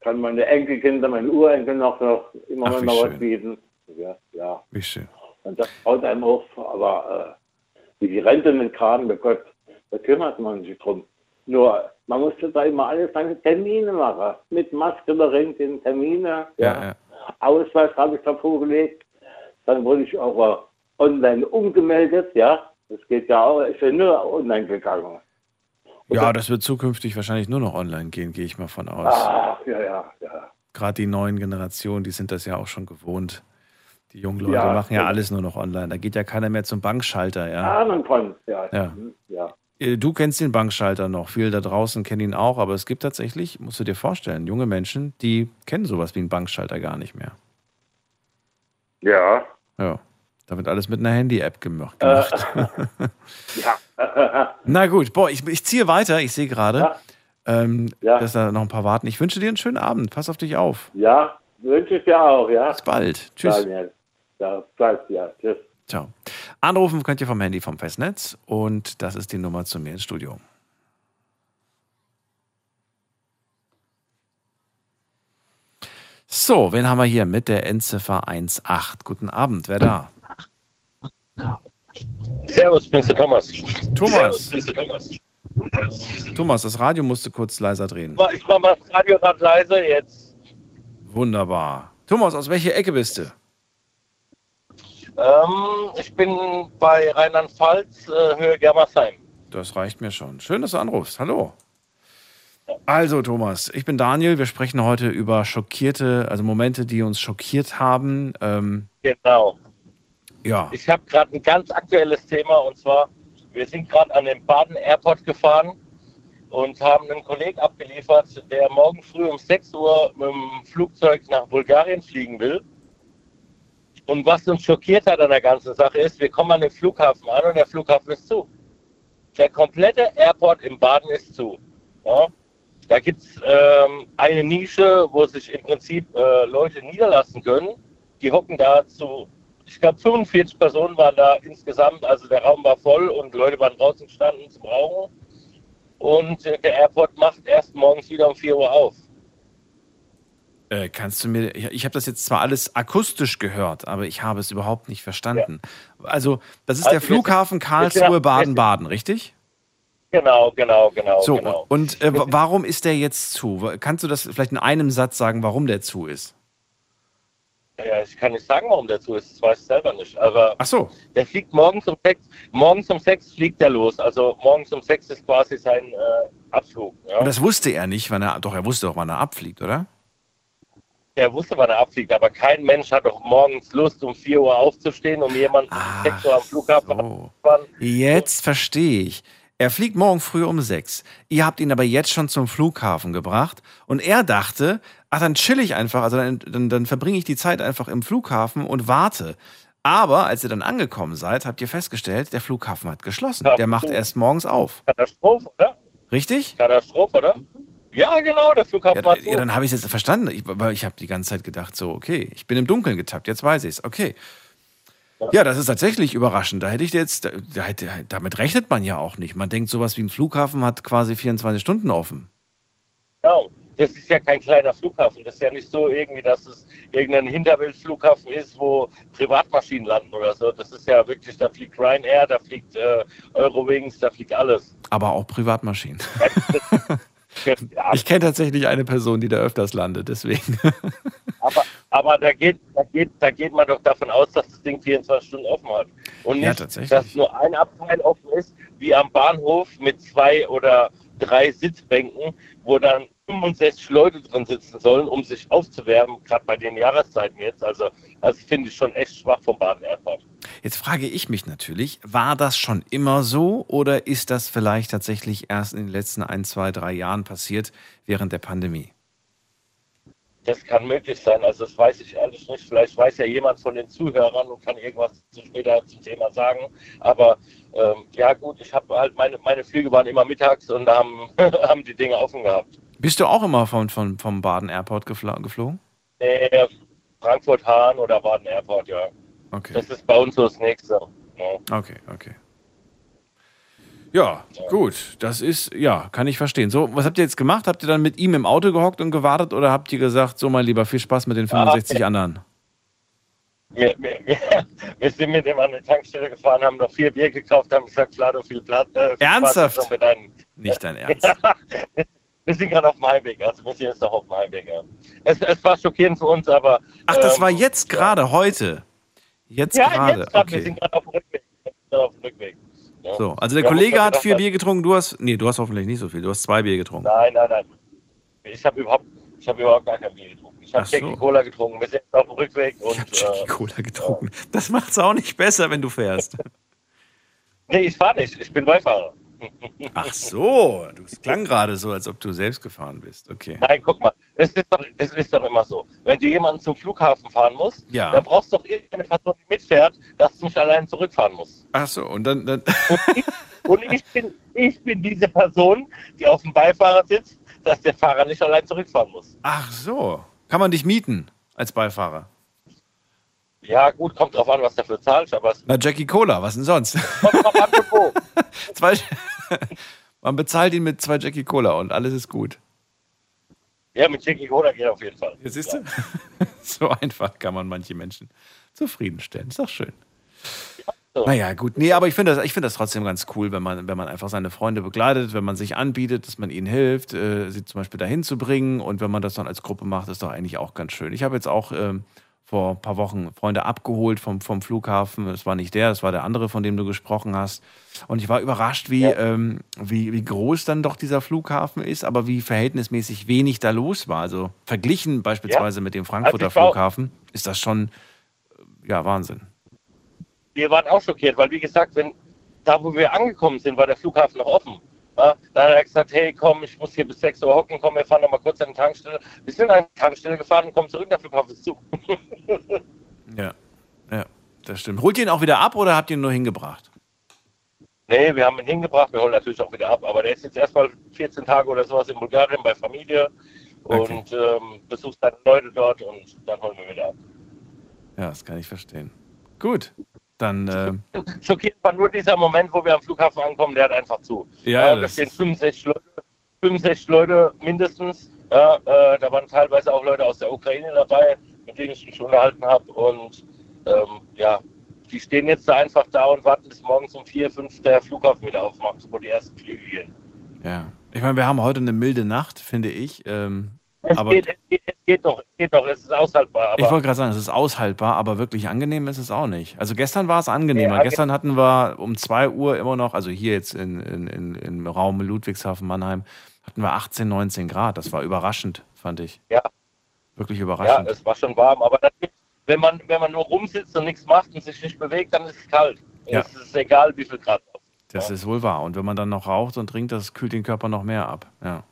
kann meine Enkelkinder, meine Urenkel noch, noch immer Ach, noch was schön. bieten. Ja, ja. Wie schön. Und das haut einem auf. Aber äh, wie die Rente mit Karten, bei Gott, da kümmert man sich drum. Nur, man musste da immer alles seine Termine machen. Mit Maske da den Termine. Ja, ja. Ausweis habe ich davor gelegt. Dann wurde ich auch äh, online umgemeldet, ja. Das geht ja auch, ist ja nur online gegangen. Ja, das wird zukünftig wahrscheinlich nur noch online gehen, gehe ich mal von aus. Ach, ja, ja, ja. Gerade die neuen Generationen, die sind das ja auch schon gewohnt. Die jungen Leute Ja, machen ja alles nur noch online. Da geht ja keiner mehr zum Bankschalter, ja. Man kann, ja. Ja. Ja. Äh, Du kennst den Bankschalter noch, viele da draußen kennen ihn auch, aber es gibt tatsächlich, musst du dir vorstellen, junge Menschen, die kennen sowas wie einen Bankschalter gar nicht mehr. Ja. Ja, da wird alles mit einer Handy-App gemacht. Äh, ja. Na gut, boah, ich, ich ziehe weiter, ich sehe gerade, Ja. ähm, Ja. dass da noch ein paar warten. Ich wünsche dir einen schönen Abend, pass auf dich auf. ja, wünsche ich dir auch, ja. Bis bald, tschüss. Daniel. Ja, bald, ja, tschüss. Ciao. Anrufen könnt ihr vom Handy vom Festnetz und das ist die Nummer zu mir ins Studio. So, wen haben wir hier mit der Endziffer 18? Guten Abend, wer da? Servus, der Thomas. Thomas. Servus, Thomas. Thomas, das Radio musste kurz leiser drehen. Ich mach mal das Radio gerade leise jetzt. Wunderbar. Thomas, aus welcher Ecke bist du? Ähm, ich bin bei Rheinland-Pfalz, äh, Höhe Germersheim. Das reicht mir schon. Schön, dass du anrufst. Hallo. Also, Thomas, ich bin Daniel. Wir sprechen heute über schockierte, also Momente, die uns schockiert haben. Ähm, Genau. Ja. Ich habe gerade ein ganz aktuelles Thema und zwar, wir sind gerade an den Baden Airport gefahren und haben einen Kollegen abgeliefert, der morgen früh um 6 Uhr mit dem Flugzeug nach Bulgarien fliegen will. Und was uns schockiert hat an der ganzen Sache ist, wir kommen an den Flughafen an und der Flughafen ist zu. Der komplette Airport im Baden ist zu. Ja? Da gibt es ähm, eine Nische, wo sich im Prinzip äh, Leute niederlassen können. Die hocken da zu, ich glaube 45 Personen waren da insgesamt, also der Raum war voll und Leute waren draußen gestanden zum Rauchen. Und äh, der Airport macht erst morgens wieder um 4 Uhr auf. Äh, kannst du mir, ich, ich habe das jetzt zwar alles akustisch gehört, aber ich habe es überhaupt nicht verstanden. Also, das ist Also der Flughafen wir Karlsruhe sind- Baden-Baden, richtig? Genau, genau, genau. So, genau. und äh, wa- warum ist der jetzt zu? Kannst du das vielleicht in einem Satz sagen, warum der zu ist? Ja, ich kann nicht sagen, warum der zu ist, das weiß ich selber nicht. Aber Ach so. der fliegt morgens um sechs, morgens um sechs fliegt er los. Also morgens um sechs ist quasi sein äh, Abflug. Ja. Und das wusste er nicht, wann er, doch, er wusste doch, wann er abfliegt, oder? Er wusste, wann er abfliegt, aber kein Mensch hat doch morgens Lust, um 4 Uhr aufzustehen, um jemanden um 6 Uhr am Flughafen abzufahren. Jetzt verstehe ich. Er fliegt morgen früh um sechs. Ihr habt ihn aber jetzt schon zum Flughafen gebracht und er dachte, ach, dann chill ich einfach, also dann, dann, dann verbringe ich die Zeit einfach im Flughafen und warte. Aber als ihr dann angekommen seid, habt ihr festgestellt, der Flughafen hat geschlossen. Der macht erst morgens auf. Katastrophe, oder? Richtig? Katastrophe, oder? Ja, genau, der Flughafen Ja, hat ja, dann habe ich es jetzt verstanden. Ich, weil ich habe die ganze Zeit gedacht, so, okay, ich bin im Dunkeln getappt, jetzt weiß ich es. Okay. Ja, das ist tatsächlich überraschend. Da hätte ich jetzt, da, da damit rechnet man ja auch nicht. Man denkt, sowas wie ein Flughafen hat quasi 24 Stunden offen. Genau. Das ist ja kein kleiner Flughafen. Das ist ja nicht so irgendwie, dass es irgendein Hinterweltflughafen ist, wo Privatmaschinen landen oder so. Das ist ja wirklich, da fliegt Ryanair, da fliegt äh, Eurowings, da fliegt alles. Aber auch Privatmaschinen. Ich kenne tatsächlich eine Person, die da öfters landet, deswegen. Aber, aber da, geht, da, geht, da geht man doch davon aus, dass das Ding 24 Stunden offen hat. Und Ja, nicht, tatsächlich. dass nur ein Abteil offen ist, wie am Bahnhof mit zwei oder drei Sitzbänken, wo dann 65 Leute drin sitzen sollen, um sich aufzuwärmen, gerade bei den Jahreszeiten jetzt. Also, das finde ich schon echt schwach vom Baden Airport. Jetzt frage ich mich natürlich, war das schon immer so oder ist das vielleicht tatsächlich erst in den letzten ein, zwei, drei Jahren passiert während der Pandemie? Das kann möglich sein, also das weiß ich ehrlich nicht. Vielleicht weiß ja jemand von den Zuhörern und kann irgendwas zu später zum Thema sagen. Aber ähm, ja gut, ich habe halt meine, meine Flüge waren immer mittags und da haben, haben die Dinge offen gehabt. Bist du auch immer von, von, vom Baden Airport geflogen? Äh, Frankfurt-Hahn oder Baden Airport, ja. Okay. Das ist bei uns so das Nächste. Ja. Okay, okay. Ja, gut. Das ist, ja, kann ich verstehen. So, was habt ihr jetzt gemacht? Habt ihr dann mit ihm im Auto gehockt und gewartet oder habt ihr gesagt, so mein Lieber, viel Spaß mit den 65 Ah, anderen? Wir, wir, wir, wir sind mit dem an die Tankstelle gefahren, haben noch vier Bier gekauft, haben gesagt, Flado, viel Platz. Äh, Spaß Ernsthaft? Mit deinen, Nicht dein Ernst. Wir sind gerade auf dem Heimweg, also wir sind jetzt noch auf dem Heimweg. Ja. Es, es war schockierend für uns, aber. Ach, das ähm, war jetzt gerade, heute. Jetzt ja, gerade, jetzt. Wir okay. sind gerade auf dem Rückweg. Wir auf dem Rückweg. Ja. So, also der Wir Kollege hat vier Bier getrunken, du hast, nee, du hast hoffentlich nicht so viel, du hast zwei Bier getrunken. Nein, nein, nein. Ich habe überhaupt, ich hab überhaupt gar kein Bier getrunken. Ich habe so. Jackie Cola getrunken. Wir sind jetzt auf dem Rückweg und. Jackie äh, Cola getrunken. Das macht's auch nicht besser, wenn du fährst. nee, ich fahre nicht. Ich bin Beifahrer. Ach so, du es klang gerade so, als ob du selbst gefahren bist. Okay. Nein, guck mal, es ist, doch, es ist doch immer so. Wenn du jemanden zum Flughafen fahren musst, Ja. dann brauchst du doch irgendeine Person, die mitfährt, dass du nicht allein zurückfahren musst. Ach so, und dann, dann Und ich bin, ich bin diese Person, die auf dem Beifahrer sitzt, dass der Fahrer nicht allein zurückfahren muss. Ach so, kann man dich mieten als Beifahrer? Ja, gut, kommt drauf an, was dafür zahlst, aber Na, Jackie Cola, was denn sonst? zwei, man bezahlt ihn mit zwei Jackie Cola und alles ist gut. ja, mit Jackie Cola geht auf jeden Fall. Jetzt siehst du? So einfach kann man manche Menschen zufriedenstellen. Ist doch schön. Naja, gut. Nee, aber ich finde das, ich finde das trotzdem ganz cool, wenn man, wenn man einfach seine Freunde begleitet, wenn man sich anbietet, dass man ihnen hilft, äh, sie zum Beispiel dahin zu bringen. Und wenn man das dann als Gruppe macht, ist doch eigentlich auch ganz schön. Ich habe jetzt auch ähm, vor ein paar Wochen Freunde abgeholt vom, vom Flughafen. Es war nicht der, es war der andere, von dem du gesprochen hast. Und ich war überrascht, wie, ähm, wie, wie groß dann doch dieser Flughafen ist, aber wie verhältnismäßig wenig da los war. Also verglichen beispielsweise mit dem Frankfurter Also war auch- Flughafen ist das schon, äh, ja, Wahnsinn. wir waren auch schockiert, weil wie gesagt, wenn da wo wir angekommen sind, war der Flughafen noch offen. Ja, da hat er gesagt, hey komm, ich muss hier bis 6 Uhr hocken, komm, wir fahren noch mal kurz an die Tankstelle. Wir sind an die Tankstelle gefahren und kommen zurück, der Flughafen ist zu. Ja, ja, das stimmt. Holt ihr ihn auch wieder ab oder habt ihr ihn nur hingebracht? nee, wir haben ihn hingebracht, wir holen natürlich auch wieder ab, aber der ist jetzt erstmal 14 Tage oder sowas in Bulgarien bei Familie und ähm, besucht seine Leute dort und dann holen wir wieder ab. Ja, das kann ich verstehen. Gut, dann äh, Schockierend war nur dieser Moment, wo wir am Flughafen ankommen, der hat einfach zu. Ja, Äh, da das stehen 65 Leute, 65 Leute mindestens. Ja, äh, da waren teilweise auch Leute aus der Ukraine dabei, mit denen ich mich unterhalten habe. Und ähm, ja, die stehen jetzt da einfach da und warten bis morgens um 4, 5 der Flughafen wieder aufmacht, wo die ersten Flüge gehen. ja. Ich meine, wir haben heute eine milde Nacht, finde ich. Ähm, Es, aber geht, es, geht, es geht doch, es geht doch, es ist aushaltbar. Ich wollte gerade sagen, es ist aushaltbar, aber wirklich angenehm ist es auch nicht. Also gestern war es angenehmer. Nee, gestern hatten wir um 2 Uhr immer noch, also hier jetzt in, in, in, im Raum Ludwigshafen, Mannheim, hatten wir 18, 19 Grad. Das war überraschend, fand ich. Ja. Wirklich ja, überraschend. es war schon warm. Aber wenn man, wenn man nur rumsitzt und nichts macht und sich nicht bewegt, dann ist es kalt. Ja. Es ist egal, wie viel Grad. Das ist wohl wahr. Und wenn man dann noch raucht und trinkt, das kühlt den Körper noch mehr ab. Ja.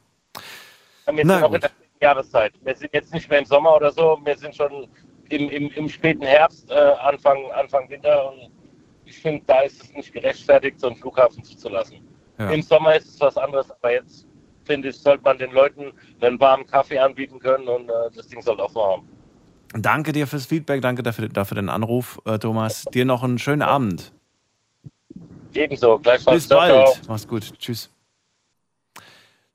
Wir Na sind noch gut. in der späten Jahreszeit. Wir sind jetzt nicht mehr im Sommer oder so, wir sind schon im, im, im späten Herbst, äh, Anfang, Anfang Winter. Und ich finde, da ist es nicht gerechtfertigt, so einen Flughafen zuzulassen. Ja. Im Sommer ist es was anderes, aber jetzt finde ich, sollte man den Leuten einen warmen Kaffee anbieten können und äh, das Ding soll offen haben. Danke dir fürs Feedback, danke dafür, dafür den Anruf, äh, Thomas. Dir noch einen schönen Abend. Ebenso, gleichfalls. Bis Ciao, bald. ciao. Mach's gut. Tschüss.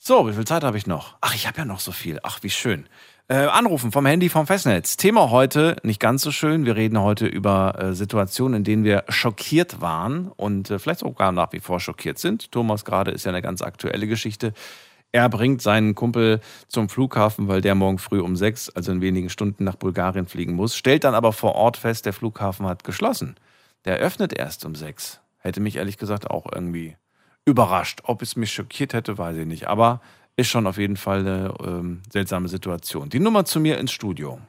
So, wie viel Zeit habe ich noch? Ach, ich habe ja noch so viel. Ach, wie schön. Äh, anrufen vom Handy vom Festnetz. Thema heute nicht ganz so schön. Wir reden heute über äh, Situationen, in denen wir schockiert waren und äh, vielleicht sogar nach wie vor schockiert sind. Thomas gerade ist ja eine ganz aktuelle Geschichte. Er bringt seinen Kumpel zum Flughafen, weil der morgen früh um sechs, also in wenigen Stunden nach Bulgarien fliegen muss, stellt dann aber vor Ort fest, der Flughafen hat geschlossen. Der öffnet erst um sechs. Hätte mich ehrlich gesagt auch irgendwie überrascht. Ob es mich schockiert hätte, weiß ich nicht. Aber ist schon auf jeden Fall eine ähm, seltsame Situation. Die Nummer zu mir ins Studio.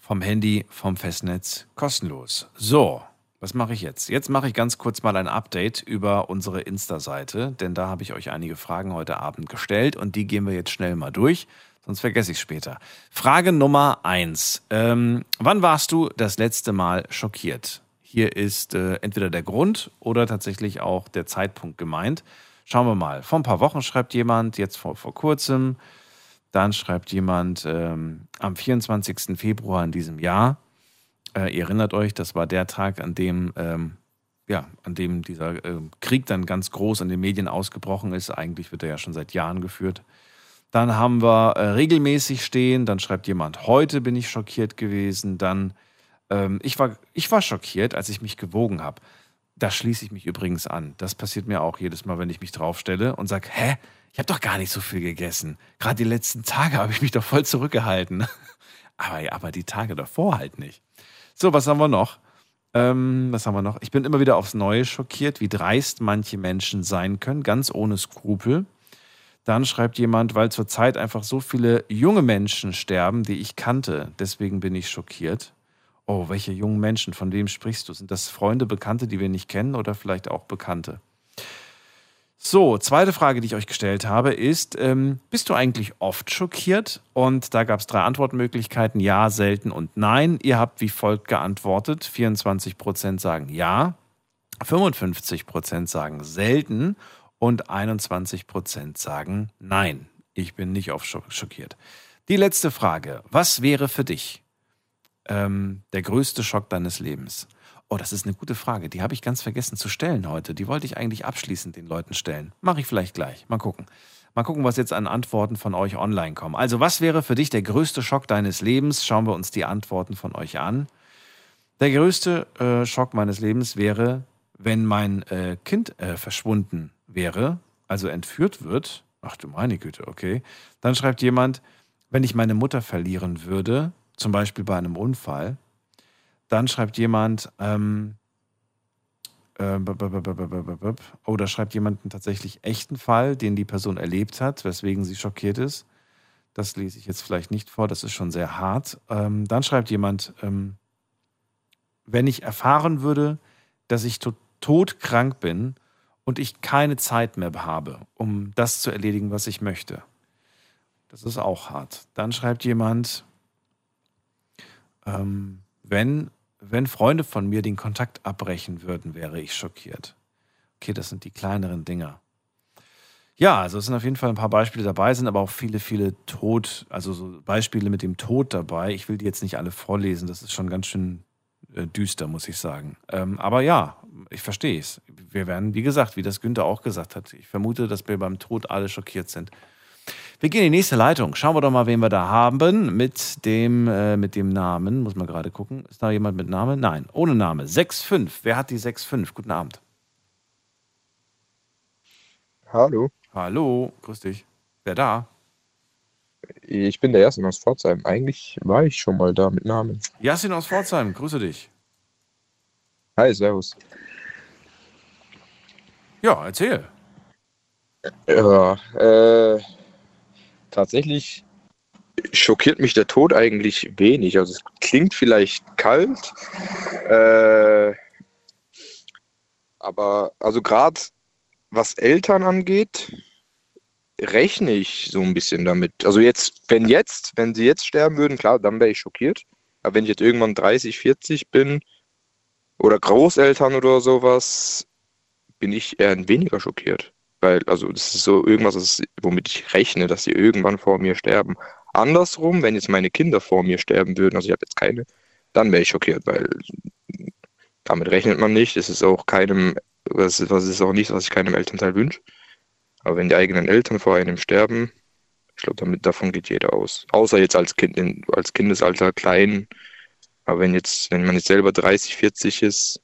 Vom Handy, vom Festnetz, kostenlos. So, was mache ich jetzt? Jetzt mache ich ganz kurz mal ein Update über unsere Insta-Seite, denn da habe ich euch einige Fragen heute Abend gestellt und die gehen wir jetzt schnell mal durch, sonst vergesse ich es später. Frage Nummer eins: Ähm, wann warst du das letzte Mal schockiert? Hier ist äh, entweder der Grund oder tatsächlich auch der Zeitpunkt gemeint. Schauen wir mal. Vor ein paar Wochen schreibt jemand, jetzt vor, vor kurzem, dann schreibt jemand ähm, am 24. Februar in diesem Jahr. Äh, ihr erinnert euch, das war der Tag, an dem, ähm, ja, an dem dieser äh, Krieg dann ganz groß in den Medien ausgebrochen ist. Eigentlich wird er ja schon seit Jahren geführt. Dann haben wir äh, regelmäßig stehen, dann schreibt jemand, heute bin ich schockiert gewesen. Dann, ähm, ich, war, ich war schockiert, als ich mich gewogen habe. Da schließe ich mich übrigens an. Das passiert mir auch jedes Mal, wenn ich mich draufstelle und sage, hä, ich habe doch gar nicht so viel gegessen. Gerade die letzten Tage habe ich mich doch voll zurückgehalten. aber, aber die Tage davor halt nicht. So, was haben wir noch? Ähm, was haben wir noch? Ich bin immer wieder aufs Neue schockiert, wie dreist manche Menschen sein können, ganz ohne Skrupel. Dann schreibt jemand, weil zurzeit einfach so viele junge Menschen sterben, die ich kannte. Deswegen bin ich schockiert. Oh, welche jungen Menschen? Von wem sprichst du? Sind das Freunde, Bekannte, die wir nicht kennen oder vielleicht auch Bekannte? So, zweite Frage, die ich euch gestellt habe, ist, ähm, bist du eigentlich oft schockiert? Und da gab es drei Antwortmöglichkeiten, ja, selten und nein. Ihr habt wie folgt geantwortet. 24% sagen ja, 55% sagen selten und 21% sagen nein. Ich bin nicht oft schockiert. Die letzte Frage, was wäre für dich ähm, der größte Schock deines Lebens? Oh, das ist eine gute Frage. Die habe ich ganz vergessen zu stellen heute. Die wollte ich eigentlich abschließend den Leuten stellen. Mache ich vielleicht gleich. Mal gucken. Mal gucken, was jetzt an Antworten von euch online kommen. Also, was wäre für dich der größte Schock deines Lebens? Schauen wir uns die Antworten von euch an. Der größte äh, Schock meines Lebens wäre, wenn mein äh, Kind äh, verschwunden wäre, also entführt wird. Ach du meine Güte, okay. Dann schreibt jemand, wenn ich meine Mutter verlieren würde, zum Beispiel bei einem Unfall. Dann schreibt jemand, ähm, äh, oh, da schreibt jemand einen tatsächlich echten Fall, den die Person erlebt hat, weswegen sie schockiert ist. Das lese ich jetzt vielleicht nicht vor, das ist schon sehr hart. Ähm, dann schreibt jemand, ähm, wenn ich erfahren würde, dass ich to todkrank bin und ich keine Zeit mehr habe, um das zu erledigen, was ich möchte. Das ist auch hart. Dann schreibt jemand, ähm, wenn, wenn Freunde von mir den Kontakt abbrechen würden, wäre ich schockiert. Okay, das sind die kleineren Dinger. Ja, also es sind auf jeden Fall ein paar Beispiele dabei, sind aber auch viele, viele Tod, also so Beispiele mit dem Tod dabei. Ich will die jetzt nicht alle vorlesen, das ist schon ganz schön düster, muss ich sagen. Ähm, aber ja, ich verstehe es. Wir werden, wie gesagt, wie das Günther auch gesagt hat, ich vermute, dass wir beim Tod alle schockiert sind. Wir gehen in die nächste Leitung. Schauen wir doch mal, wen wir da haben mit dem, äh, mit dem Namen. Muss man gerade gucken. Ist da jemand mit Namen? Nein, ohne Name. 6.5. Wer hat die 6.5? Guten Abend. Hallo. Hallo, grüß dich. Wer da? Ich bin der Jasin aus Pforzheim. Eigentlich war ich schon mal da mit Namen. Jasin aus Pforzheim, grüße dich. Hi, servus. Ja, erzähl. Ja, äh, tatsächlich schockiert mich der Tod eigentlich wenig. Also es klingt vielleicht kalt, äh, aber also gerade was Eltern angeht, rechne ich so ein bisschen damit. Also jetzt, wenn jetzt, wenn sie jetzt sterben würden, klar, dann wäre ich schockiert. Aber wenn ich jetzt irgendwann 30, 40 bin oder Großeltern oder sowas, bin ich eher weniger schockiert. Weil, also, das ist so irgendwas, womit ich rechne, dass sie irgendwann vor mir sterben. Andersrum, wenn jetzt meine Kinder vor mir sterben würden, also ich habe jetzt keine, dann wäre ich schockiert, weil damit rechnet man nicht. Es ist auch keinem, was ist auch nichts, was ich keinem Elternteil wünsche. Aber wenn die eigenen Eltern vor einem sterben, ich glaube, davon geht jeder aus. Außer jetzt als Kind, in, als Kindesalter klein. Aber wenn jetzt, wenn man jetzt selber 30, 40 ist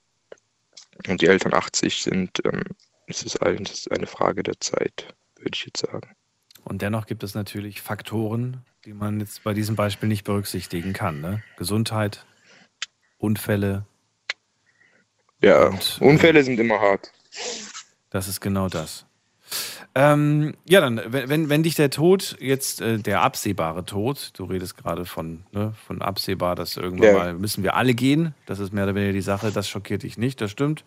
und die Eltern 80 sind, ähm, es ist eigentlich eine Frage der Zeit, würde ich jetzt sagen. Und dennoch gibt es natürlich Faktoren, die man jetzt bei diesem Beispiel nicht berücksichtigen kann. Ne? Gesundheit, Unfälle. Ja, und, Unfälle sind immer hart. Das ist genau das. Ähm, ja, dann, wenn, wenn dich der Tod jetzt, äh, der absehbare Tod, du redest gerade von, ne, von absehbar, dass irgendwann ja. mal müssen wir alle gehen, das ist mehr oder weniger die Sache, das schockiert dich nicht, das stimmt.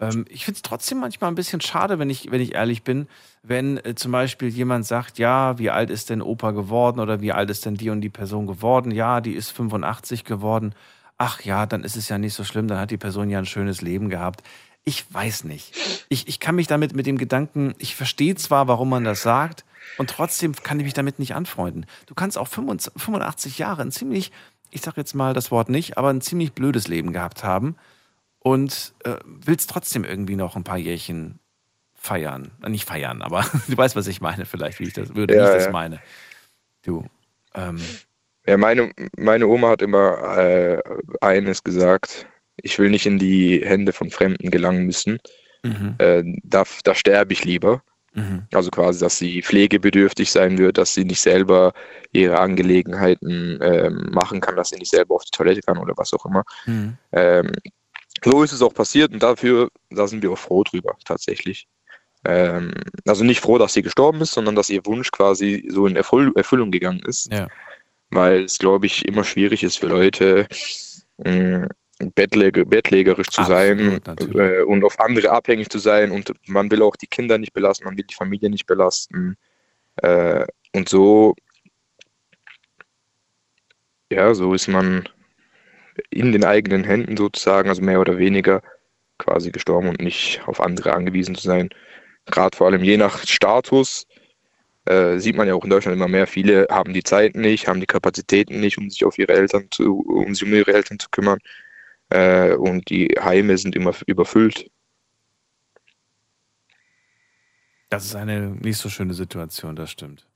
Ähm, ich finde es trotzdem manchmal ein bisschen schade, wenn ich, wenn ich ehrlich bin, wenn äh, zum Beispiel jemand sagt, ja, wie alt ist denn Opa geworden oder wie alt ist denn die und die Person geworden? Ja, die ist 85 geworden. Ach ja, dann ist es ja nicht so schlimm, dann hat die Person ja ein schönes Leben gehabt. Ich weiß nicht. Ich, ich kann mich damit mit dem Gedanken, ich verstehe zwar, warum man das sagt, und trotzdem kann ich mich damit nicht anfreunden. Du kannst auch 85 Jahre ein ziemlich, ich sag jetzt mal das Wort nicht, aber ein ziemlich blödes Leben gehabt haben und äh, willst trotzdem irgendwie noch ein paar Jährchen feiern. Äh, nicht feiern, aber du weißt, was ich meine, vielleicht, wie ich das würde, ja, wie ich das ja. meine. Du. Ähm, ja, meine, meine Oma hat immer äh, eines gesagt: Ich will nicht in die Hände von Fremden gelangen müssen. Mhm. Äh, da, da sterbe ich lieber. Mhm. Also quasi, dass sie pflegebedürftig sein wird, dass sie nicht selber ihre Angelegenheiten ähm, machen kann, dass sie nicht selber auf die Toilette kann oder was auch immer. Mhm. Ähm, so ist es auch passiert und dafür, da sind wir auch froh drüber, tatsächlich. Ähm, also nicht froh, dass sie gestorben ist, sondern dass ihr Wunsch quasi so in Erfüll Erfüllung gegangen ist. Ja. Weil es, glaube ich, immer schwierig ist für Leute, mh, Bettläger, bettlägerisch zu Absolut, sein äh, und auf andere abhängig zu sein. Und man will auch die Kinder nicht belasten, man will die Familie nicht belasten. Äh, und so, ja, so ist man in den eigenen Händen sozusagen, also mehr oder weniger quasi gestorben und nicht auf andere angewiesen zu sein. Gerade vor allem je nach Status äh, sieht man ja auch in Deutschland immer mehr. Viele haben die Zeit nicht, haben die Kapazitäten nicht, um sich auf ihre Eltern zu, um sich um ihre Eltern zu kümmern. Äh, und die Heime sind immer überfüllt. Das ist eine nicht so schöne Situation, das stimmt.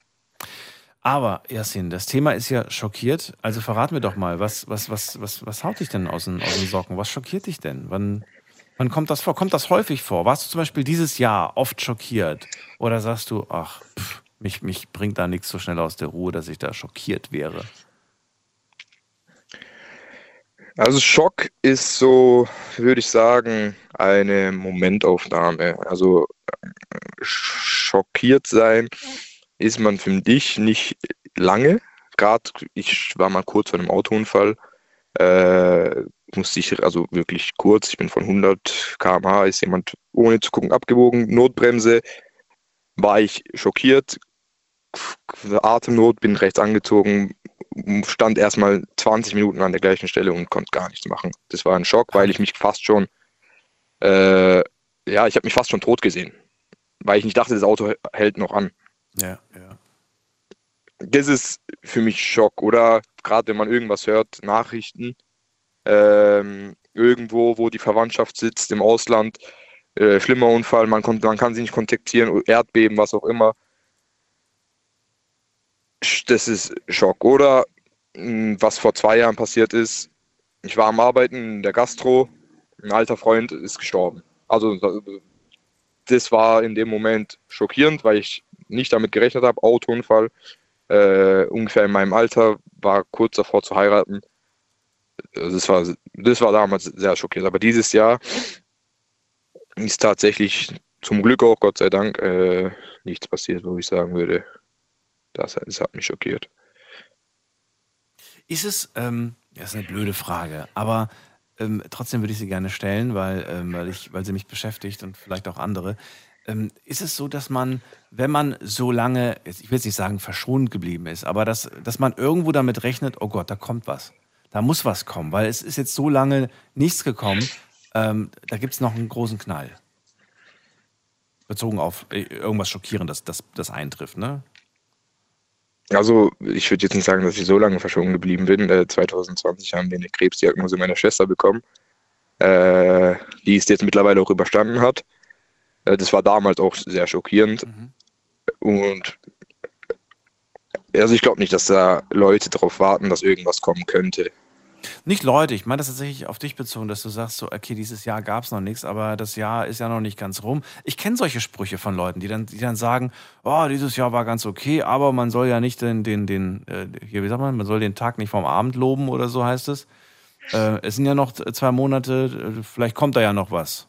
Aber, Yasin, das Thema ist ja schockiert. Also verrat mir doch mal, was, was, was, was, was haut dich denn aus den, aus den Socken? Was schockiert dich denn? Wann, wann kommt das vor? Kommt das häufig vor? Warst du zum Beispiel dieses Jahr oft schockiert? Oder sagst du, ach, pff, mich, mich bringt da nichts so schnell aus der Ruhe, dass ich da schockiert wäre? Also Schock ist so, würde ich sagen, eine Momentaufnahme. Also schockiert sein ist man für dich nicht lange. Gerade ich war mal kurz vor einem Autounfall, äh, musste ich also wirklich kurz, ich bin von 100 km/h, ist jemand ohne zu gucken abgewogen, Notbremse, war ich schockiert, Atemnot, bin rechts angezogen, stand erstmal 20 Minuten an der gleichen Stelle und konnte gar nichts machen. Das war ein Schock, weil ich mich fast schon, äh, ja, ich habe mich fast schon tot gesehen, weil ich nicht dachte, das Auto hält noch an. Ja, ja. Das ist für mich Schock. Oder gerade wenn man irgendwas hört, Nachrichten, ähm, irgendwo, wo die Verwandtschaft sitzt, im Ausland, äh, schlimmer Unfall, man, man kann sie nicht kontaktieren, Erdbeben, was auch immer. Das ist Schock. Oder hm, was vor zwei Jahren passiert ist, ich war am Arbeiten in der Gastro, ein alter Freund ist gestorben. Also das war in dem Moment schockierend, weil ich nicht damit gerechnet habe, Autounfall, äh, ungefähr in meinem Alter, war kurz davor zu heiraten. Das war, das war damals sehr schockierend. Aber dieses Jahr ist tatsächlich zum Glück auch, Gott sei Dank, äh, nichts passiert, wo ich sagen würde, das, das hat mich schockiert. Ist es, ähm, das ist eine blöde Frage, aber ähm, trotzdem würde ich sie gerne stellen, weil, ähm, weil, ich, weil sie mich beschäftigt und vielleicht auch andere. Ähm, ist es so, dass man, wenn man so lange, ich will jetzt nicht sagen verschont geblieben ist, aber dass, dass man irgendwo damit rechnet, oh Gott, da kommt was. Da muss was kommen, weil es ist jetzt so lange nichts gekommen. Ähm, da gibt es noch einen großen Knall. Bezogen auf äh, irgendwas Schockierendes, das, das eintrifft, ne? Also, ich würde jetzt nicht sagen, dass ich so lange verschwunden geblieben bin. Äh, 2020 haben wir eine Krebsdiagnose meiner Schwester bekommen, äh, die es jetzt mittlerweile auch überstanden hat. Äh, das war damals auch sehr schockierend. Mhm. Und also ich glaube nicht, dass da Leute darauf warten, dass irgendwas kommen könnte. Nicht Leute, ich meine das tatsächlich auf dich bezogen, dass du sagst, so, okay, dieses Jahr gab es noch nichts, aber das Jahr ist ja noch nicht ganz rum. Ich kenne solche Sprüche von Leuten, die dann, die dann sagen, oh, dieses Jahr war ganz okay, aber man soll ja nicht den, den, den, äh, hier, wie sagt man, man soll den Tag nicht vom Abend loben oder so heißt es. Äh, es sind ja noch zwei Monate, äh, vielleicht kommt da ja noch was.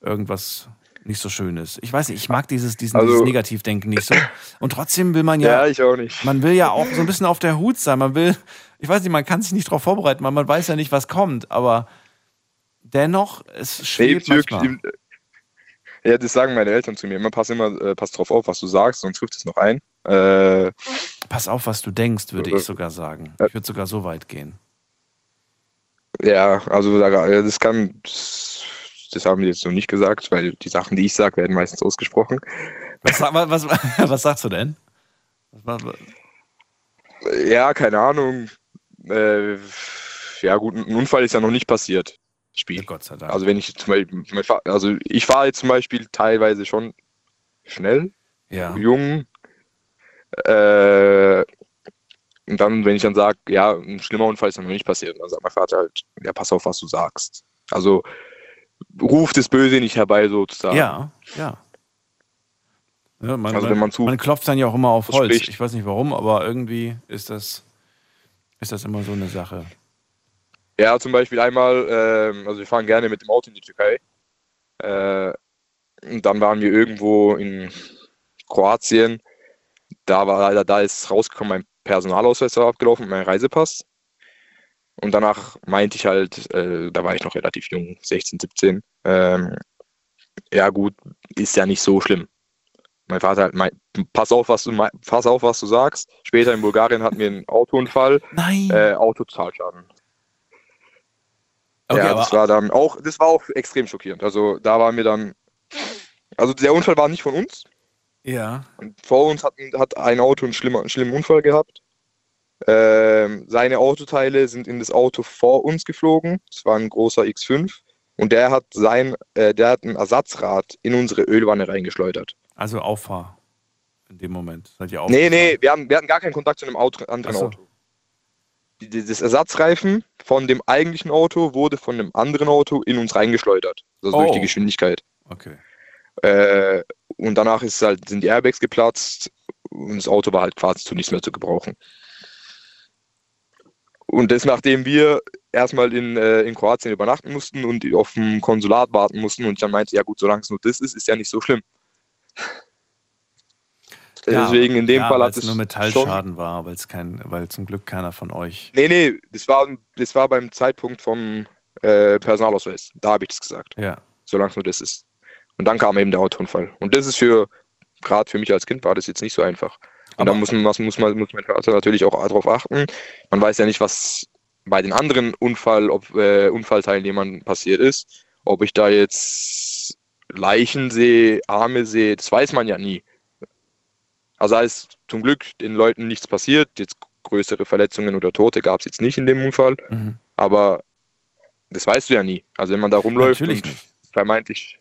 Irgendwas nicht so schön ist. Ich weiß nicht, ich mag dieses, diesen, also, dieses Negativdenken nicht so. Und trotzdem will man ja. Ja, ich auch nicht. Man will ja auch so ein bisschen auf der Hut sein. Man will, ich weiß nicht, man kann sich nicht darauf vorbereiten, man, man weiß ja nicht, was kommt, aber dennoch, es schwebt nee, manchmal. Ja, das sagen meine Eltern zu mir. Immer pass immer, äh, pass drauf auf, was du sagst, sonst trifft es noch ein. Äh, pass auf, was du denkst, würde ich sogar sagen. Ich würde sogar so weit gehen. Ja, also das kann, das haben wir jetzt noch nicht gesagt, weil die Sachen, die ich sage, werden meistens ausgesprochen. Was, was, was, was sagst du denn? Ja, keine Ahnung. Äh, ja, gut, ein Unfall ist ja noch nicht passiert. Spiel. Gott sei Dank. Also wenn ich zum Beispiel, also ich fahre jetzt zum Beispiel teilweise schon schnell, ja. jung. Äh, und dann, wenn ich dann sage, ja, ein schlimmer Unfall ist noch nicht passiert, dann sagt mein Vater halt, ja, pass auf, was du sagst. Also ruft das Böse nicht herbei, sozusagen. Ja, ja. ja man, also wenn man, zu man klopft dann ja auch immer auf Holz. spricht. Ich weiß nicht warum, aber irgendwie ist das, ist das immer so eine Sache. Ja, zum Beispiel einmal, ähm, also wir fahren gerne mit dem Auto in die Türkei. Äh, und dann waren wir irgendwo in Kroatien. Da war leider, da ist rausgekommen, mein Personalausweis war abgelaufen, mein Reisepass. Und danach meinte ich halt, äh, da war ich noch relativ jung, 16, 17. Ähm, ja gut, ist ja nicht so schlimm. Mein Vater halt meint, pass auf, was du pass auf, was du sagst. Später in Bulgarien hatten wir einen Autounfall, Nein. äh, Autozahlschaden. Okay, ja, das war dann auch, das war auch extrem schockierend. Also da waren wir dann, also der Unfall war nicht von uns. Ja. Vor uns hat, hat ein Auto einen schlimmen, einen schlimmen Unfall gehabt. Ähm, seine Autoteile sind in das Auto vor uns geflogen. Das war ein großer X5. Und der hat sein, äh, der hat ein Ersatzrad in unsere Ölwanne reingeschleudert. Also Auffahr in dem Moment. Seid ihr Nee, nee, wir, haben, wir hatten gar keinen Kontakt zu einem Auto, anderen so. Auto. Das Ersatzreifen von dem eigentlichen Auto wurde von einem anderen Auto in uns reingeschleudert. Also durch Oh. die Geschwindigkeit. Okay. Äh, und danach ist halt, sind die Airbags geplatzt und das Auto war halt quasi zu nichts mehr zu gebrauchen. Und das, nachdem wir erstmal in, äh, in Kroatien übernachten mussten und auf dem Konsulat warten mussten und ich dann meinte, ja gut, solange es nur das ist, ist ja nicht so schlimm. Deswegen in dem ja, Fall hat es nur schon Metallschaden war, weil es kein, weil zum Glück keiner von euch. Nee, nee, das war, das war beim Zeitpunkt vom äh, Personalausweis. Da habe ich das gesagt. Ja. Solange es nur das ist. Und dann kam eben der Autounfall. Und das ist für, gerade für mich als Kind, war das jetzt nicht so einfach. Und da muss man, was muss man, muss mein Vater natürlich auch darauf achten. Man weiß ja nicht, was bei den anderen Unfall, ob, äh, Unfallteilnehmern passiert ist. Ob ich da jetzt Leichen sehe, Arme sehe, das weiß man ja nie. Also da ist zum Glück den Leuten nichts passiert. Jetzt größere Verletzungen oder Tote gab es jetzt nicht in dem Unfall. Mhm. Aber das weißt du ja nie. Also wenn man da rumläuft Natürlich und nicht. vermeintlich.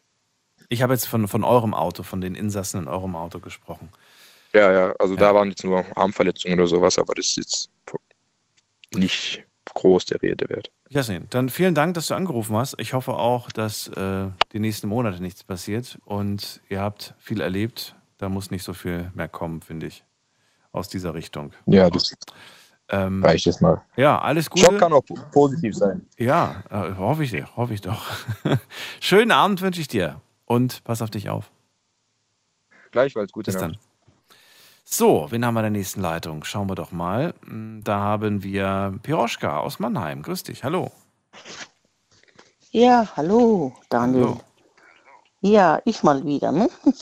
Ich habe jetzt von, von eurem Auto, von den Insassen in eurem Auto gesprochen. Ja, ja, also da waren jetzt nur Armverletzungen oder sowas, aber das ist jetzt nicht groß der Rede wert. Jasmin, dann vielen Dank, dass du angerufen hast. Ich hoffe auch, dass äh, die nächsten Monate nichts passiert und ihr habt viel erlebt. Da muss nicht so viel mehr kommen, finde ich, aus dieser Richtung. Ja, das Ähm, reicht jetzt mal. Ja, alles Gute. Schock kann auch positiv sein. Ja, äh, hoffe ich, hoffe ich doch. Schönen Abend wünsche ich dir und pass auf dich auf. Gleichfalls, gute Bis Nacht. dann. So, wen haben wir in der nächsten Leitung? Schauen wir doch mal. Hm, Da haben wir Piroschka aus Mannheim. Grüß dich, hallo. Ja, hallo, Daniel. Hallo. Ja, ich mal wieder, ne?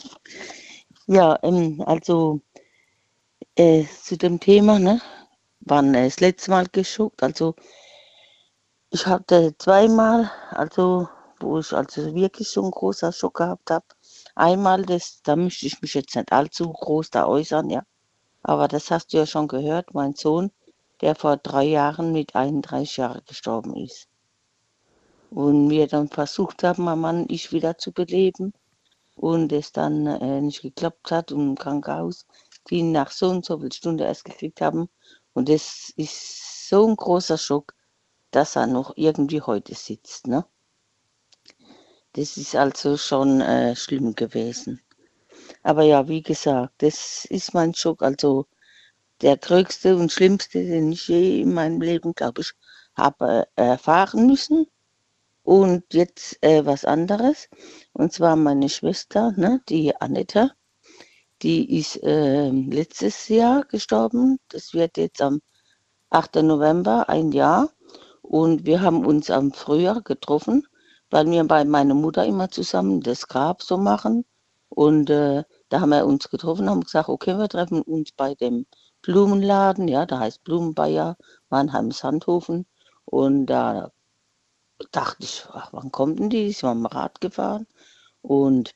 Ja, ähm, also äh, zu dem Thema, ne? Wann äh, das letzte Mal geschockt? Also ich hatte zweimal, also wo ich also wirklich so einen großen Schock gehabt habe. Einmal, das, da möchte ich mich jetzt nicht allzu groß da äußern, ja. Aber das hast du ja schon gehört, mein Sohn, der vor drei Jahren mit 31 Jahren gestorben ist. Und wir dann versucht haben, mein Mann ich wieder zu beleben und es dann äh, nicht geklappt hat und im Krankenhaus die ihn nach so und so viel Stunden erst gekriegt haben. Und das ist so ein großer Schock, dass er noch irgendwie heute sitzt. Ne? Das ist also schon äh, schlimm gewesen. Aber ja, wie gesagt, das ist mein Schock, also der größte und schlimmste, den ich je in meinem Leben, glaube ich, habe äh, erfahren müssen. Und jetzt äh, was anderes. Und zwar meine Schwester, ne, die Annette, die ist äh, letztes Jahr gestorben. Das wird jetzt am 8. November ein Jahr. Und wir haben uns am Frühjahr getroffen, weil wir bei meiner Mutter immer zusammen das Grab so machen. Und äh, da haben wir uns getroffen, haben gesagt, okay, wir treffen uns bei dem Blumenladen, ja, da heißt Blumenbayer, Mannheim Sandhofen. Und da dachte ich, ach, wann kommt denn die? Ist mal am Rad gefahren. Und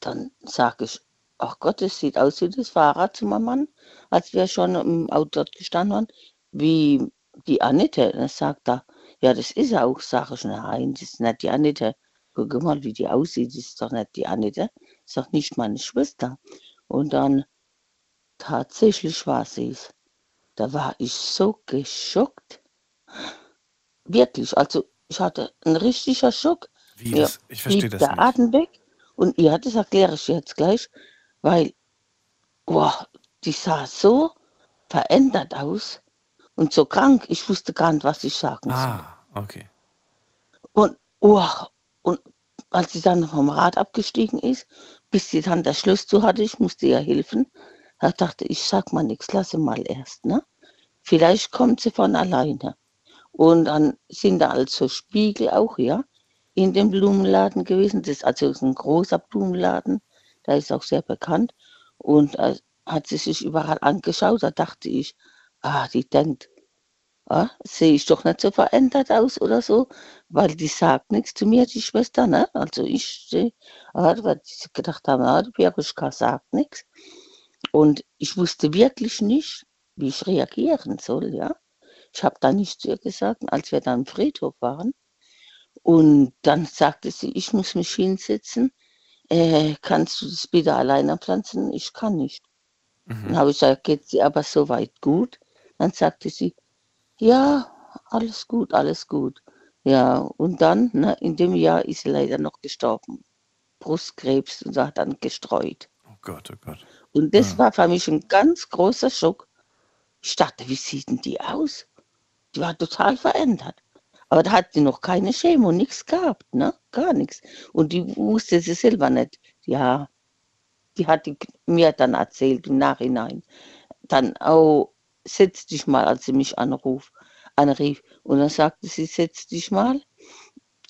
dann sage ich, ach Gott, es sieht aus wie das Fahrrad zu meinem Mann, als wir schon im Auto dort gestanden waren, wie die Annette. Dann sagt er, ja, das ist er auch, sage ich, nein, das ist nicht die Annette. Guck mal, wie die aussieht, das ist doch nicht die Annette, das ist doch nicht meine Schwester. Und dann tatsächlich war sie es. Da war ich so geschockt. Wirklich, also ich hatte einen richtiger Schock. Wie Mir das? Ich verstehe das der nicht. Atem weg. Und ja, das erkläre ich jetzt gleich, weil, boah, die sah so verändert aus und so krank. Ich wusste gar nicht, was ich sagen soll. Ah, okay. Und, oh, und als sie dann vom Rad abgestiegen ist, bis sie dann das Schloss zu hatte, ich musste ihr helfen, da dachte ich, sag mal nichts, lasse mal erst, ne? Vielleicht kommt sie von alleine. Und dann sind da also Spiegel auch, ja, in dem Blumenladen gewesen. Das ist also ein großer Blumenladen, da ist auch sehr bekannt. Und äh, hat sie sich überall angeschaut, da dachte ich, ah, die denkt, ah, sehe ich doch nicht so verändert aus oder so, weil die sagt nichts zu mir, die Schwester, ne? Also ich sehe, ah, weil sie gedacht haben, ah, die Pieruschka sagt nichts. Und ich wusste wirklich nicht, wie ich reagieren soll, ja. Ich habe da nichts zu ihr gesagt, als wir dann am Friedhof waren. Und dann sagte sie, ich muss mich hinsetzen. Äh, kannst du das bitte alleine pflanzen? Ich kann nicht. Dann habe ich gesagt, geht sie aber so weit gut? Dann sagte sie, ja, alles gut, alles gut. Ja, und dann, ne, in dem Jahr ist sie leider noch gestorben. Brustkrebs und hat dann gestreut. Oh Gott, oh Gott. Und das war für mich ein ganz großer Schock. Ich dachte, wie sieht denn die aus? Die war total verändert. Aber da hat sie noch keine Chemo, nichts gehabt, ne? Gar nichts. Und die wusste sie selber nicht. Ja, die hat die mir dann erzählt im Nachhinein. Dann, oh, setz dich mal, als sie mich anruf, anrief. Und dann sagte sie, setz dich mal.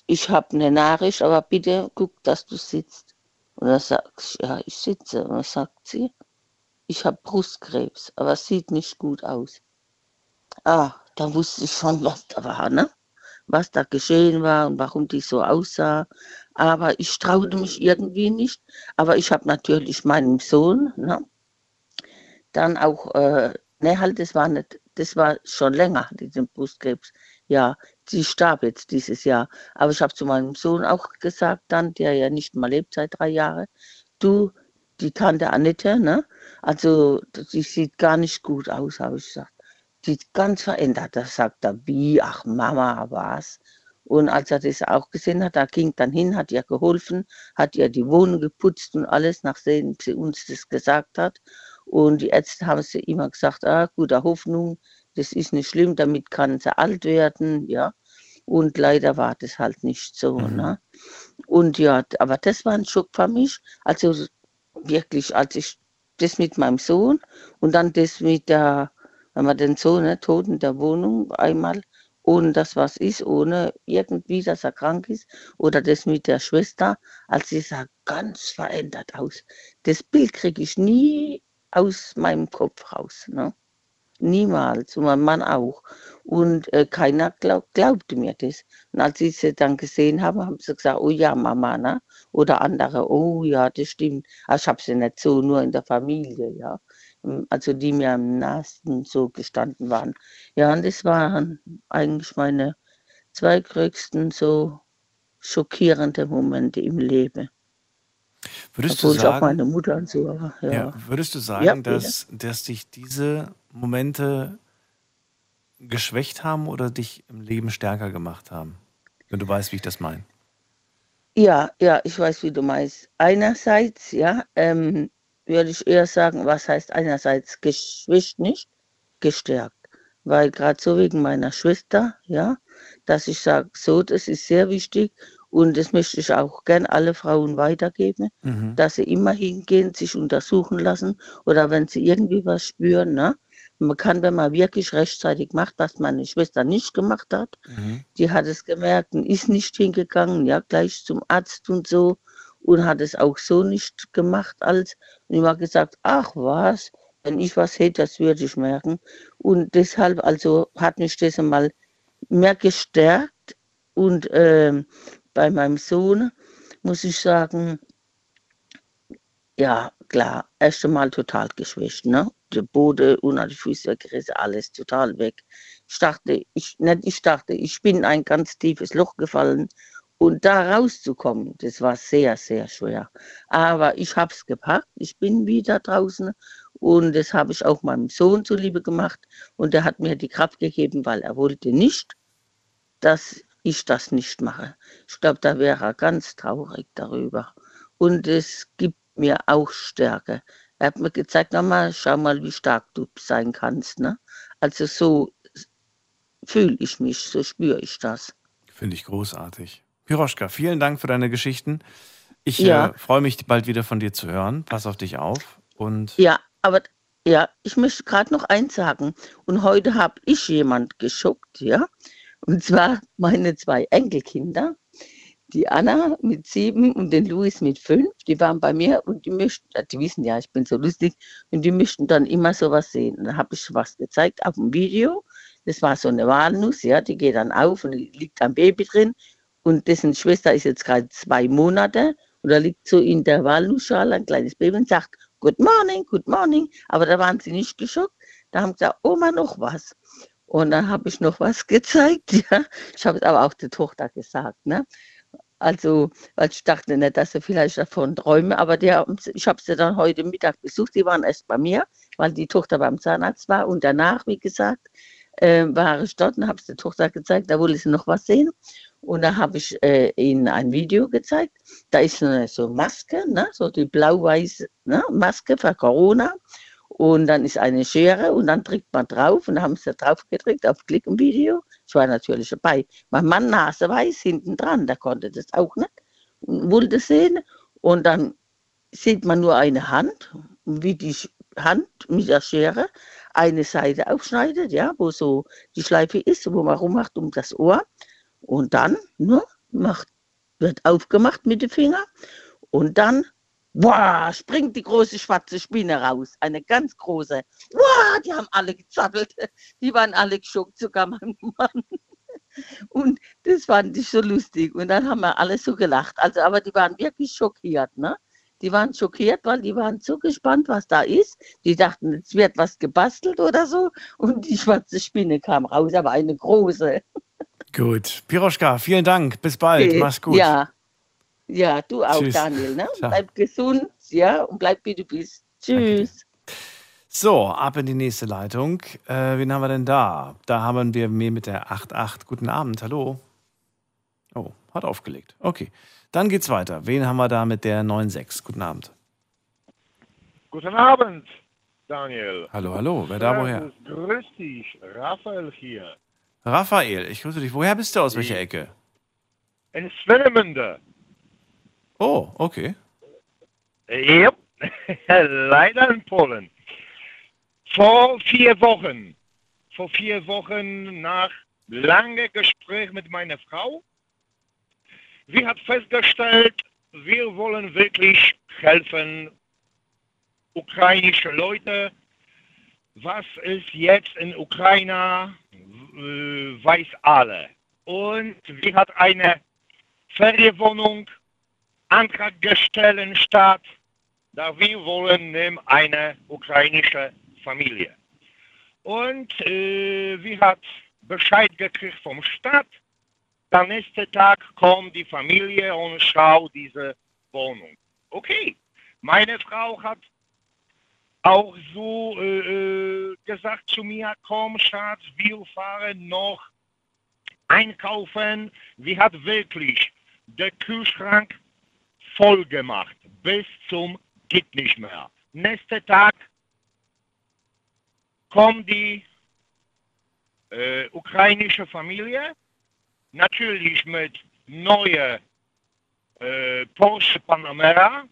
Ich habe eine Nachricht, aber bitte guck, dass du sitzt. Und dann sag ich, ja, ich sitze. Und dann sagt sie, ich habe Brustkrebs, aber es sieht nicht gut aus. Ah, da wusste ich schon, was da war, ne? Was da geschehen war und warum die so aussah. Aber ich traute mich irgendwie nicht. Aber ich habe natürlich meinem Sohn, ne? Dann auch, äh, ne, halt, das war nicht, das war schon länger, diesen Brustkrebs. Ja, sie starb jetzt dieses Jahr. Aber ich habe zu meinem Sohn auch gesagt dann, der ja nicht mal lebt seit drei Jahren, du, die Tante Annette, ne? Also, die sieht gar nicht gut aus, habe ich gesagt. Die ist ganz verändert. Da sagt er, wie, ach Mama, was? Und als er das auch gesehen hat, da ging dann hin, hat ihr geholfen, hat ihr die Wohnung geputzt und alles, nachdem sie uns das gesagt hat. Und die Ärzte haben sie immer gesagt, ah, guter Hoffnung, das ist nicht schlimm, damit kann sie alt werden, ja. Und leider war das halt nicht so, ne? Und ja, aber das war ein Schock für mich. Also wirklich, als ich das mit meinem Sohn und dann das mit der, wenn man den Sohn ne, tot in der Wohnung einmal, ohne dass was ist, ohne irgendwie, dass er krank ist, oder das mit der Schwester, als sie sah ganz verändert aus. Das Bild kriege ich nie aus meinem Kopf raus. Ne? Niemals, und mein Mann auch. Und äh, keiner glaub, glaubte mir das. Und als sie sie dann gesehen haben, haben sie gesagt, oh ja, Mama, ne? Oder andere, oh ja, das stimmt. Aber ich habe sie nicht so, nur in der Familie, ja. Also die mir am nahesten so gestanden waren. Ja, und das waren eigentlich meine zwei größten so schockierenden Momente im Leben. Würdest Obwohl du ich auch sagen, meine Mutter und so, aber ja. ja, würdest du sagen, Ja, dass, dass dich diese Momente geschwächt haben oder dich im Leben stärker gemacht haben? Wenn du weißt, wie ich das meine. Ja, ja, ich weiß, wie du meinst. Einerseits, ja, ähm, würde ich eher sagen, was heißt einerseits geschwächt nicht, gestärkt. Weil gerade so wegen meiner Schwester, ja, dass ich sage, so, das ist sehr wichtig und das möchte ich auch gern alle Frauen weitergeben, Mhm. dass sie immer hingehen, sich untersuchen lassen oder wenn sie irgendwie was spüren, ne? Man kann, wenn man wirklich rechtzeitig macht, was meine Schwester nicht gemacht hat, die hat es gemerkt und ist nicht hingegangen, ja, gleich zum Arzt und so und hat es auch so nicht gemacht als und immer gesagt, ach was, wenn ich was hätte, das würde ich merken und deshalb also hat mich das einmal mehr gestärkt Und ähm, bei meinem Sohn muss ich sagen, ja, klar, erst einmal total geschwächt, ne? Der Boden unter die Füße weggerissen, alles total weg. Ich dachte, ich, nicht ich dachte, ich bin in ein ganz tiefes Loch gefallen und da rauszukommen, das war sehr, sehr schwer. Aber ich habe es gepackt, ich bin wieder draußen und das habe ich auch meinem Sohn zuliebe gemacht und er hat mir die Kraft gegeben, weil er wollte nicht, dass ich das nicht mache. Ich glaube, da wäre er ganz traurig darüber. Und es gibt mir auch Stärke. Er hat mir gezeigt, nochmal, schau mal, wie stark du sein kannst. Ne? Also so fühle ich mich, so spüre ich das. Finde ich großartig. Piroschka, vielen Dank für deine Geschichten. Ich ja. äh, freue mich, bald wieder von dir zu hören. Pass auf dich auf. Und ja, aber ja, ich möchte gerade noch eins sagen. Und heute habe ich jemand geschuckt, ja. Und zwar meine zwei Enkelkinder die Anna mit sieben und den Luis mit fünf, die waren bei mir und die möchten, die wissen ja, ich bin so lustig, und die möchten dann immer sowas sehen. Und dann habe ich was gezeigt auf dem Video. Das war so eine Walnuss, ja, die geht dann auf und liegt ein Baby drin. Und dessen Schwester ist jetzt gerade zwei Monate und da liegt so in der Walnussschale ein kleines Baby und sagt, Good morning, good morning. Aber da waren sie nicht geschockt. Da haben sie gesagt, Oma, noch was. Und dann habe ich noch was gezeigt, ja. Ich habe es aber auch der Tochter gesagt, ne. Also, weil ich dachte nicht, dass sie vielleicht davon träumen, aber der, ich habe sie dann heute Mittag besucht, die waren erst bei mir, weil die Tochter beim Zahnarzt war und danach, wie gesagt, äh, war ich dort und habe es der Tochter gezeigt, da wollte sie noch was sehen und da habe ich äh, ihnen ein Video gezeigt, da ist eine so Maske, ne, so die blau-weiße ne, Maske für Corona und dann ist eine Schere und dann drückt man drauf und dann haben sie drauf gedrückt auf Klick im Video. Ich war natürlich dabei. Mein Mann Nase weiß hinten dran, der konnte das auch nicht und wollte sehen. Und dann sieht man nur eine Hand, wie die Hand mit der Schere eine Seite aufschneidet, ja, wo so die Schleife ist, wo man rummacht um das Ohr. Und dann nur ne, macht, wird aufgemacht mit den Fingern und dann Boah, springt die große schwarze Spinne raus. Eine ganz große. Boah, die haben alle gezappelt. Die waren alle geschockt, sogar mein Mann. Und das fand ich so lustig. Und dann haben wir alle so gelacht. Also, aber die waren wirklich schockiert, ne? Die waren schockiert, weil die waren so gespannt, was da ist. Die dachten, es wird was gebastelt oder so. Und die schwarze Spinne kam raus, aber eine große. Gut. Piroschka, vielen Dank. Bis bald. Okay. Mach's gut. Ja. Ja, du auch, Tschüss. Daniel. Ne? Bleib gesund, ja, und bleib wie du bist. Tschüss. So, ab in die nächste Leitung. Äh, wen haben wir denn da? Da haben wir mir mit der 88. Guten Abend, hallo. Oh, hat aufgelegt. Okay. Dann geht's weiter. Wen haben wir da mit der 96? Guten Abend. Guten Abend, Daniel. Hallo, hallo. Wer da woher? Grüß dich, Raphael hier. Raphael, ich grüße dich. Woher bist du aus welcher Ecke? In Swenemünde. Oh, okay. Ja, leider in Polen. Vor vier Wochen, vor vier Wochen nach langem Gespräch mit meiner Frau, sie hat festgestellt, wir wollen wirklich helfen, ukrainische Leute. Was ist jetzt in Ukraine, äh, weiß alle. Und sie hat eine Ferienwohnung Antrag gestellt statt, da wir wollen nehmen eine ukrainische Familie. Und äh, sie hat Bescheid gekriegt vom Staat. Am nächsten Tag kommt die Familie und schaut diese Wohnung. Okay, meine Frau hat auch so äh, äh gesagt zu mir, komm Schatz, wir fahren noch einkaufen. Sie hat wirklich den Kühlschrank voll gemacht, bis zum geht nicht mehr. Nächster Tag kommt die äh, ukrainische Familie, natürlich mit neuer äh, Porsche Panamera,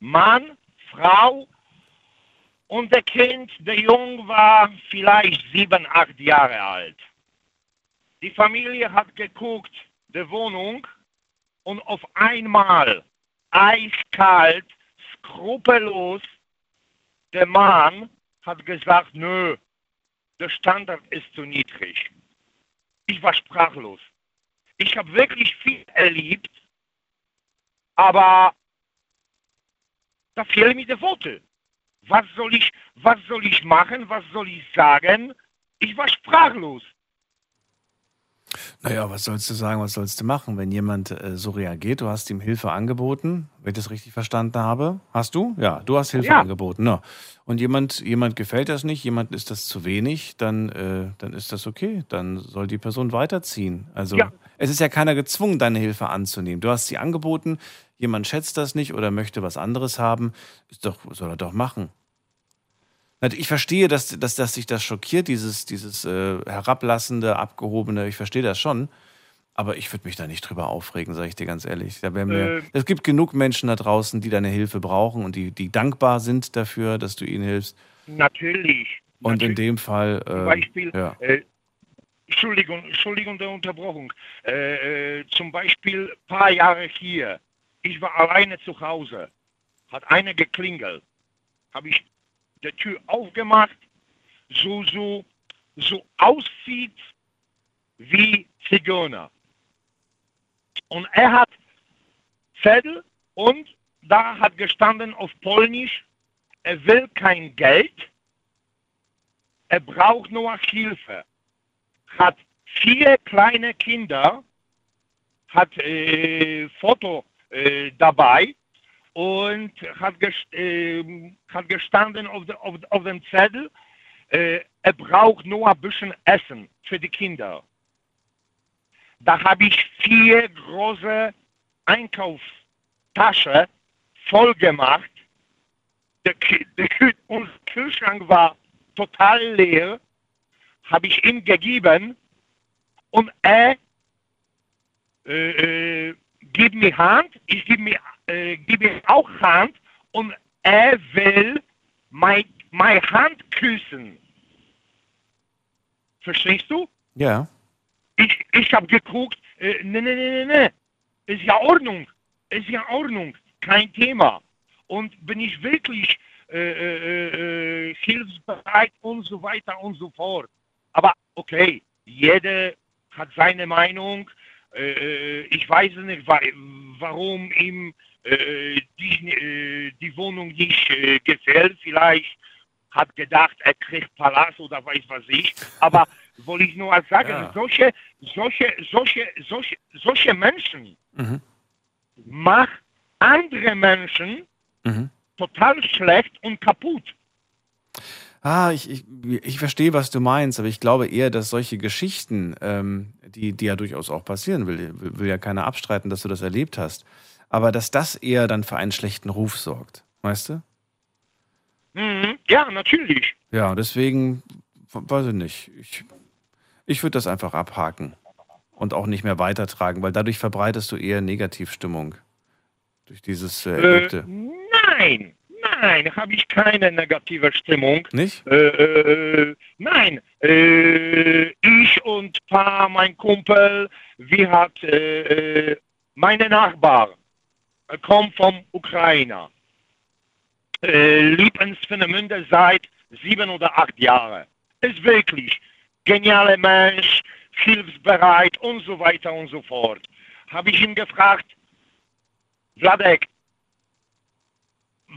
Mann, Frau und der Kind, der Jung war vielleicht sieben, acht Jahre alt. Die Familie hat geguckt, die Wohnung, und auf einmal eiskalt, skrupellos. Der Mann hat gesagt, nö, der Standard ist zu niedrig. Ich war sprachlos. Ich habe wirklich viel erlebt, aber da fehlen mir die Worte. Was soll ich, was soll ich machen? Was soll ich sagen? Ich war sprachlos. Naja, was sollst du sagen, was sollst du machen, wenn jemand äh, so reagiert? Du hast ihm Hilfe angeboten, wenn ich das richtig verstanden habe. Hast du? Ja, du hast Hilfe Ja. angeboten. Ja. Und jemand, jemand gefällt das nicht, jemand ist das zu wenig, dann, äh, dann ist das okay. Dann soll die Person weiterziehen. Also Ja. es ist ja keiner gezwungen, deine Hilfe anzunehmen. Du hast sie angeboten, jemand schätzt das nicht oder möchte was anderes haben, ist doch, soll er doch machen. Ich verstehe, dass, dass, dass sich das schockiert, dieses, dieses äh, herablassende, abgehobene, ich verstehe das schon. Aber ich würde mich da nicht drüber aufregen, sage ich dir ganz ehrlich. Da mir, Ähm. es gibt genug Menschen da draußen, die deine Hilfe brauchen und die, die dankbar sind dafür, dass du ihnen hilfst. Natürlich. Und in dem Fall, Zum äh, Beispiel, ja. äh, Entschuldigung, Entschuldigung der Unterbrochung. Äh, äh, zum Beispiel paar Jahre hier. Ich war alleine zu Hause. Hat einer geklingelt. Habe ich die Tür aufgemacht. So, so, so aussieht wie Zigeuner. Und er hat Zettel und da hat gestanden auf Polnisch, er will kein Geld, er braucht nur Hilfe. Hat vier kleine Kinder, hat äh, Foto äh, dabei und hat, gest äh, hat gestanden auf, de, auf, auf dem Zettel, äh, er braucht nur ein bisschen Essen für die Kinder. Da habe ich vier große Einkaufstaschen voll gemacht. Der, der, unser Kühlschrank war total leer. Habe ich ihm gegeben und er äh, äh, gibt mir Hand, ich gebe mir, äh, gebe ihm auch Hand und er will mein, meine Hand küssen. Verstehst du? Ja. Ich, ich habe geguckt, äh, ne, ne, ne, ne, ne, ist ja Ordnung, ist ja Ordnung, kein Thema. Und bin ich wirklich äh, äh, äh, hilfsbereit und so weiter und so fort. Aber okay, jeder hat seine Meinung. Äh, äh, ich weiß nicht, wa warum ihm äh, die, äh, die Wohnung nicht äh, gefällt. Vielleicht hat gedacht, er kriegt Palast oder weiß was ich. Aber wollte ich nur sagen, Ja. solche, solche, solche, solche, solche Menschen Mhm. machen andere Menschen Mhm. total schlecht und kaputt. Ah, ich, ich, ich verstehe, was du meinst, aber ich glaube eher, dass solche Geschichten, ähm, die, die ja durchaus auch passieren, will, will, will ja keiner abstreiten, dass du das erlebt hast, aber dass das eher dann für einen schlechten Ruf sorgt, weißt du? Mhm. Ja, natürlich. Ja, deswegen, weiß ich nicht, ich, ich würde das einfach abhaken und auch nicht mehr weitertragen, weil dadurch verbreitest du eher Negativstimmung durch dieses äh, Äh, Erlebte. nein, nein, habe ich keine negative Stimmung. Nicht? Äh, äh, nein, äh, ich und paar mein Kumpel, wir hat äh, äh, meine Nachbar äh, kommt vom Ukraine. Äh, Liebensfenemünde seit sieben oder acht Jahren. Ist wirklich genialer Mensch, hilfsbereit und so weiter und so fort. Habe ich ihn gefragt, Vladek,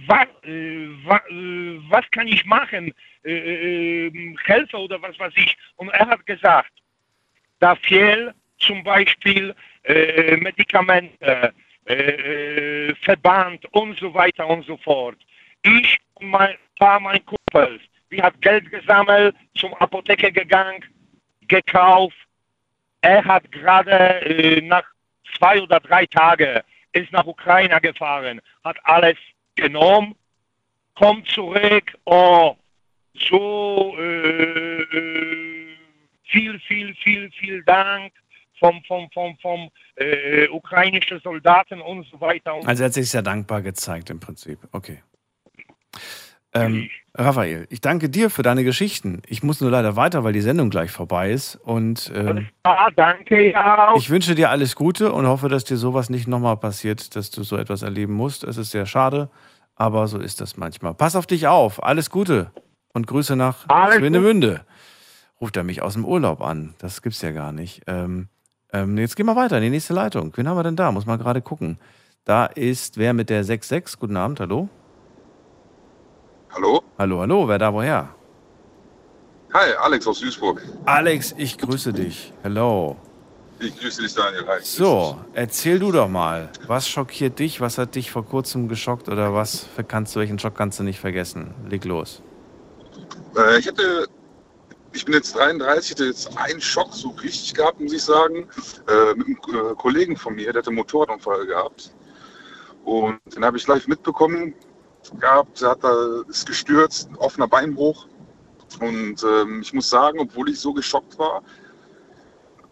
was, äh, wa, äh, was kann ich machen? Äh, äh, helfe oder was weiß ich. Und er hat gesagt, da fehlen zum Beispiel äh, Medikamente, äh, Verband und so weiter und so fort. Ich und mein paar mein Kumpels, wir hat Geld gesammelt, zum Apotheke gegangen, gekauft. Er hat gerade äh, nach zwei oder drei Tagen ist nach Ukraine gefahren, hat alles genommen, kommt zurück, oh, so äh, äh, viel, viel, viel, viel Dank vom, vom, vom, vom äh, ukrainischen Soldaten und so weiter. Und Also er hat sich sehr dankbar gezeigt im Prinzip. Okay. Ähm, Raphael, ich danke dir für deine Geschichten. Ich muss nur leider weiter, weil die Sendung gleich vorbei ist. Und ähm, ah, danke, ja. ich wünsche dir alles Gute und hoffe, dass dir sowas nicht nochmal passiert, dass du so etwas erleben musst. Es ist sehr schade, aber so ist das manchmal. Pass auf dich auf. Alles Gute und Grüße nach Alles Schwinemünde. Ruft er mich aus dem Urlaub an. Das gibt's ja gar nicht. Ähm, Ähm, jetzt gehen wir weiter in die nächste Leitung. Wen haben wir denn da? Muss man gerade gucken. Da ist wer mit der 66. Guten Abend, hallo. Hallo? Hallo, hallo, wer da woher? Hi, Alex aus Duisburg. Alex, ich grüße dich. Hello. Ich grüße dich, Daniel. Hi. So, erzähl du doch mal. Was schockiert dich? Was hat dich vor kurzem geschockt? Oder was kannst du, welchen Schock kannst du nicht vergessen? Leg los. Äh, ich hatte, ich bin jetzt 33, hatte jetzt einen Schock so richtig gehabt, muss ich sagen. Äh, mit einem äh, Kollegen von mir, der hatte einen Motorradunfall gehabt. Und den habe ich live mitbekommen gehabt. Hat da, ist gestürzt, offener Beinbruch. Und ähm, ich muss sagen, obwohl ich so geschockt war,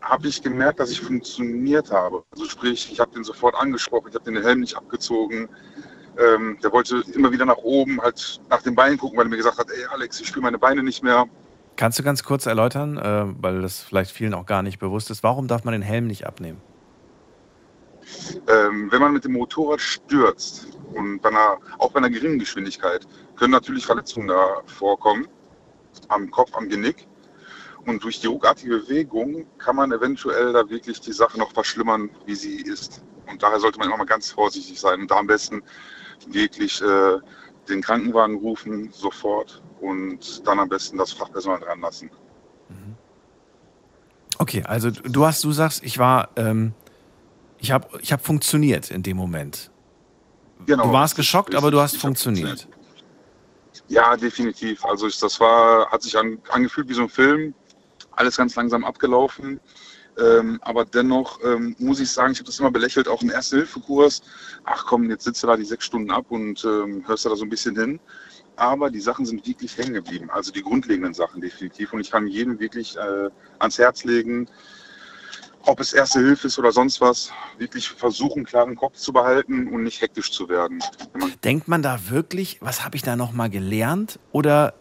habe ich gemerkt, dass ich funktioniert habe. Also sprich, ich habe den sofort angesprochen, ich habe den Helm nicht abgezogen. Ähm, der wollte immer wieder nach oben, halt nach den Beinen gucken, weil er mir gesagt hat, ey Alex, ich spüre meine Beine nicht mehr. Kannst du ganz kurz erläutern, äh, weil das vielleicht vielen auch gar nicht bewusst ist, warum darf man den Helm nicht abnehmen? Ähm, wenn man mit dem Motorrad stürzt und bei einer, auch bei einer geringen Geschwindigkeit, können natürlich Verletzungen da vorkommen am Kopf, am Genick. Und durch die ruckartige Bewegung kann man eventuell da wirklich die Sache noch verschlimmern, wie sie ist. Und daher sollte man immer mal ganz vorsichtig sein und da am besten wirklich äh, den Krankenwagen rufen sofort und dann am besten das Fachpersonal dran lassen. Okay, also du hast, du sagst, ich war, ähm, ich habe, ich habe funktioniert in dem Moment. Genau, du warst geschockt, aber du hast ich hab funktioniert. Ja, definitiv. Also ich, das war, hat sich an, angefühlt wie so ein Film. Alles ganz langsam abgelaufen. Ähm, aber dennoch ähm, muss ich sagen, ich habe das immer belächelt, auch im Erste-Hilfe-Kurs. Ach komm, jetzt sitzt du da die sechs Stunden ab und ähm, hörst da so ein bisschen hin. Aber die Sachen sind wirklich hängen geblieben. Also die grundlegenden Sachen definitiv. Und ich kann jedem wirklich äh, ans Herz legen, ob es Erste Hilfe ist oder sonst was, wirklich versuchen, klaren Kopf zu behalten und nicht hektisch zu werden. Denkt man da wirklich, was habe ich da nochmal gelernt? Oder,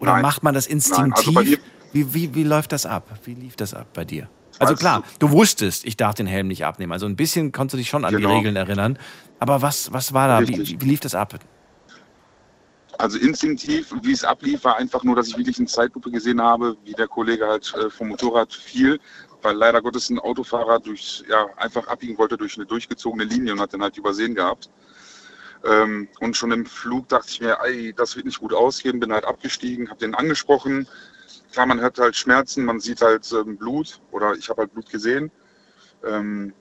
oder Nein. macht man das Nein, instinktiv? also wie, wie, wie läuft das ab? Wie lief das ab bei dir? Also klar, du wusstest, ich darf den Helm nicht abnehmen. Also ein bisschen konntest du dich schon an die Genau. Regeln erinnern. Aber was, was war da? Wie, wie lief das ab? Also instinktiv, wie es ablief, war einfach nur, dass ich wirklich in Zeitlupe gesehen habe, wie der Kollege halt äh, vom Motorrad fiel, weil leider Gottes ein Autofahrer durch, ja, einfach abbiegen wollte durch eine durchgezogene Linie und hat den halt übersehen gehabt. Ähm, und schon im Flug dachte ich mir, ey, das wird nicht gut ausgehen, bin halt abgestiegen, habe den angesprochen. Klar, man hört halt Schmerzen, man sieht halt ähm, Blut oder ich habe halt Blut gesehen. Ähm,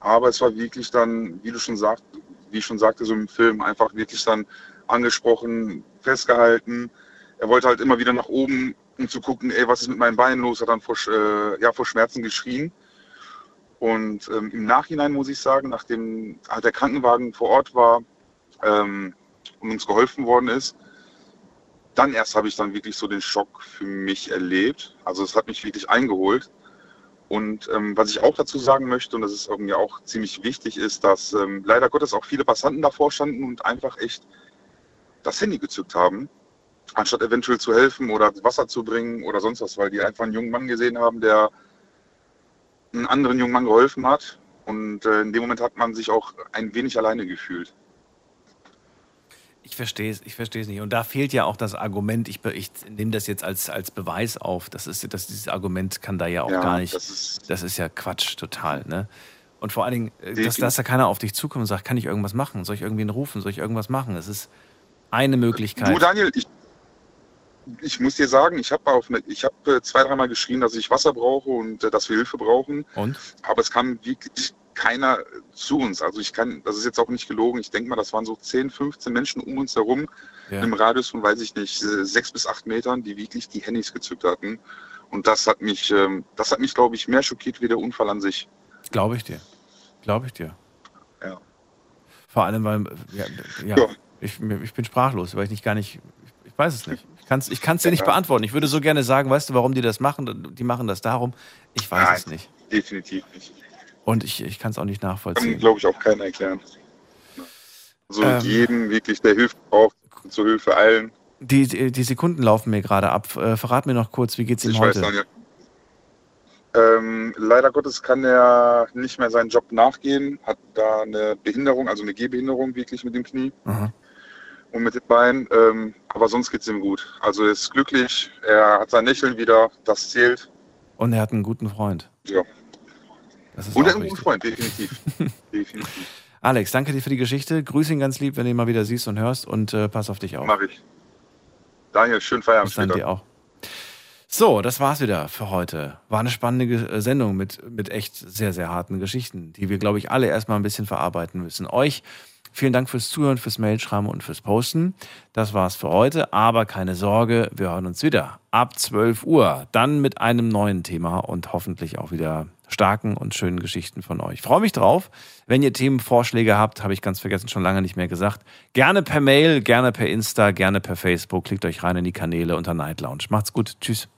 aber es war wirklich dann, wie du schon sagst, wie ich schon sagte, so im Film einfach wirklich dann angesprochen, festgehalten. Er wollte halt immer wieder nach oben, um zu gucken, ey, was ist mit meinen Beinen los, hat dann vor, äh, ja, vor Schmerzen geschrien. Und ähm, im Nachhinein muss ich sagen, nachdem halt der Krankenwagen vor Ort war ähm, und uns geholfen worden ist, dann erst habe ich dann wirklich so den Schock für mich erlebt. Also es hat mich wirklich eingeholt. Und ähm, was ich auch dazu sagen möchte, und das ist irgendwie auch ziemlich wichtig, ist, dass ähm, leider Gottes auch viele Passanten davor standen und einfach echt das Handy gezückt haben, anstatt eventuell zu helfen oder Wasser zu bringen oder sonst was, weil die einfach einen jungen Mann gesehen haben, der einen anderen jungen Mann geholfen hat. Und äh, in dem Moment hat man sich auch ein wenig alleine gefühlt. Ich verstehe es, ich verstehe es nicht. Und da fehlt ja auch das Argument, ich, ich nehme das jetzt als, als Beweis auf. Das ist, das, dieses Argument kann da ja auch Ja, gar nicht. das Das ist, ja Quatsch, total. Ne? Und vor allen Dingen, äh, dass, dass da keiner auf dich zukommt und sagt, kann ich irgendwas machen? Soll ich irgendwen rufen? Soll ich irgendwas machen? Es ist eine Möglichkeit. Du, Daniel, ich, ich muss dir sagen, ich habe habe äh, zwei, dreimal geschrien, dass ich Wasser brauche und äh, dass wir Hilfe brauchen. Und? Aber es kam wirklich keiner zu uns. Also ich kann, das ist jetzt auch nicht gelogen. Ich denke mal, das waren so 10, 15 Menschen um uns herum Ja. im Radius von, weiß ich nicht, sechs bis acht Metern, die wirklich die Handys gezückt hatten. Und das hat mich, ähm, das hat mich, glaube ich, mehr schockiert wie der Unfall an sich. Glaube ich dir. Glaube ich dir. Ja. Vor allem, weil ja, ja, Ja. Ich, ich bin sprachlos, weil ich nicht gar nicht, ich, weiß es nicht. Ich kann es ich kann's dir nicht beantworten. Ich würde so gerne sagen, weißt du, warum die das machen? Die machen das darum. Ich weiß Nein. es nicht. Definitiv nicht. Und ich, ich kann es auch nicht Kann, nachvollziehen. glaube ich, auch keiner erklären. Also Ähm. jeden wirklich, der Hilfe braucht, zur Hilfe eilen. Die, die, die Sekunden laufen mir gerade ab. Äh, verrat mir noch kurz, wie geht's ihm Ich heute? weiß, Daniel. Ähm, leider Gottes kann er nicht mehr seinen Job nachgehen, hat da eine Behinderung, also eine Gehbehinderung wirklich mit dem Knie Aha. und mit den Beinen. Ähm, aber sonst geht es ihm gut. Also er ist glücklich, er hat sein Lächeln wieder, das zählt. Und er hat einen guten Freund. Ja, Und ein guter Freund, definitiv. definitiv. Alex, danke dir für die Geschichte. Grüß ihn ganz lieb, wenn du ihn mal wieder siehst und hörst und äh, pass auf dich auf. Mach ich. Daniel, schönen Feierabend Bis dann dir auch. So, das war's wieder für heute. War eine spannende äh, Sendung mit, mit echt sehr, sehr harten Geschichten, die wir, glaube ich, alle erstmal ein bisschen verarbeiten müssen. Euch vielen Dank fürs Zuhören, fürs Mailschreiben und fürs Posten. Das war's für heute, aber keine Sorge, wir hören uns wieder ab 12 Uhr. Dann mit einem neuen Thema und hoffentlich auch wieder starken und schönen Geschichten von euch. Ich freue mich drauf. Wenn ihr Themenvorschläge habt, habe ich ganz vergessen, schon lange nicht mehr gesagt. Gerne per Mail, gerne per Insta, gerne per Facebook. Klickt euch rein in die Kanäle unter Night Lounge. Macht's gut. Tschüss.